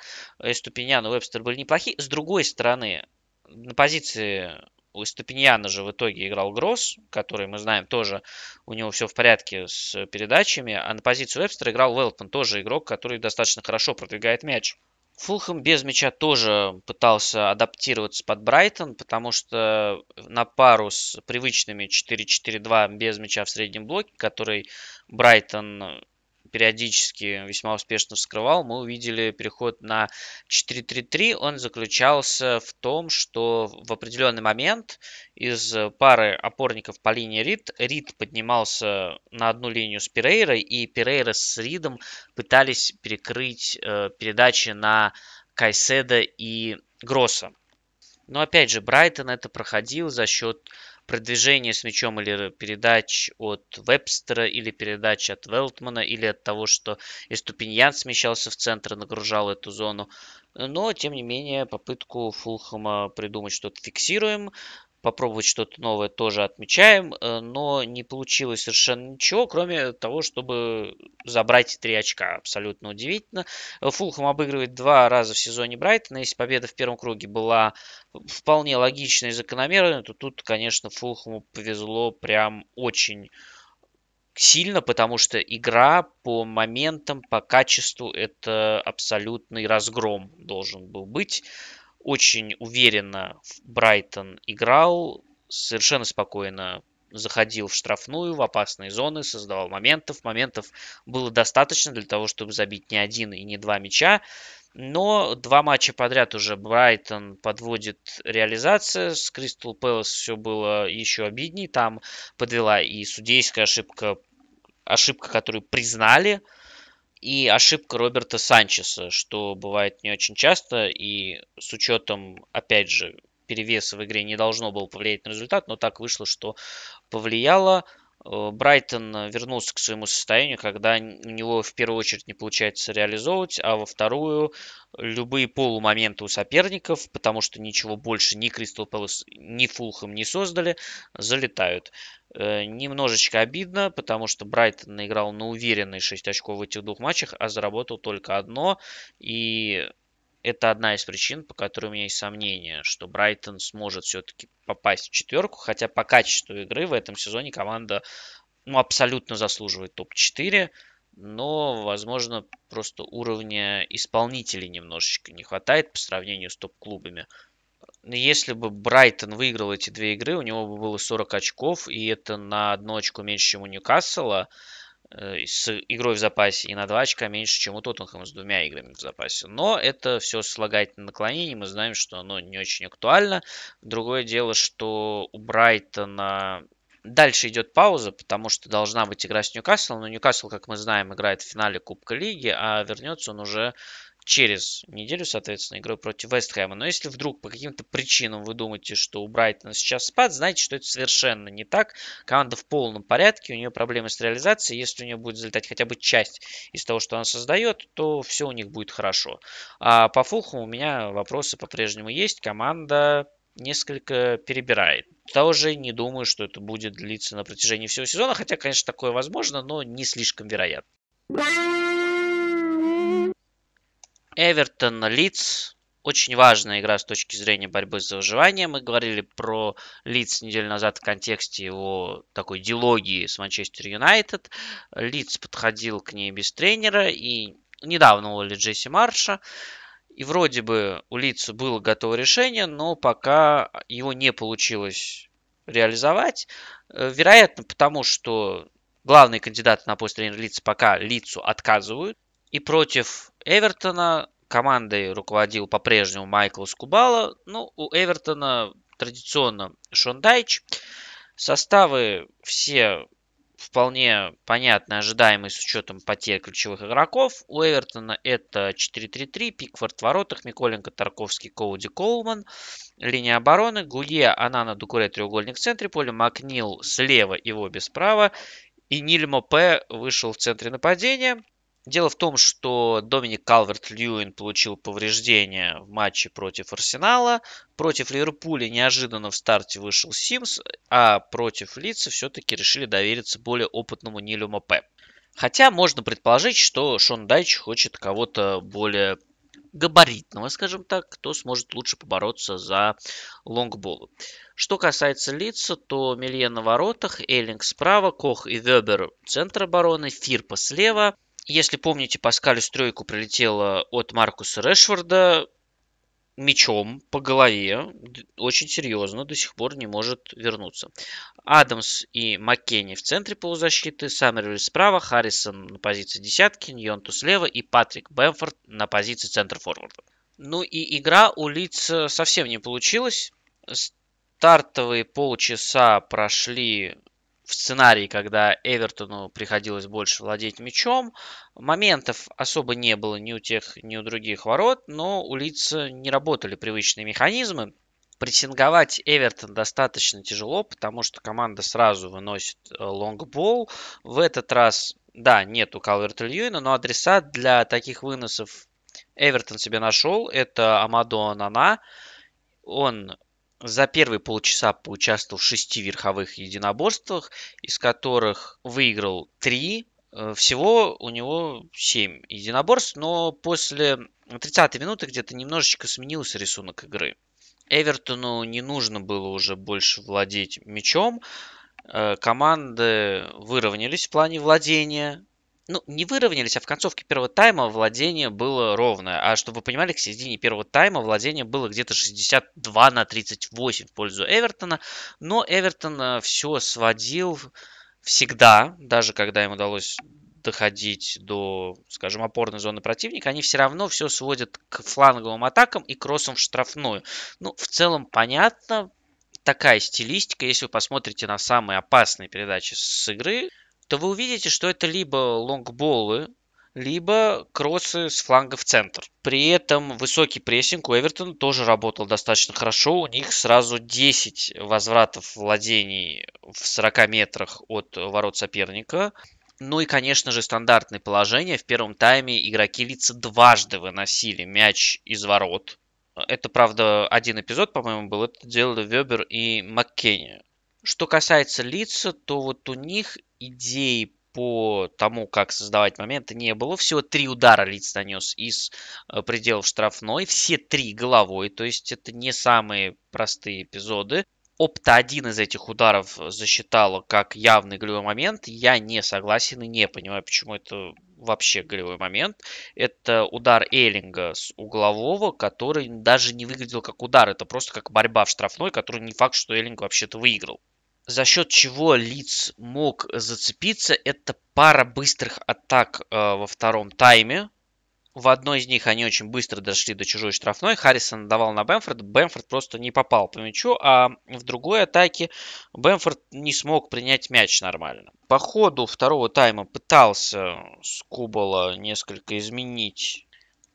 Эступиньян и Вебстер были неплохие. С другой стороны, на позиции у Эступиньяна же в итоге играл Гросс, который мы знаем тоже, у него все в порядке с передачами, а на позицию Вебстера играл Велтман, тоже игрок, который достаточно хорошо продвигает мяч. Фулхэм без мяча тоже пытался адаптироваться под Брайтон, потому что на пару с привычными 4-4-2 без мяча в среднем блоке, который Брайтон периодически весьма успешно вскрывал, мы увидели переход на 4-3-3. Он заключался в том, что в определенный момент из пары опорников по линии Рид, Рид поднимался на одну линию с Перейрой, и Перейра с Ридом пытались перекрыть э, передачи на Кайседа и Гросса. Но опять же, Брайтон это проходил за счет продвижение с мячом или передач от Вебстера, или передач от Велтмана, или от того, что Эступиньян смещался в центр и нагружал эту зону. Но, тем не менее, попытку Фулхэма придумать что-то фиксируем попробовать что-то новое тоже отмечаем, э, но не получилось совершенно ничего, кроме того, чтобы забрать три очка. Абсолютно удивительно. Фулхэм обыгрывает два раза в сезоне Брайтона. Если победа в первом круге была вполне логичной и закономерной, то тут, конечно, Фулхэму повезло прям очень сильно, потому что игра по моментам, по качеству это абсолютный разгром должен был быть очень уверенно Брайтон играл, совершенно спокойно заходил в штрафную, в опасные зоны, создавал моментов. Моментов было достаточно для того, чтобы забить не один и не два мяча. Но два матча подряд уже Брайтон подводит реализация. С Кристал Пэлас все было еще обидней. Там подвела и судейская ошибка, ошибка, которую признали – и ошибка Роберта Санчеса, что бывает не очень часто, и с учетом, опять же, перевеса в игре не должно было повлиять на результат, но так вышло, что повлияло. Э, Брайтон вернулся к своему состоянию, когда у него в первую очередь не получается реализовывать, а во вторую любые полумоменты у соперников, потому что ничего больше ни Кристал Пэлас, ни Фулхэм не создали, залетают. Э, немножечко обидно, потому что Брайтон наиграл на уверенные 6 очков в этих двух матчах, а заработал только одно. И это одна из причин, по которой у меня есть сомнение, что Брайтон сможет все-таки попасть в четверку, хотя по качеству игры в этом сезоне команда ну, абсолютно заслуживает топ-4, но, возможно, просто уровня исполнителей немножечко не хватает по сравнению с топ-клубами. Если бы Брайтон выиграл эти две игры, у него бы было 40 очков, и это на одно очко меньше, чем у Ньюкасла. Э, с игрой в запасе и на 2 очка меньше, чем у Тоттенхэма с двумя играми в запасе. Но это все слагательное наклонение, мы знаем, что оно не очень актуально. Другое дело, что у Брайтона дальше идет пауза, потому что должна быть игра с Ньюкаслом, но Ньюкасл, как мы знаем, играет в финале Кубка Лиги, а вернется он уже через неделю, соответственно, игрой против Вестхэма. Но если вдруг по каким-то причинам вы думаете, что у Брайтона сейчас спад, знайте, что это совершенно не так. Команда в полном порядке, у нее проблемы с реализацией. Если у нее будет залетать хотя бы часть из того, что она создает, то все у них будет хорошо. А по Фулху у меня вопросы по-прежнему есть. Команда несколько перебирает. Тоже не думаю, что это будет длиться на протяжении всего сезона, хотя, конечно, такое возможно, но не слишком вероятно. Эвертон Лидс. Очень важная игра с точки зрения борьбы за выживание. Мы говорили про Лидс неделю назад в контексте его такой дилогии с Манчестер Юнайтед. Лидс подходил к ней без тренера и недавно уволили Джесси Марша. И вроде бы у Лидса было готово решение, но пока его не получилось реализовать. Э, вероятно, потому что главные кандидаты на пост тренера Лидса пока Лидсу отказывают. И против Эвертона командой руководил по-прежнему Майкл Скубала. Ну, у Эвертона традиционно Шон Дайч. Составы все вполне понятно, ожидаемые с учетом потерь ключевых игроков. У Эвертона это 4-3-3, Пикфорд в воротах, Миколенко, Тарковский, Коуди, Коулман. Линия обороны, Гулье, Анана, Дукуре, треугольник в центре поля, Макнил слева и Вобби справа. И Нильмо П вышел в центре нападения. Дело в том, что Доминик Калверт-Льюин получил повреждения в матче против Арсенала. Против Ливерпуля неожиданно в старте вышел Симс, а против Лица все-таки решили довериться более опытному Нилю Мопе. Хотя можно предположить, что Шон Дайч хочет кого-то более габаритного, скажем так, кто сможет лучше побороться за лонгболы. Что касается лица, то Мелье на воротах, Эллинг справа, Кох и Вебер центр обороны, Фирпа слева – если помните, Паскаль стройку прилетела от Маркуса Решфорда мечом по голове, очень серьезно, до сих пор не может вернуться. Адамс и Маккенни в центре полузащиты, Саммервиль справа, Харрисон на позиции десятки, Ньонту слева и Патрик Бэмфорд на позиции центра форварда. Ну и игра у Лиц совсем не получилась. Стартовые полчаса прошли в сценарии, когда Эвертону приходилось больше владеть мячом. Моментов особо не было ни у тех, ни у других ворот, но у лица не работали привычные механизмы. Прессинговать Эвертон достаточно тяжело, потому что команда сразу выносит э, лонгбол. В этот раз, да, нету Калверта Льюина, но адреса для таких выносов Эвертон себе нашел. Это Амадо Нана. Он за первые полчаса поучаствовал в шести верховых единоборствах, из которых выиграл три. Э, всего у него 7 единоборств, но после 30 минуты где-то немножечко сменился рисунок игры. Эвертону не нужно было уже больше владеть мячом. Э, команды выровнялись в плане владения ну, не выровнялись, а в концовке первого тайма владение было ровное. А чтобы вы понимали, к середине первого тайма владение было где-то 62 на 38 в пользу Эвертона. Но Эвертон э, все сводил всегда, даже когда им удалось доходить до, скажем, опорной зоны противника, они все равно все сводят к фланговым атакам и кроссам в штрафную. Ну, в целом понятно, такая стилистика, если вы посмотрите на самые опасные передачи с игры, то вы увидите, что это либо лонгболы, либо кроссы с фланга в центр. При этом высокий прессинг у Эвертона тоже работал достаточно хорошо. У них сразу 10 возвратов владений в 40 метрах от ворот соперника. Ну и, конечно же, стандартное положение. В первом тайме игроки лица дважды выносили мяч из ворот. Это, правда, один эпизод, по-моему, был. Это делали Вебер и Маккенни. Что касается лица, то вот у них идеи по тому, как создавать моменты, не было. Всего три удара лиц нанес из э, пределов штрафной. Все три головой, то есть это не самые простые эпизоды. Опта один из этих ударов засчитала как явный голевой момент. Я не согласен и не понимаю, почему это вообще голевой момент. Это удар Эйлинга с углового, который даже не выглядел как удар. Это просто как борьба в штрафной, который не факт, что Эйлинг вообще-то выиграл. За счет чего Лиц мог зацепиться, это пара быстрых атак э, во втором тайме. В одной из них они очень быстро дошли до чужой штрафной. Харрисон давал на Бэмфорд. Бэмфорд просто не попал по мячу. А в другой атаке Бэмфорд не смог принять мяч нормально. По ходу второго тайма пытался Скубала несколько изменить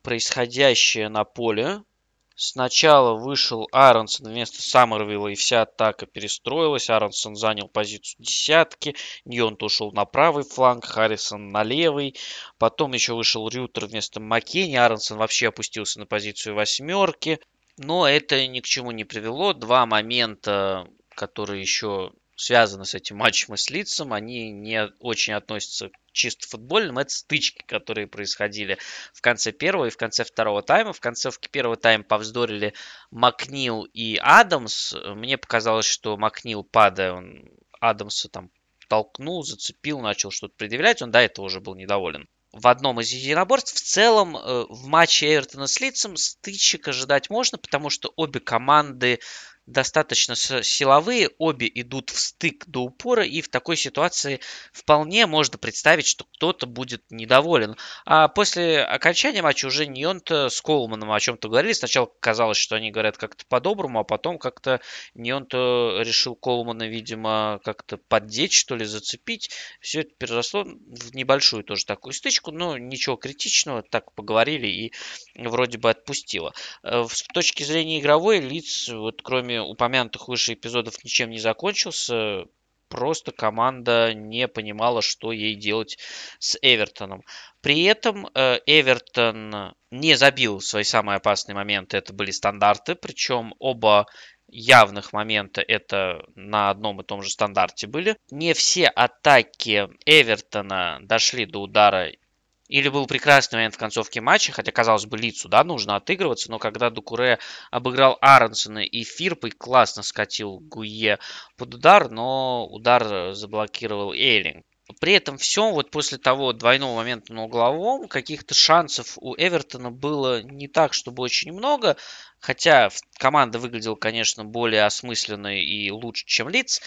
происходящее на поле. Сначала вышел Аронсон вместо Саммервилла, и вся атака перестроилась. Аронсон занял позицию десятки, Ньонт ушел на правый фланг, Харрисон на левый. Потом еще вышел Рютер вместо Маккени. Аронсон вообще опустился на позицию восьмерки. Но это ни к чему не привело. Два момента, которые еще связаны с этим матчем и с лицом, они не очень относятся чисто футбольным, это стычки, которые происходили в конце первого и в конце второго тайма. В конце первого тайма повздорили Макнил и Адамс. Мне показалось, что Макнил, падая, он Адамса там толкнул, зацепил, начал что-то предъявлять. Он до этого уже был недоволен в одном из единоборств. В целом, э, в матче Эвертона с Лицем стычек ожидать можно, потому что обе команды достаточно силовые, обе идут в стык до упора, и в такой ситуации вполне можно представить, что кто-то будет недоволен. А после окончания матча уже Ньонт с Колманом о чем-то говорили. Сначала казалось, что они говорят как-то по-доброму, а потом как-то Ньонт решил Колмана, видимо, как-то поддеть, что ли, зацепить. Все это переросло в небольшую тоже такую стычку, но ничего критичного, так поговорили и вроде бы отпустило. Э, с точки зрения игровой, лиц, вот кроме упомянутых выше эпизодов ничем не закончился. Просто команда не понимала, что ей делать с Эвертоном. При этом э, Эвертон не забил свои самые опасные моменты. Это были стандарты. Причем оба явных момента это на одном и том же стандарте были. Не все атаки Эвертона дошли до удара или был прекрасный момент в концовке матча, хотя, казалось бы, лицу, да, нужно отыгрываться, но когда Дукуре обыграл Аронсона и Фирпой классно скатил Гуе под удар, но удар заблокировал Эйлинг. При этом всем, вот после того двойного момента на угловом, каких-то шансов у Эвертона было не так, чтобы очень много, хотя команда выглядела, конечно, более осмысленной и лучше, чем Лиц,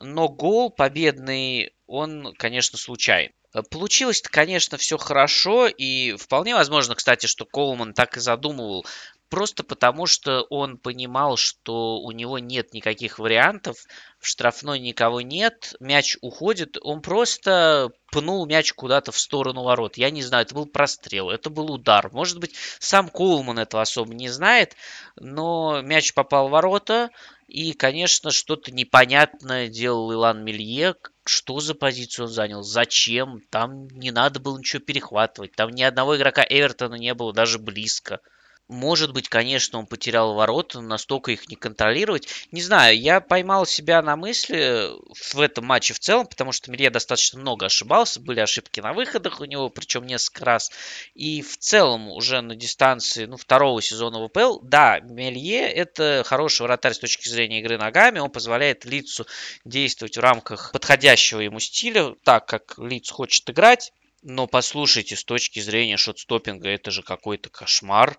но гол победный, он, конечно, случайный. Э, получилось-то, конечно, все хорошо, и вполне возможно, кстати, что Колман так и задумывал, просто потому что он понимал, что у него нет никаких вариантов, в штрафной никого нет, мяч уходит, он просто пнул мяч куда-то в сторону ворот. Я не знаю, это был прострел, это был удар. Может быть, сам Колман этого особо не знает, но мяч попал в ворота, и, конечно, что-то непонятное делал Илан Мелье, что за позицию он занял, зачем, там не надо было ничего перехватывать, там ни одного игрока Эвертона не было даже близко. Может быть, конечно, он потерял ворота, настолько их не контролировать. Не знаю, я поймал себя на мысли в этом матче в целом, потому что Мелье достаточно много ошибался. Были ошибки на выходах у него, причем несколько раз. И в целом уже на дистанции ну, второго сезона ВПЛ, да, Мелье это хороший вратарь с точки зрения игры ногами. Он позволяет лицу действовать в рамках подходящего ему стиля, так как лиц хочет играть. Но послушайте, с точки зрения шотстопинга, это же какой-то кошмар.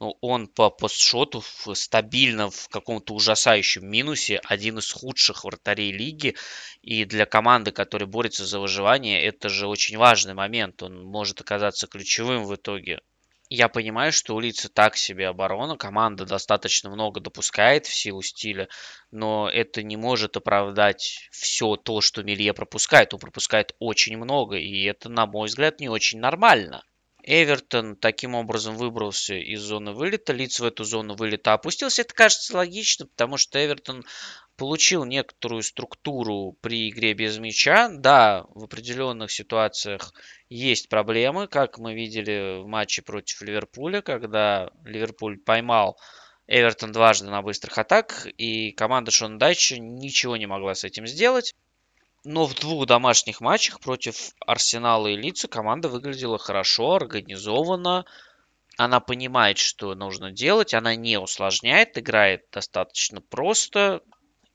Ну, он по постшоту стабильно в каком-то ужасающем минусе, один из худших вратарей лиги. И для команды, которая борется за выживание, это же очень важный момент. Он может оказаться ключевым в итоге. Я понимаю, что у лица так себе оборона, команда достаточно много допускает в силу стиля, но это не может оправдать все то, что Мелье пропускает. Он пропускает очень много, и это, на мой взгляд, не очень нормально. Эвертон таким образом выбрался из зоны вылета, Лиц в эту зону вылета опустился. Это кажется логично, потому что Эвертон получил некоторую структуру при игре без мяча. Да, в определенных ситуациях есть проблемы, как мы видели в матче против Ливерпуля, когда Ливерпуль поймал Эвертон дважды на быстрых атаках, и команда Шона Дайча ничего не могла с этим сделать. Но в двух домашних матчах против Арсенала и Лица команда выглядела хорошо, организованно. Она понимает, что нужно делать, она не усложняет, играет достаточно просто.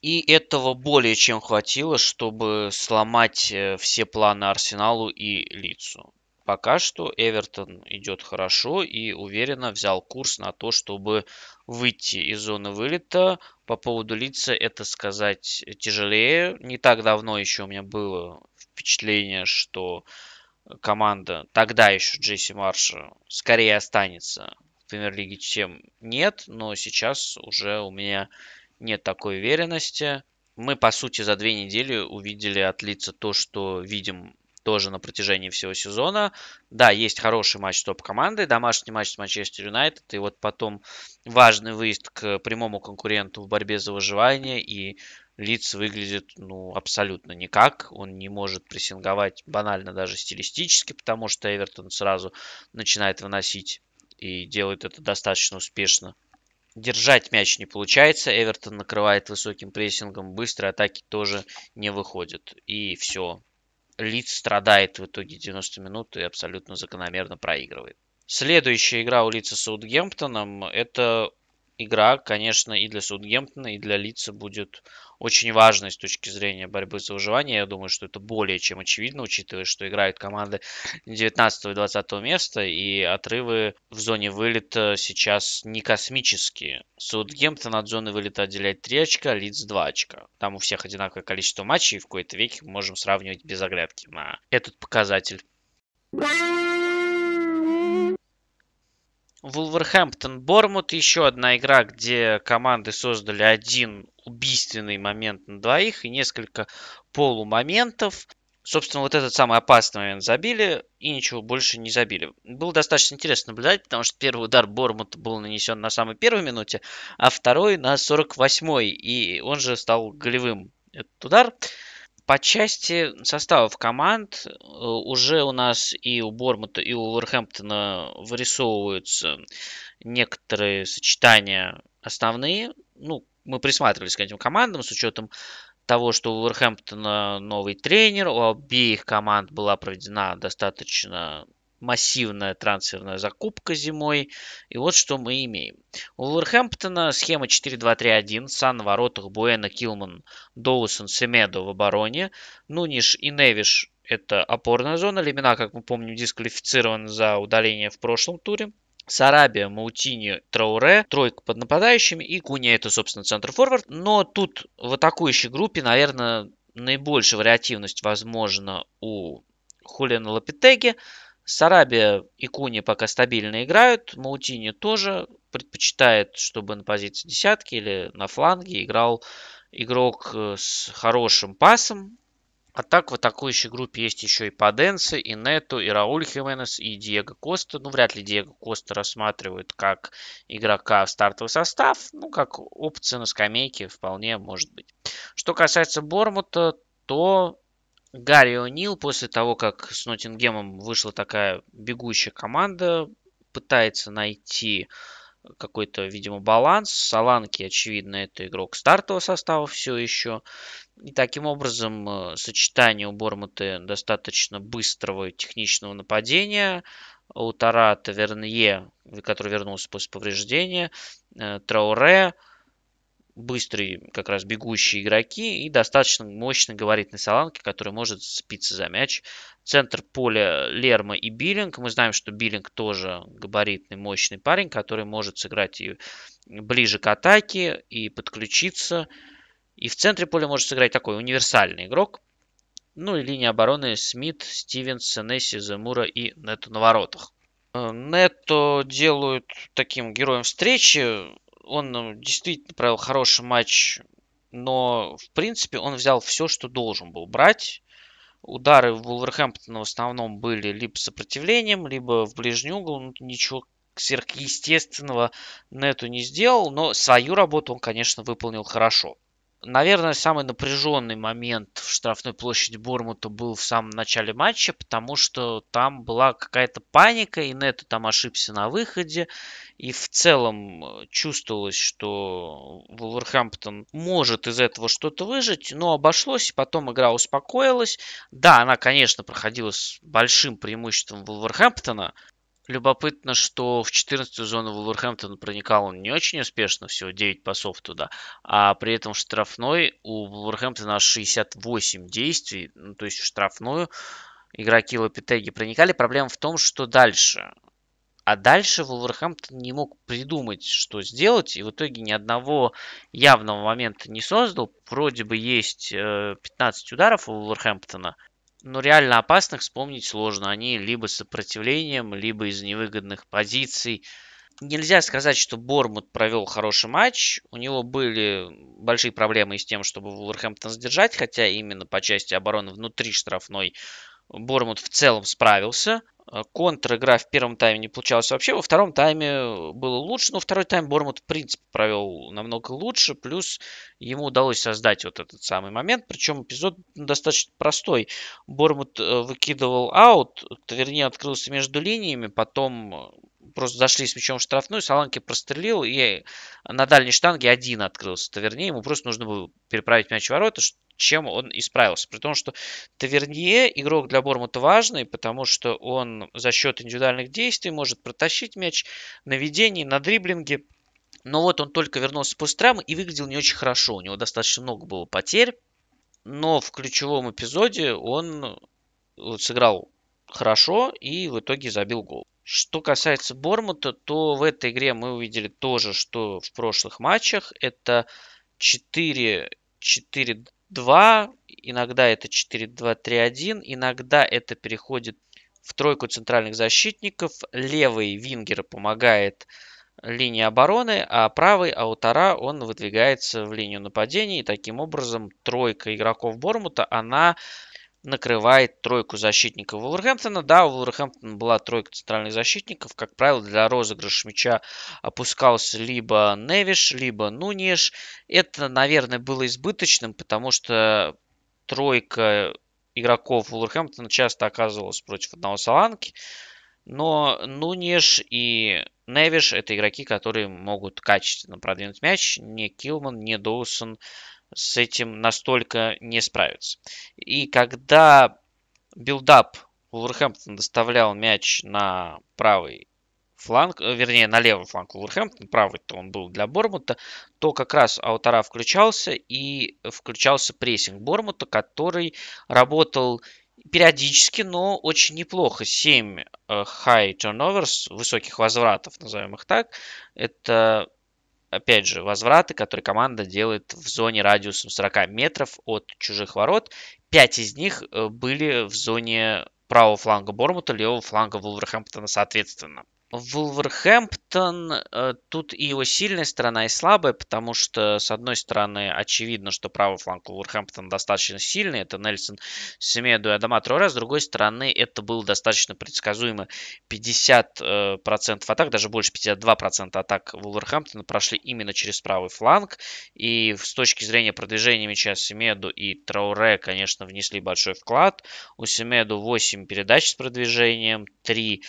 И этого более чем хватило, чтобы сломать э, все планы Арсеналу и Лицу. Пока что Эвертон идет хорошо и уверенно взял курс на то, чтобы выйти из зоны вылета. По поводу лица это сказать тяжелее. Не так давно еще у меня было впечатление, что команда тогда еще Джесси Марша скорее останется в премьер-лиге, чем нет. Но сейчас уже у меня нет такой уверенности. Мы, по сути, за две недели увидели от лица то, что видим тоже на протяжении всего сезона. Да, есть хороший матч с топ-командой, домашний матч с Манчестер Юнайтед, и вот потом важный выезд к прямому конкуренту в борьбе за выживание, и Лиц выглядит ну, абсолютно никак. Он не может прессинговать банально даже стилистически, потому что Эвертон сразу начинает выносить и делает это достаточно успешно. Держать мяч не получается. Эвертон накрывает высоким прессингом. Быстрые атаки тоже не выходят. И все. Лид страдает в итоге 90 минут и абсолютно закономерно проигрывает. Следующая игра у Лица с Саутгемптоном – это игра, конечно, и для Саутгемптона, и для Лица будет очень важной с точки зрения борьбы за выживание. Я думаю, что это более чем очевидно, учитывая, что играют команды 19 и 20 места, и отрывы в зоне вылета сейчас не космические. Саутгемптон от зоны вылета отделяет 3 очка, Лидс 2 очка. Там у всех одинаковое количество матчей, и в какой-то веке мы можем сравнивать без оглядки на этот показатель. Вулверхэмптон Бормут еще одна игра, где команды создали один убийственный момент на двоих и несколько полумоментов. Собственно, вот этот самый опасный момент забили и ничего больше не забили. Было достаточно интересно наблюдать, потому что первый удар Бормута был нанесен на самой первой минуте, а второй на 48-й, и он же стал голевым этот удар. По части составов команд э, уже у нас и у Бормута, и у Уорхэмптона вырисовываются некоторые сочетания основные. Ну, мы присматривались к этим командам с учетом того, что у Уорхэмптона новый тренер, у обеих команд была проведена достаточно массивная трансферная закупка зимой. И вот что мы имеем. У Вулверхэмптона схема 4-2-3-1. Сан на воротах, Буэна, Килман, Доусон, Семедо в обороне. Нуниш и Невиш это опорная зона. Лемина, как мы помним, дисквалифицирован за удаление в прошлом туре. Сарабия, Маутини, Трауре, тройка под нападающими и Куня это, собственно, центр-форвард. Но тут в атакующей группе, наверное, наибольшая вариативность возможна у Хулиана Лапитеги. Сарабия и Куни пока стабильно играют. Маутини тоже предпочитает, чтобы на позиции десятки или на фланге играл игрок э, с хорошим пасом. А так в атакующей группе есть еще и Паденсе, и Нету, и Рауль Хименес, и Диего Коста. Ну, вряд ли Диего Коста рассматривают как игрока в стартовый состав. Ну, как опция на скамейке вполне может быть. Что касается Бормута, то Гарри О'Нил после того, как с Ноттингемом вышла такая бегущая команда, пытается найти какой-то, видимо, баланс. Саланки, очевидно, это игрок стартового состава все еще. И таким образом э, сочетание у Бормута достаточно быстрого техничного нападения. У Тарата Вернье, который вернулся после повреждения, э, Трауре – быстрые, как раз бегущие игроки и достаточно мощный габаритный Саланки, который может спиться за мяч. Центр поля Лерма и Биллинг. Мы знаем, что Биллинг тоже габаритный, мощный парень, который может сыграть и ближе к атаке, и подключиться. И в центре поля может сыграть такой универсальный игрок. Ну и линия обороны Смит, Стивенс, Сенесси, Замура и Нету на воротах. Нетто делают таким героем встречи он э, действительно провел хороший матч, но, в принципе, он взял все, что должен был брать. Удары Вулверхэмптона в основном были либо сопротивлением, либо в ближний угол. Ну, ничего сверхъестественного Нету не сделал, но свою работу он, конечно, выполнил хорошо. Наверное, самый напряженный момент в штрафной площади Бормута был в самом начале матча, потому что там была какая-то паника, и Нету там ошибся на выходе, и в целом э, чувствовалось, что Вулверхэмптон может из этого что-то выжить, но обошлось, потом игра успокоилась. Да, она, конечно, проходила с большим преимуществом Вулверхэмптона, Любопытно, что в 14-ю зону Вулверхэмптона проникал он не очень успешно, всего 9 пасов туда, а при этом в штрафной у Вулверхэмптона аж 68 действий, ну, то есть в штрафную игроки Лапитеги проникали. Проблема в том, что дальше. А дальше Вулверхэмптон не мог придумать, что сделать, и в итоге ни одного явного момента не создал. Вроде бы есть 15 э, ударов у Вулверхэмптона, но реально опасных вспомнить сложно. Они либо с сопротивлением, либо из невыгодных позиций. Нельзя сказать, что Бормут провел хороший матч. У него были большие проблемы с тем, чтобы Вулверхэмптон сдержать, хотя именно по части обороны внутри штрафной Бормут в целом справился. Э, контр-игра в первом тайме не получалась вообще. Во втором тайме было лучше, но второй тайм Бормут, в принципе, провел намного лучше. Плюс ему удалось создать вот этот самый момент. Причем эпизод достаточно простой. Бормут э, выкидывал аут, вернее, открылся между линиями, потом просто зашли с мячом в штрафную, Саланки прострелил, и на дальней штанге один открылся. Таверне ему просто нужно было переправить мяч в ворота, чем он исправился. При том, что Тавернье игрок для Бормута важный, потому что он за счет индивидуальных действий может протащить мяч на ведении, на дриблинге. Но вот он только вернулся после травмы и выглядел не очень хорошо. У него достаточно много было потерь. Но в ключевом эпизоде он сыграл хорошо и в итоге забил гол. Что касается Бормута, то в этой игре мы увидели то же, что в прошлых матчах. Это 4-4-2, иногда это 4-2-3-1, иногда это переходит в тройку центральных защитников. Левый вингер помогает линии обороны, а правый Аутара, он выдвигается в линию нападения. И таким образом тройка игроков Бормута, она накрывает тройку защитников Вулверхэмптона. Да, у Вулверхэмптона была тройка центральных защитников. Как правило, для розыгрыша мяча опускался либо Невеш, либо Нунеш. Это, наверное, было избыточным, потому что тройка игроков Вулверхэмптона часто оказывалась против одного Саланки. Но Нунеш и Невеш это игроки, которые могут качественно продвинуть мяч. Не Килман, не Доусон с этим настолько не справится. И когда buildup Вулверхэмптон доставлял мяч на правый фланг, э, вернее, на левый фланг Вулверхэмптон, правый-то он был для Бормута, то как раз Аутара включался и включался прессинг Бормута, который работал периодически, но очень неплохо. 7 э, high turnovers, высоких возвратов, назовем их так. Это опять же, возвраты, которые команда делает в зоне радиусом 40 метров от чужих ворот. Пять из них э, были в зоне правого фланга Бормута, левого фланга Вулверхэмптона соответственно. Вулверхэмптон, э, тут и его сильная сторона, и слабая, потому что, с одной стороны, очевидно, что правый фланг Вулверхэмптона достаточно сильный, это Нельсон Семеду и Адама Троре, с другой стороны, это было достаточно предсказуемо. 50% э, атак, даже больше 52% атак Вулверхэмптона прошли именно через правый фланг, и с точки зрения продвижения мяча Семеду и Трауре, конечно, внесли большой вклад. У Семеду 8 передач с продвижением, 3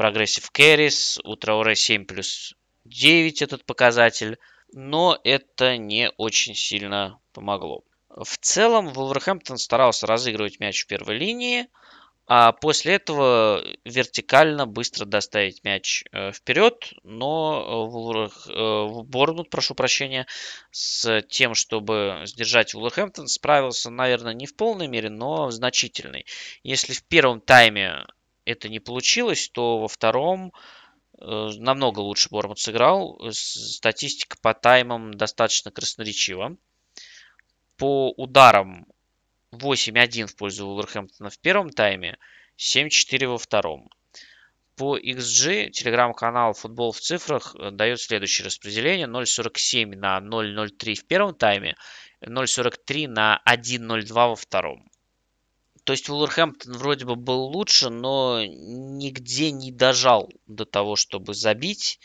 Прогрессив Carries, у Трауре 7 плюс 9 этот показатель, но это не очень сильно помогло. В целом, Вулверхэмптон старался разыгрывать мяч в первой линии, а после этого вертикально быстро доставить мяч э, вперед, но э, Борнут, прошу прощения, с тем, чтобы сдержать Вулверхэмптон, справился, наверное, не в полной мере, но в значительной. Если в первом тайме это не получилось, то во втором э, намного лучше Бормут сыграл. Статистика по таймам достаточно красноречива. По ударам 8-1 в пользу Вулверхэмптона в первом тайме, 7-4 во втором. По XG телеграм-канал «Футбол в цифрах» э, дает следующее распределение. 0.47 на 0.03 в первом тайме, 0.43 на 1.02 во втором. То есть Вулверхэмптон вроде бы был лучше, но нигде не дожал до того, чтобы забить.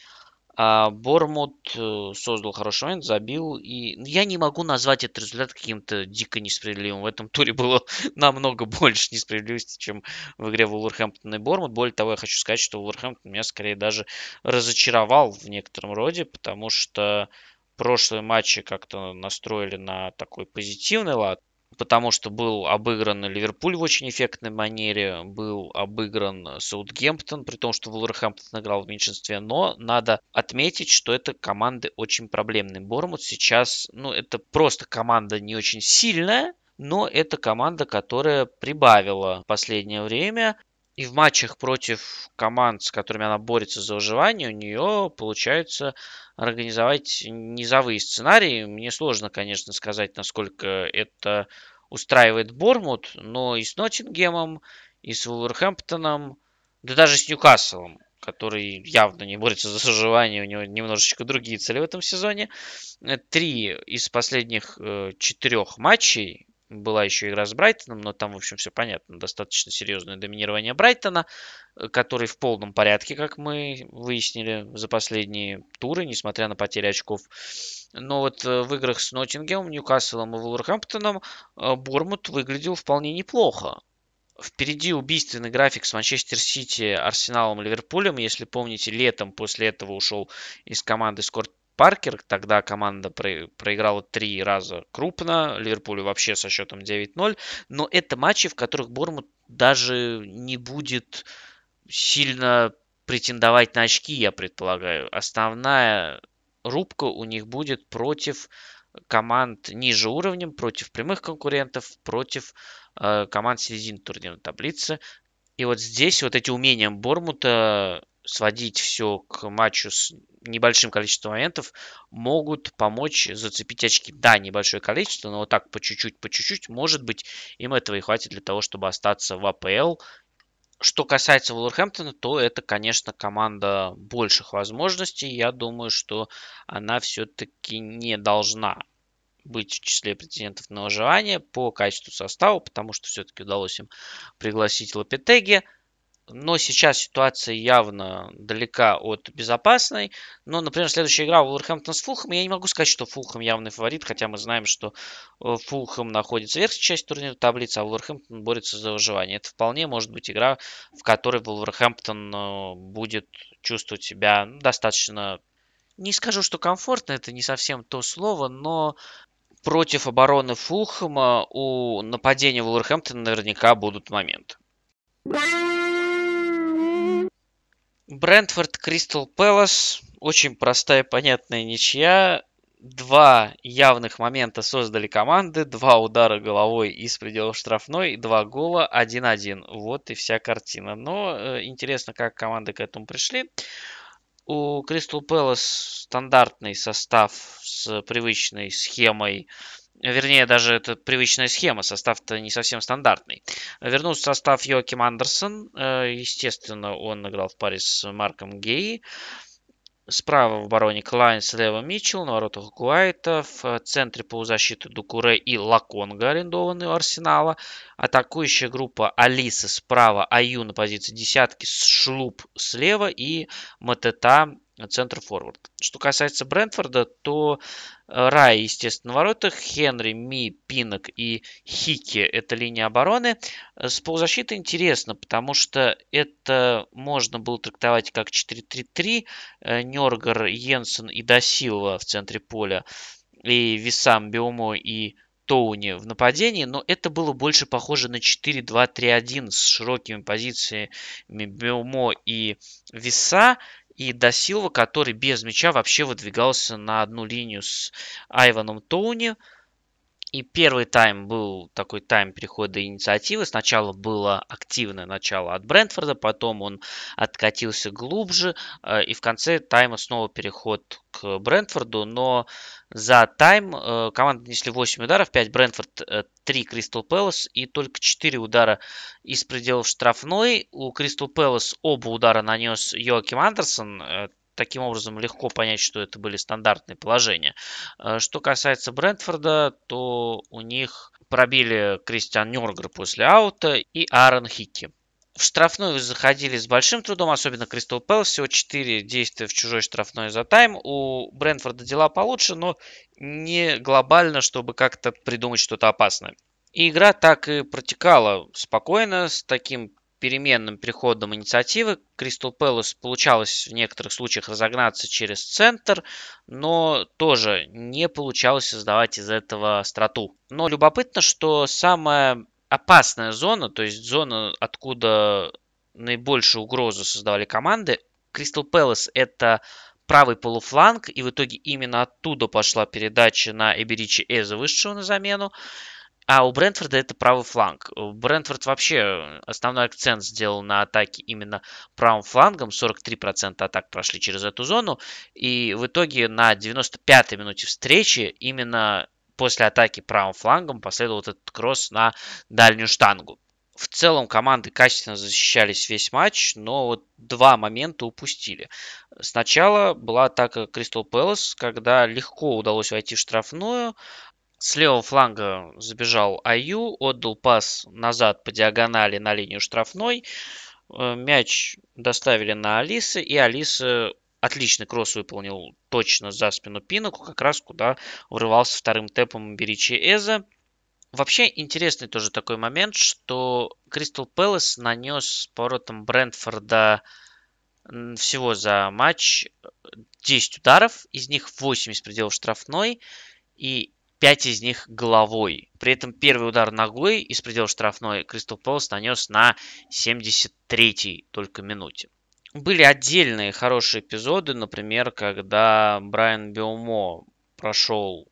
А Бормут э, создал хороший момент, забил. И ну, я не могу назвать этот результат каким-то дико несправедливым. В этом туре было намного больше несправедливости, чем в игре Вулверхэмптон и Бормут. Более того, я хочу сказать, что Вулверхэмптон меня скорее даже разочаровал в некотором роде, потому что прошлые матчи как-то настроили на такой позитивный лад потому что был обыгран Ливерпуль в очень эффектной манере, был обыгран Саутгемптон, при том, что Вулверхэмптон играл в меньшинстве, но надо отметить, что это команды очень проблемные. Бормут сейчас, ну, это просто команда не очень сильная, но это команда, которая прибавила в последнее время. И в матчах против команд, с которыми она борется за выживание, у нее получается организовать низовые сценарии. Мне сложно, конечно, сказать, насколько это устраивает Бормут, но и с Ноттингемом, и с Вулверхэмптоном, да даже с Ньюкаслом, который явно не борется за выживание, у него немножечко другие цели в этом сезоне. Три из последних э, четырех матчей была еще игра с Брайтоном, но там, в общем, все понятно. Достаточно серьезное доминирование Брайтона, э, который в полном порядке, как мы выяснили за последние туры, несмотря на потери очков. Но вот э, в играх с Ноттингемом, Ньюкаслом и Вулверхэмптоном э, Бормут выглядел вполне неплохо. Впереди убийственный график с Манчестер Сити, Арсеналом и Ливерпулем. Если помните, летом после этого ушел из команды Скотт Паркер. Тогда команда проиграла три раза крупно. Ливерпулю вообще со счетом 9-0. Но это матчи, в которых Бормут даже не будет сильно претендовать на очки, я предполагаю. Основная рубка у них будет против команд ниже уровнем, против прямых конкурентов, против э, команд середины турнирной таблицы. И вот здесь вот эти умения Бормута сводить все к матчу с небольшим количеством моментов могут помочь зацепить очки. Да, небольшое количество, но вот так по чуть-чуть, по чуть-чуть, может быть, им этого и хватит для того, чтобы остаться в АПЛ. Что касается Вулверхэмптона, то это, конечно, команда больших возможностей. Я думаю, что она все-таки не должна быть в числе претендентов на выживание по качеству состава, потому что все-таки удалось им пригласить Лапетеги но сейчас ситуация явно далека от безопасной. Но, например, следующая игра Вулверхэмптон с Фулхэм, я не могу сказать, что Фулхэм явный фаворит, хотя мы знаем, что Фулхэм находится в верхней части турнирной таблицы, а Вулверхэмптон борется за выживание. Это вполне может быть игра, в которой Вулверхэмптон э, будет чувствовать себя достаточно, не скажу, что комфортно, это не совсем то слово, но против обороны Фулхэма у нападения Вулверхэмптона наверняка будут моменты. Брентфорд Кристал Пэлас. Очень простая понятная ничья. Два явных момента создали команды. Два удара головой из пределов штрафной. Два гола. 1-1. Вот и вся картина. Но э, интересно, как команды к этому пришли. У Кристал Пэлас стандартный состав с привычной схемой Вернее, даже это привычная схема, состав-то не совсем стандартный. Вернулся в состав Йоким Андерсон. Э, естественно, он играл в паре с Марком Гей. Справа в обороне Клайн, слева Митчелл, на воротах Гуайта, в центре полузащиты Дукуре и Лаконга, арендованные у Арсенала. Атакующая группа Алиса справа, Аю на позиции десятки, Шлуп слева и Матета центр форвард. Что касается Брентфорда, то э, Рай, естественно, в воротах, Хенри, Ми, Пинок и Хики – это линия обороны. Э, с полузащитой интересно, потому что это можно было трактовать как 4-3-3. Э, Нергар, Йенсен и Досилва в центре поля, и Висам, Биомо и Тоуни в нападении, но это было больше похоже на 4-2-3-1 с широкими позициями Биомо и Виса и Досилва, который без мяча вообще выдвигался на одну линию с Айваном Тоуни. И первый тайм был такой тайм перехода инициативы. Сначала было активное начало от Брентфорда, потом он откатился глубже, э, и в конце тайма снова переход к Брентфорду. Но за тайм э, команды нанесли 8 ударов, 5 Брентфорд, 3 Кристал Пэлас и только 4 удара из пределов штрафной. У Кристал Пэлас оба удара нанес Йоаким Андерсон, э, таким образом легко понять, что это были стандартные положения. Э, что касается Брентфорда, то у них пробили Кристиан Нюргер после аута и Аарон Хикки. В штрафную заходили с большим трудом, особенно Кристал Пэлас. Всего 4 действия в чужой штрафной за тайм. У Брэнфорда дела получше, но не глобально, чтобы как-то придумать что-то опасное. И игра так и протекала спокойно, с таким переменным переходом инициативы. Кристал Пэлас получалось в некоторых случаях разогнаться через центр, но тоже не получалось создавать из этого страту. Но любопытно, что самая опасная зона, то есть зона, откуда наибольшую угрозу создавали команды, Кристал Пэлас это правый полуфланг, и в итоге именно оттуда пошла передача на Эберичи Эза, вышедшего на замену. А у Брентфорда это правый фланг. Брентфорд вообще основной акцент сделал на атаке именно правым флангом. 43% атак прошли через эту зону. И в итоге на 95-й минуте встречи именно после атаки правым флангом последовал этот кросс на дальнюю штангу. В целом команды качественно защищались весь матч, но вот два момента упустили. Сначала была атака Кристал Пэлас, когда легко удалось войти в штрафную, с левого фланга забежал Аю, отдал пас назад по диагонали на линию штрафной. Э, мяч доставили на Алисы, и Алиса отличный кросс выполнил точно за спину Пиноку, как раз куда врывался вторым тэпом Беричи Эза. Вообще интересный тоже такой момент, что Кристал Пэлас нанес поворотом Брентфорда всего за матч 10 ударов, из них 8 из пределов штрафной, и 5 из них головой. При этом первый удар ногой из предела штрафной Кристал Пэлас нанес на 73-й только минуте. Были отдельные хорошие эпизоды, например, когда Брайан Биомо прошел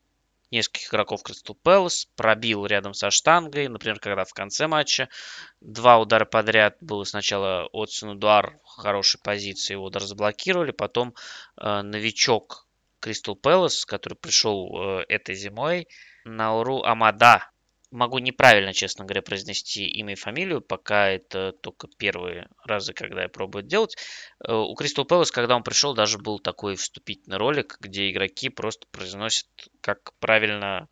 нескольких игроков Кристал Пэлас, пробил рядом со штангой, например, когда в конце матча два удара подряд было сначала от Сунудуар в хорошей позиции, его удар заблокировали, потом э, новичок Кристал Пэлас, который пришел э, этой зимой. Науру Амада. Могу неправильно, честно говоря, произнести имя и фамилию, пока это только первые разы, когда я пробую делать. Э, у Кристал Пэлас, когда он пришел, даже был такой вступительный ролик, где игроки просто произносят, как правильно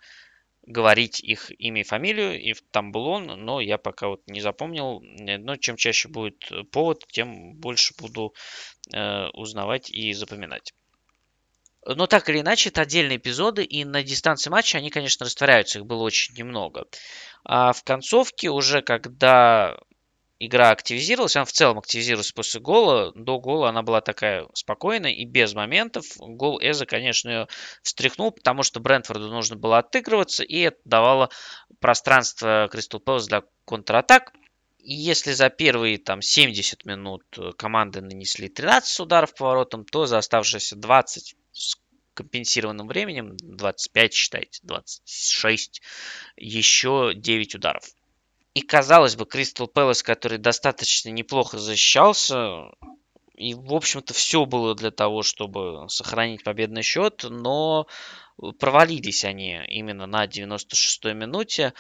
говорить их имя и фамилию, и там был он, но я пока вот не запомнил. Но чем чаще будет повод, тем больше буду э, узнавать и запоминать. Но так или иначе, это отдельные эпизоды, и на дистанции матча они, конечно, растворяются, их было очень немного. А в концовке уже, когда игра активизировалась, она в целом активизировалась после гола, до гола она была такая спокойная и без моментов. Гол Эза, конечно, ее встряхнул, потому что Брентфорду нужно было отыгрываться, и это давало пространство Кристал Пэлас для контратак. И если за первые там 70 минут команды нанесли 13 ударов по воротам, то за оставшиеся 20 с компенсированным временем, 25 считайте, 26, еще 9 ударов. И казалось бы, Кристал Пэлас, который достаточно неплохо защищался, и, в общем-то, все было для того, чтобы сохранить победный счет, но провалились они именно на 96-й минуте.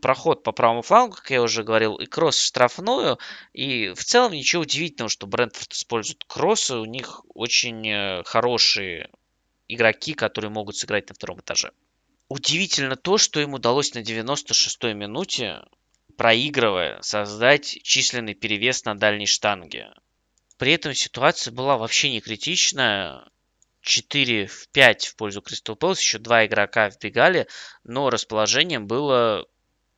Проход по правому флангу, как я уже говорил, и кросс в штрафную. И в целом ничего удивительного, что Брентфорд использует кроссы. У них очень э, хорошие игроки, которые могут сыграть на втором этаже. Удивительно то, что им удалось на 96-й минуте, проигрывая, создать численный перевес на дальней штанге. При этом ситуация была вообще не критичная. 4 в 5 в пользу Кристал Пэлас. Еще два игрока вбегали, но расположением было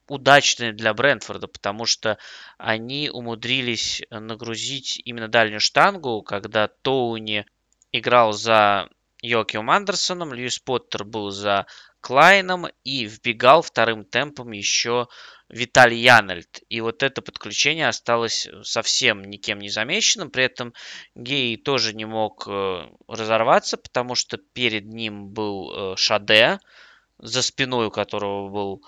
удачное для Брентфорда, потому что они умудрились нагрузить именно дальнюю штангу, когда Тоуни играл за Йокиум Андерсоном, Льюис Поттер был за Клайном и вбегал вторым темпом еще Виталий Янальд. И вот это подключение осталось совсем никем не замеченным. При этом Гей тоже не мог э, разорваться, потому что перед ним был э, Шаде, за спиной у которого был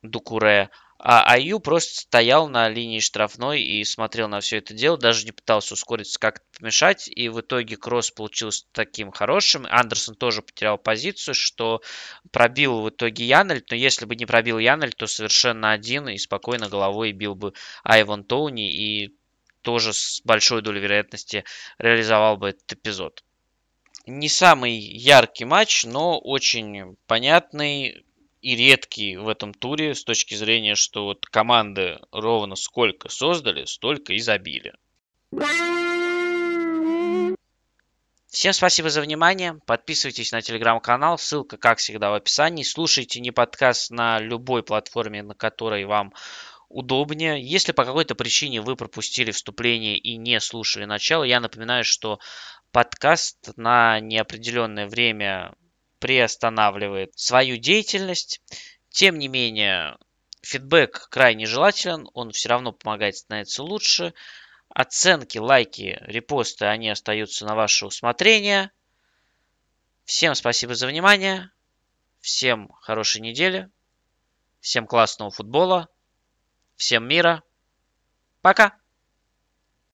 Дукуре. А Аю просто стоял на линии штрафной и смотрел на все это дело, даже не пытался ускориться, как-то помешать. И в итоге кросс получился таким хорошим. Андерсон тоже потерял позицию, что пробил в итоге Янель. Но если бы не пробил Янель, то совершенно один и спокойно головой бил бы Айван Тоуни и тоже с большой долей вероятности реализовал бы этот эпизод. Не самый яркий матч, но очень понятный и редкий в этом туре с точки зрения, что вот команды ровно сколько создали, столько и забили. Всем спасибо за внимание. Подписывайтесь на телеграм-канал. Ссылка, как всегда, в описании. Слушайте не подкаст на любой платформе, на которой вам удобнее. Если по какой-то причине вы пропустили вступление и не слушали начало, я напоминаю, что подкаст на неопределенное время приостанавливает свою деятельность. Тем не менее, фидбэк крайне желателен, он все равно помогает становиться лучше. Оценки, лайки, репосты, они остаются на ваше усмотрение. Всем спасибо за внимание. Всем хорошей недели. Всем классного футбола. Всем мира. Пока.